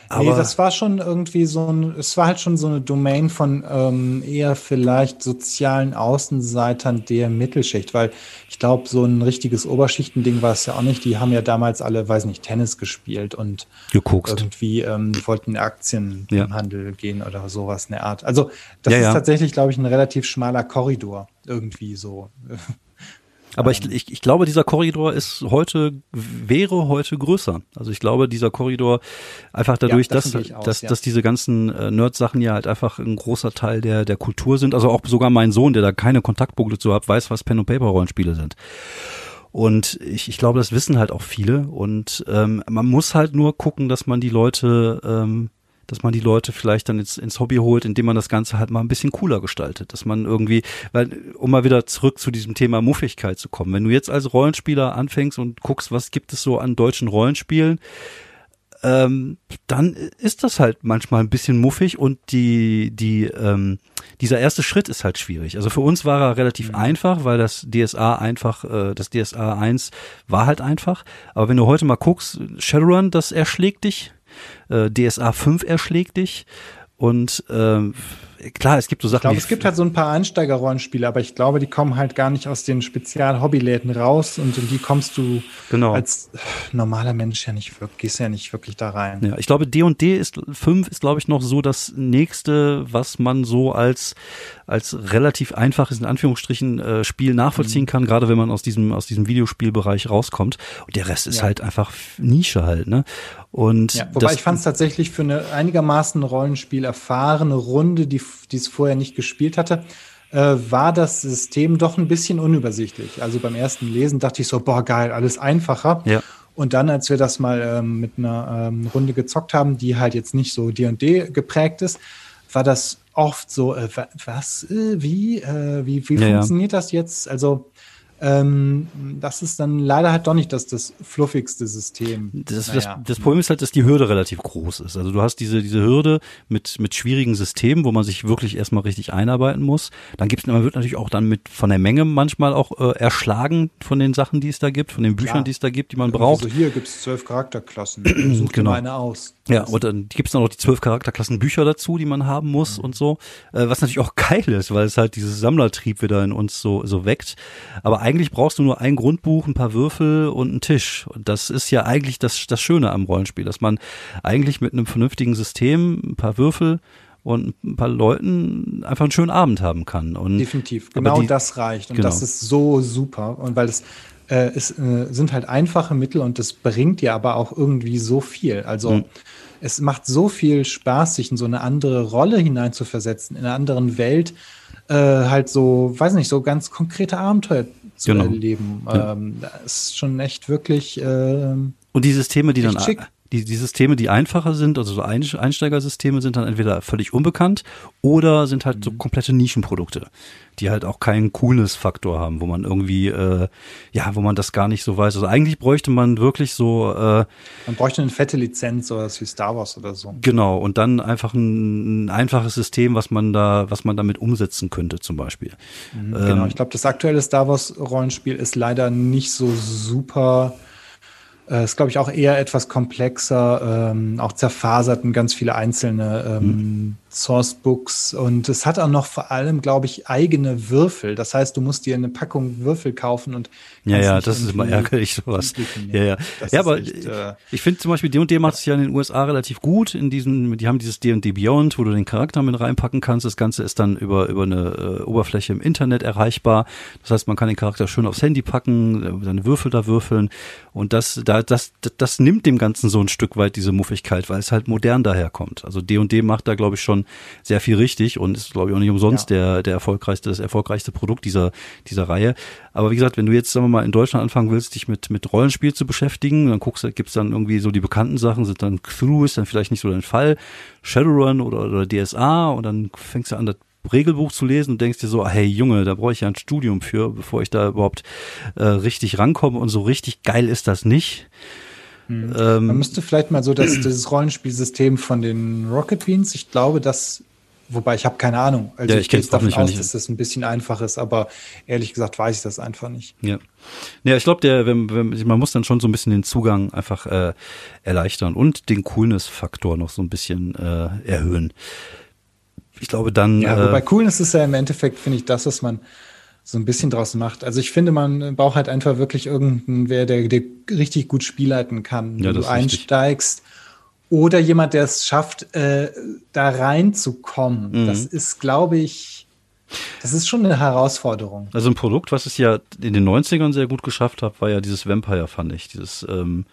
aber nee, das war schon irgendwie so ein, es war halt schon so eine Domain von ähm, eher vielleicht sozialen Außenseitern der Mittelschicht, weil ich glaube, so ein richtiges Oberschichtending war es ja auch nicht. Die haben ja damals alle, weiß nicht, Tennis gespielt und Geguckt. irgendwie ähm, wollten Aktienhandel ja. gehen oder sowas in der Art. Also das ja, ist ja. tatsächlich, glaube ich, ein relativ schmaler Korridor irgendwie so. Aber ich, ich, ich glaube, dieser Korridor ist heute, wäre heute größer. Also ich glaube, dieser Korridor einfach dadurch, ja, das dass, aus, dass, ja. dass diese ganzen äh, Nerd-Sachen ja halt einfach ein großer Teil der, der Kultur sind. Also auch sogar mein Sohn, der da keine Kontaktpunkte zu hat, weiß, was Pen-and-Paper-Rollenspiele sind. Und ich, ich glaube, das wissen halt auch viele. Und ähm, man muss halt nur gucken, dass man die Leute ähm, dass man die Leute vielleicht dann ins, ins Hobby holt, indem man das Ganze halt mal ein bisschen cooler gestaltet. Dass man irgendwie, weil, um mal wieder zurück zu diesem Thema Muffigkeit zu kommen, wenn du jetzt als Rollenspieler anfängst und guckst, was gibt es so an deutschen Rollenspielen, ähm, dann ist das halt manchmal ein bisschen muffig und die, die, ähm, dieser erste Schritt ist halt schwierig. Also für uns war er relativ mhm. einfach, weil das DSA einfach, äh, das DSA 1 war halt einfach. Aber wenn du heute mal guckst, Shadowrun, das erschlägt dich äh, DSA 5 erschlägt dich. Und ähm, klar, es gibt so Sachen. Ich glaube, es gibt halt so ein paar Einsteiger-Rollenspiele, aber ich glaube, die kommen halt gar nicht aus den Spezial-Hobbyläden raus und in die kommst du genau. als normaler Mensch ja nicht wirklich, gehst ja nicht wirklich da rein. Ja, ich glaube, D&D D ist 5 ist glaube ich noch so das nächste, was man so als als relativ einfaches in Anführungsstrichen äh, Spiel nachvollziehen mhm. kann, gerade wenn man aus diesem aus diesem Videospielbereich rauskommt und der Rest ist ja. halt einfach Nische halt, ne? Und ja, wobei ich fand es tatsächlich für eine einigermaßen Rollenspiel erfahrene Runde, die die es vorher nicht gespielt hatte, äh, war das System doch ein bisschen unübersichtlich. Also beim ersten Lesen dachte ich so, boah, geil, alles einfacher. Ja. Und dann, als wir das mal ähm, mit einer ähm, Runde gezockt haben, die halt jetzt nicht so D&D geprägt ist, war das oft so, äh, was, äh, wie, äh, wie, wie Ja, funktioniert das jetzt? Also ähm, das ist dann leider halt doch nicht das, das fluffigste System. Das, Naja. das, das Problem ist halt, dass die Hürde relativ groß ist. Also du hast diese, diese Hürde mit, mit schwierigen Systemen, wo man sich wirklich erstmal richtig einarbeiten muss. Dann gibt's, man wird natürlich auch dann mit von der Menge manchmal auch äh, erschlagen von den Sachen, die es da gibt, von den Büchern, Klar. die es da gibt, die man Irgendwie braucht. So, hier gibt es zwölf Charakterklassen. Such dir Genau. mal eine aus. Ja, und dann gibt's dann noch die zwölf Charakterklassen Bücher dazu, die man haben muss und so. Äh, was natürlich auch geil ist, weil es halt dieses Sammlertrieb wieder in uns so, so weckt. Aber eigentlich brauchst du nur ein Grundbuch, ein paar Würfel und einen Tisch. Und das ist ja eigentlich das, das Schöne am Rollenspiel, dass man eigentlich mit einem vernünftigen System, ein paar Würfel und ein paar Leuten einfach einen schönen Abend haben kann. Und Definitiv. Genau die- das reicht. Und genau. das ist so super. Und weil es äh, es äh, sind halt einfache Mittel und das bringt dir aber auch irgendwie so viel. Also Mhm. es macht so viel Spaß, sich in so eine andere Rolle hineinzuversetzen, in einer anderen Welt, äh, halt so, weiß nicht, so ganz konkrete Abenteuer zu Genau. erleben. Ähm, das ist schon echt wirklich ähm, Und die Systeme, die dann, schick. Die, die Systeme, die einfacher sind, also so Ein- Einsteigersysteme sind dann entweder völlig unbekannt oder sind halt so Mhm. komplette Nischenprodukte, die halt auch keinen Coolness-Faktor haben, wo man irgendwie, äh, ja, wo man das gar nicht so weiß. Also eigentlich bräuchte man wirklich so, äh, man bräuchte eine fette Lizenz oder was wie Star Wars oder so. genau, und dann einfach ein, ein einfaches System, was man da, was man damit umsetzen könnte, zum Beispiel. Genau, Ähm, ich glaube, das aktuelle Star Wars Rollenspiel ist leider nicht so super. Äh, ist, glaube ich, auch eher etwas komplexer, ähm, auch zerfasert in ganz viele einzelne ähm, Mhm. Sourcebooks. Und es hat auch noch vor allem, glaube ich, eigene Würfel. Das heißt, du musst dir eine Packung Würfel kaufen und Ja, ja, das ist immer ärgerlich, sowas. Ja, ja. Das ja, aber echt, äh, ich finde zum Beispiel D&D macht es ja in den USA relativ gut. In diesem, die haben dieses D&D Beyond, wo du den Charakter mit reinpacken kannst. Das Ganze ist dann über, über eine äh, Oberfläche im Internet erreichbar. Das heißt, man kann den Charakter schön aufs Handy packen, äh, seine Würfel da würfeln. Und das, da, das, das, das nimmt dem Ganzen so ein Stück weit diese Muffigkeit, weil es halt modern daherkommt. Also D&D macht da, glaube ich, schon sehr viel richtig und ist, glaube ich, auch nicht umsonst Ja. der, der erfolgreichste, das erfolgreichste Produkt dieser, dieser Reihe. Aber wie gesagt, wenn du jetzt, sagen wir mal, in Deutschland anfangen willst, dich mit, mit Rollenspiel zu beschäftigen, dann guckst du, gibt's dann irgendwie so die bekannten Sachen, sind dann Cthulhu ist dann vielleicht nicht so dein Fall, Shadowrun oder, oder DSA und dann fängst du an, das Regelbuch zu lesen und denkst dir so, hey Junge, da brauche ich ja ein Studium für, bevor ich da überhaupt äh, richtig rankomme und so richtig geil ist das nicht. Man Ähm, müsste vielleicht mal so das, dieses Rollenspielsystem von den Rocket Beans, ich glaube, das, wobei ich habe keine Ahnung. Also Ja, ich gehe kenn's jetzt auch davon nicht, aus, ich- dass das ein bisschen einfach ist, aber ehrlich gesagt weiß ich das einfach nicht. Ja. Ja, ich glaube, der, wenn, wenn, man muss dann schon so ein bisschen den Zugang einfach äh, erleichtern und den Coolness-Faktor noch so ein bisschen äh, erhöhen. Ich glaube, dann. Ja, äh, wobei Coolness ist ja im Endeffekt, finde ich, das, was man so ein bisschen draus macht. Also ich finde, man braucht halt einfach wirklich irgendeinen, wer der, der richtig gut spielleiten kann, Ja, wenn du ist richtig. einsteigst. Oder jemand, der es schafft, äh, da reinzukommen. Mhm. Das ist, glaube ich, das ist schon eine Herausforderung. Also ein Produkt, was es ja in den 90ern sehr gut geschafft hat, war ja dieses Vampire, fand ich. Dieses, ähm,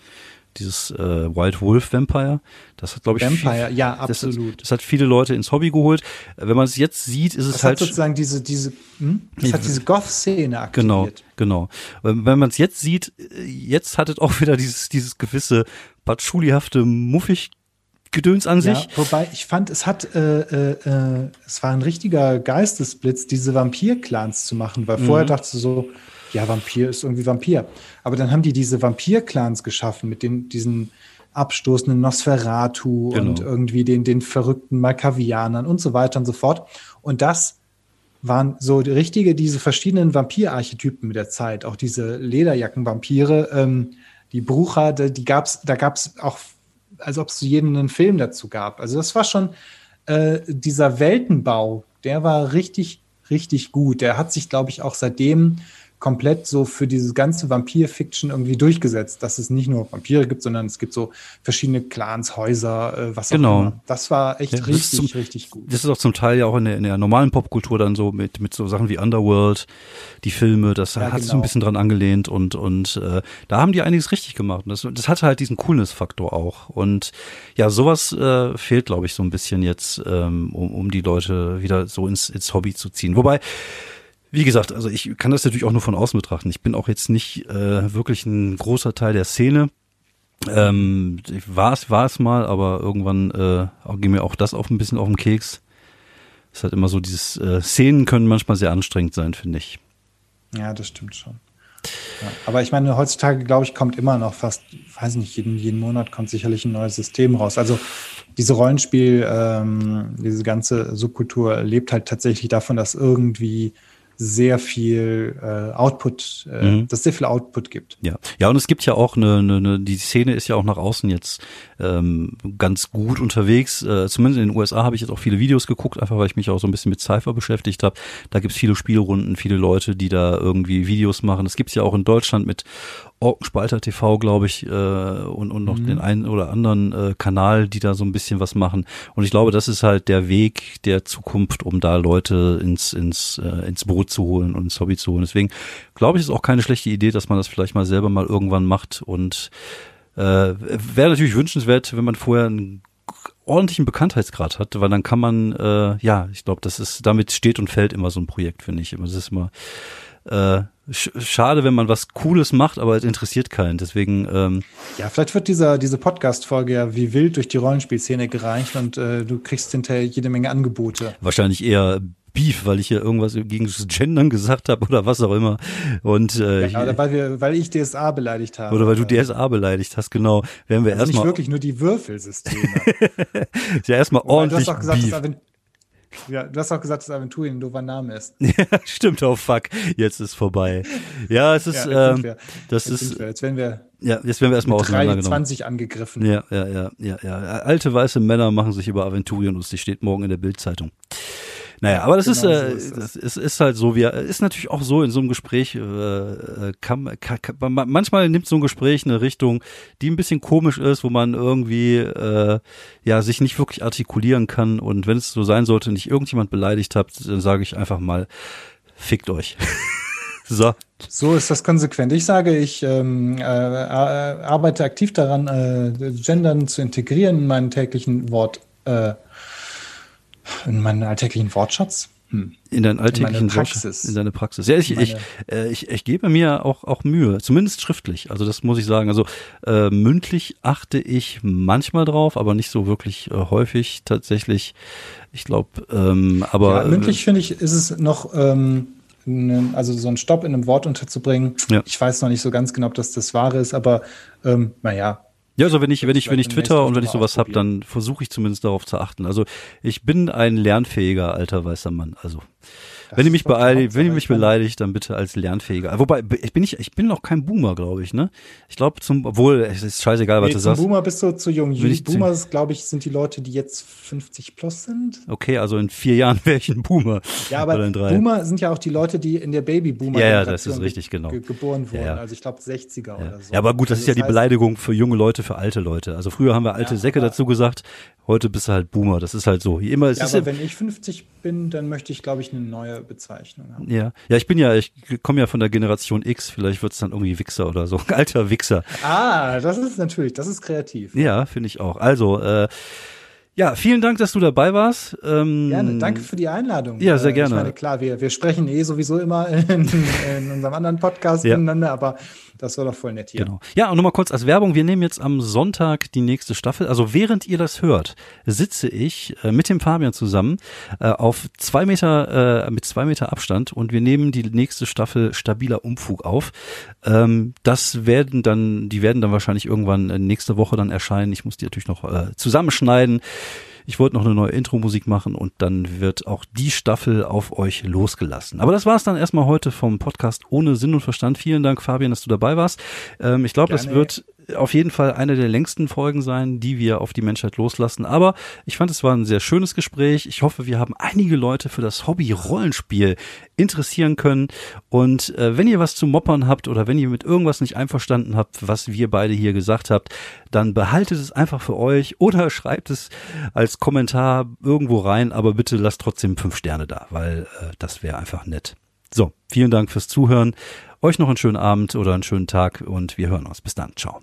dieses äh, Wild Wolf Vampire. Das hat, glaube ich, Vampire, viel, ja, das, absolut. hat- das hat viele Leute ins Hobby geholt. Wenn man es jetzt sieht, ist es Das halt. hat sozusagen diese, diese, hm? das hat diese Goth-Szene Genau, aktiviert. genau. Wenn wenn man es jetzt sieht, jetzt hat es auch wieder dieses, dieses gewisse patchoulihafte muffig Gedöns an Ja, sich. wobei ich fand, es hat, äh, äh, äh, es war ein richtiger Geistesblitz, diese Vampir-Clans zu machen, weil Mhm. vorher dachte ich so, ja, Vampir ist irgendwie Vampir. Aber dann haben die diese Vampir-Clans geschaffen mit den, diesen abstoßenden Nosferatu Genau. und irgendwie den, den verrückten Malkavianern und so weiter und so fort. Und das waren so die richtige, diese verschiedenen Vampir-Archetypen mit der Zeit, auch diese Lederjacken-Vampire, ähm, die Brucher, die, die gab's, da gab's auch, als ob es zu jedem einen Film dazu gab. Also das war schon äh, dieser Weltenbau, der war richtig, richtig gut. Der hat sich, glaube ich, auch seitdem komplett so für dieses ganze Vampir-Fiction irgendwie durchgesetzt, dass es nicht nur Vampire gibt, sondern es gibt so verschiedene Clans, Häuser, äh, was genau. auch immer. Das war echt Ja, das richtig, zum- richtig gut. Das ist auch zum Teil ja auch in der, in der normalen Popkultur dann so mit, mit so Sachen wie Underworld, die Filme, das Ja, hat so ein genau. bisschen dran angelehnt und, und äh, da haben die einiges richtig gemacht. Und das, das hatte halt diesen Coolness-Faktor auch. Und ja, sowas äh, fehlt, glaube ich, so ein bisschen jetzt, ähm, um, um die Leute wieder so ins, ins Hobby zu ziehen. Wobei, wie gesagt, also ich kann das natürlich auch nur von außen betrachten. Ich bin auch jetzt nicht äh, wirklich ein großer Teil der Szene. Ähm, war es, war es mal, aber irgendwann äh, ging mir auch das auf ein bisschen auf den Keks. Es ist halt immer so, dieses äh, Szenen können manchmal sehr anstrengend sein, finde ich. Ja, das stimmt schon. Ja, aber ich meine, heutzutage, glaube ich, kommt immer noch fast, weiß nicht, jeden, jeden Monat kommt sicherlich ein neues System raus. Also diese Rollenspiel, ähm, diese ganze Subkultur lebt halt tatsächlich davon, dass irgendwie sehr viel äh, Output, äh, Mhm. dass sehr viel Output gibt. Ja, ja, und es gibt ja auch eine, eine, eine die Szene ist ja auch nach außen jetzt ähm, ganz gut unterwegs. Äh, zumindest in den USA habe ich jetzt auch viele Videos geguckt, einfach weil ich mich auch so ein bisschen mit Cypher beschäftigt habe. Da gibt's viele Spielrunden, viele Leute, die da irgendwie Videos machen. Das gibt's ja auch in Deutschland mit Orkenspalter TV, glaube ich, äh, und, und noch Mhm. den einen oder anderen äh, Kanal, die da so ein bisschen was machen. Und ich glaube, das ist halt der Weg der Zukunft, um da Leute ins, ins, äh, ins Boot zu holen und ins Hobby zu holen. Deswegen glaube ich, ist auch keine schlechte Idee, dass man das vielleicht mal selber mal irgendwann macht. Und äh, wäre natürlich wünschenswert, wenn man vorher einen ordentlichen Bekanntheitsgrad hat, weil dann kann man, äh, ja, ich glaube, das ist, damit steht und fällt immer so ein Projekt, finde ich. Das ist immer äh, schade, wenn man was Cooles macht, aber es interessiert keinen. Deswegen, ähm, Ja, vielleicht wird dieser, diese Podcast-Folge ja wie wild durch die Rollenspielszene gereicht und äh, du kriegst hinterher jede Menge Angebote. wahrscheinlich eher Beef, weil ich hier irgendwas gegen das Gendern gesagt habe oder was auch immer. Und äh, Ja, oder weil, wir, weil ich DSA beleidigt habe. oder weil du DSA beleidigt hast, genau. Werden wir also nicht erstmal wirklich nur die Würfelsysteme. ja erstmal Weil du ordentlich hast auch gesagt, Beef. dass Avent ja, du hast auch gesagt, dass Aventurien ein doofer Name ist. Ja, stimmt, oh fuck, jetzt ist vorbei. Ja, es ist, Ja, ähm, das Jetzt, ist, wir. jetzt werden wir ja, jetzt werden wir erstmal auseinandergenommen. 23 angegriffen. Ja, ja, ja, ja, ja. Alte weiße Männer machen sich über Aventurien lustig, steht morgen in der Bildzeitung. Naja, aber das Genau ist, äh, so ist das ist, ist halt so, wie ist natürlich auch so in so einem Gespräch, äh, kann, kann, kann, manchmal nimmt so ein Gespräch eine Richtung, die ein bisschen komisch ist, wo man irgendwie äh, ja sich nicht wirklich artikulieren kann und wenn es so sein sollte, und ich irgendjemand beleidigt habt, dann sage ich einfach mal, fickt euch. so. So ist das konsequent. Ich sage, ich ähm, äh, ar- arbeite aktiv daran, äh, Gendern zu integrieren in meinen täglichen Wort, äh, in meinen alltäglichen Wortschatz. Hm. In deinen alltäglichen meine Praxis. In deine Praxis. Ja, ich, ich, äh, ich, ich gebe mir auch, auch Mühe, zumindest schriftlich. Also das muss ich sagen. Also äh, mündlich achte ich manchmal drauf, aber nicht so wirklich äh, häufig tatsächlich. Ich glaube, ähm, aber ja, mündlich finde ich, ist es noch, ähm, also so einen Stopp in einem Wort unterzubringen. Ja. Ich weiß noch nicht so ganz genau, ob das das Wahre ist, aber ähm, naja, Ja, also wenn ich, wenn ich, wenn ich Twitter und wenn ich sowas habe, dann versuche ich zumindest darauf zu achten. Also ich bin ein lernfähiger alter weißer Mann. Also wenn ihr mich die beleidigt, wenn ihr mich beleidigt, dann bitte als lernfähiger. Wobei ich bin nicht, ich bin noch kein Boomer, glaube ich. Ne? Ich glaube zum, obwohl es ist scheißegal, was nee, du sagst. Boomer bist du zu jung. Zu- Boomer, glaube ich, sind die Leute, die jetzt 50 plus sind. Okay, also in vier Jahren wäre ich ein Boomer. Ja, aber. Boomer sind ja auch die Leute, die in der Baby-Boomer Ja, ja, das ist richtig, genau. ge geboren wurden. Ja, ja. Also ich glaube 60er Ja. oder so. ja, aber gut, das Also ist ja die heißt- Beleidigung für junge Leute, für alte Leute. Also früher haben wir alte Säcke dazu gesagt, heute bist du halt Boomer. Das ist halt so. Immer, es Ja, aber ja, wenn ich 50 bin, dann möchte ich, glaube ich, eine neue Bezeichnung haben. ja, ja, ich bin ja, ich komme ja von der Generation X. Vielleicht wird's dann irgendwie Wichser oder so. Alter Wichser. Ah, das ist natürlich, das ist kreativ. Ja, finde ich auch. Also, äh, ja, vielen Dank, dass du dabei warst. Ähm, Gerne, danke für die Einladung. Ja, sehr Äh, gerne. Ich meine, klar, wir, wir sprechen eh sowieso immer in, in unserem anderen Podcast Ja. miteinander, aber das war doch voll nett hier. Genau. Ja, und nochmal kurz als Werbung. Wir nehmen jetzt am Sonntag die nächste Staffel. Also während ihr das hört, sitze ich äh, mit dem Fabian zusammen äh, auf zwei Meter, äh, mit zwei Meter Abstand und wir nehmen die nächste Staffel stabiler Umfug auf. Ähm, das werden dann, die werden dann wahrscheinlich irgendwann äh, nächste Woche dann erscheinen. Ich muss die natürlich noch äh, zusammenschneiden. Ich wollte noch eine neue Intro-Musik machen und dann wird auch die Staffel auf euch losgelassen. Aber das war's dann erstmal heute vom Podcast ohne Sinn und Verstand. Vielen Dank, Fabian, dass du dabei warst. Ähm, ich glaube, das wird auf jeden Fall eine der längsten Folgen sein, die wir auf die Menschheit loslassen. Aber ich fand, es war ein sehr schönes Gespräch. Ich hoffe, wir haben einige Leute für das Hobby Rollenspiel interessieren können. Und äh, wenn ihr was zu moppern habt oder wenn ihr mit irgendwas nicht einverstanden habt, was wir beide hier gesagt habt, dann behaltet es einfach für euch oder schreibt es als Kommentar irgendwo rein. Aber bitte lasst trotzdem fünf Sterne da, weil äh, das wäre einfach nett. So, vielen Dank fürs Zuhören. Euch noch einen schönen Abend oder einen schönen Tag und wir hören uns. Bis dann. Ciao.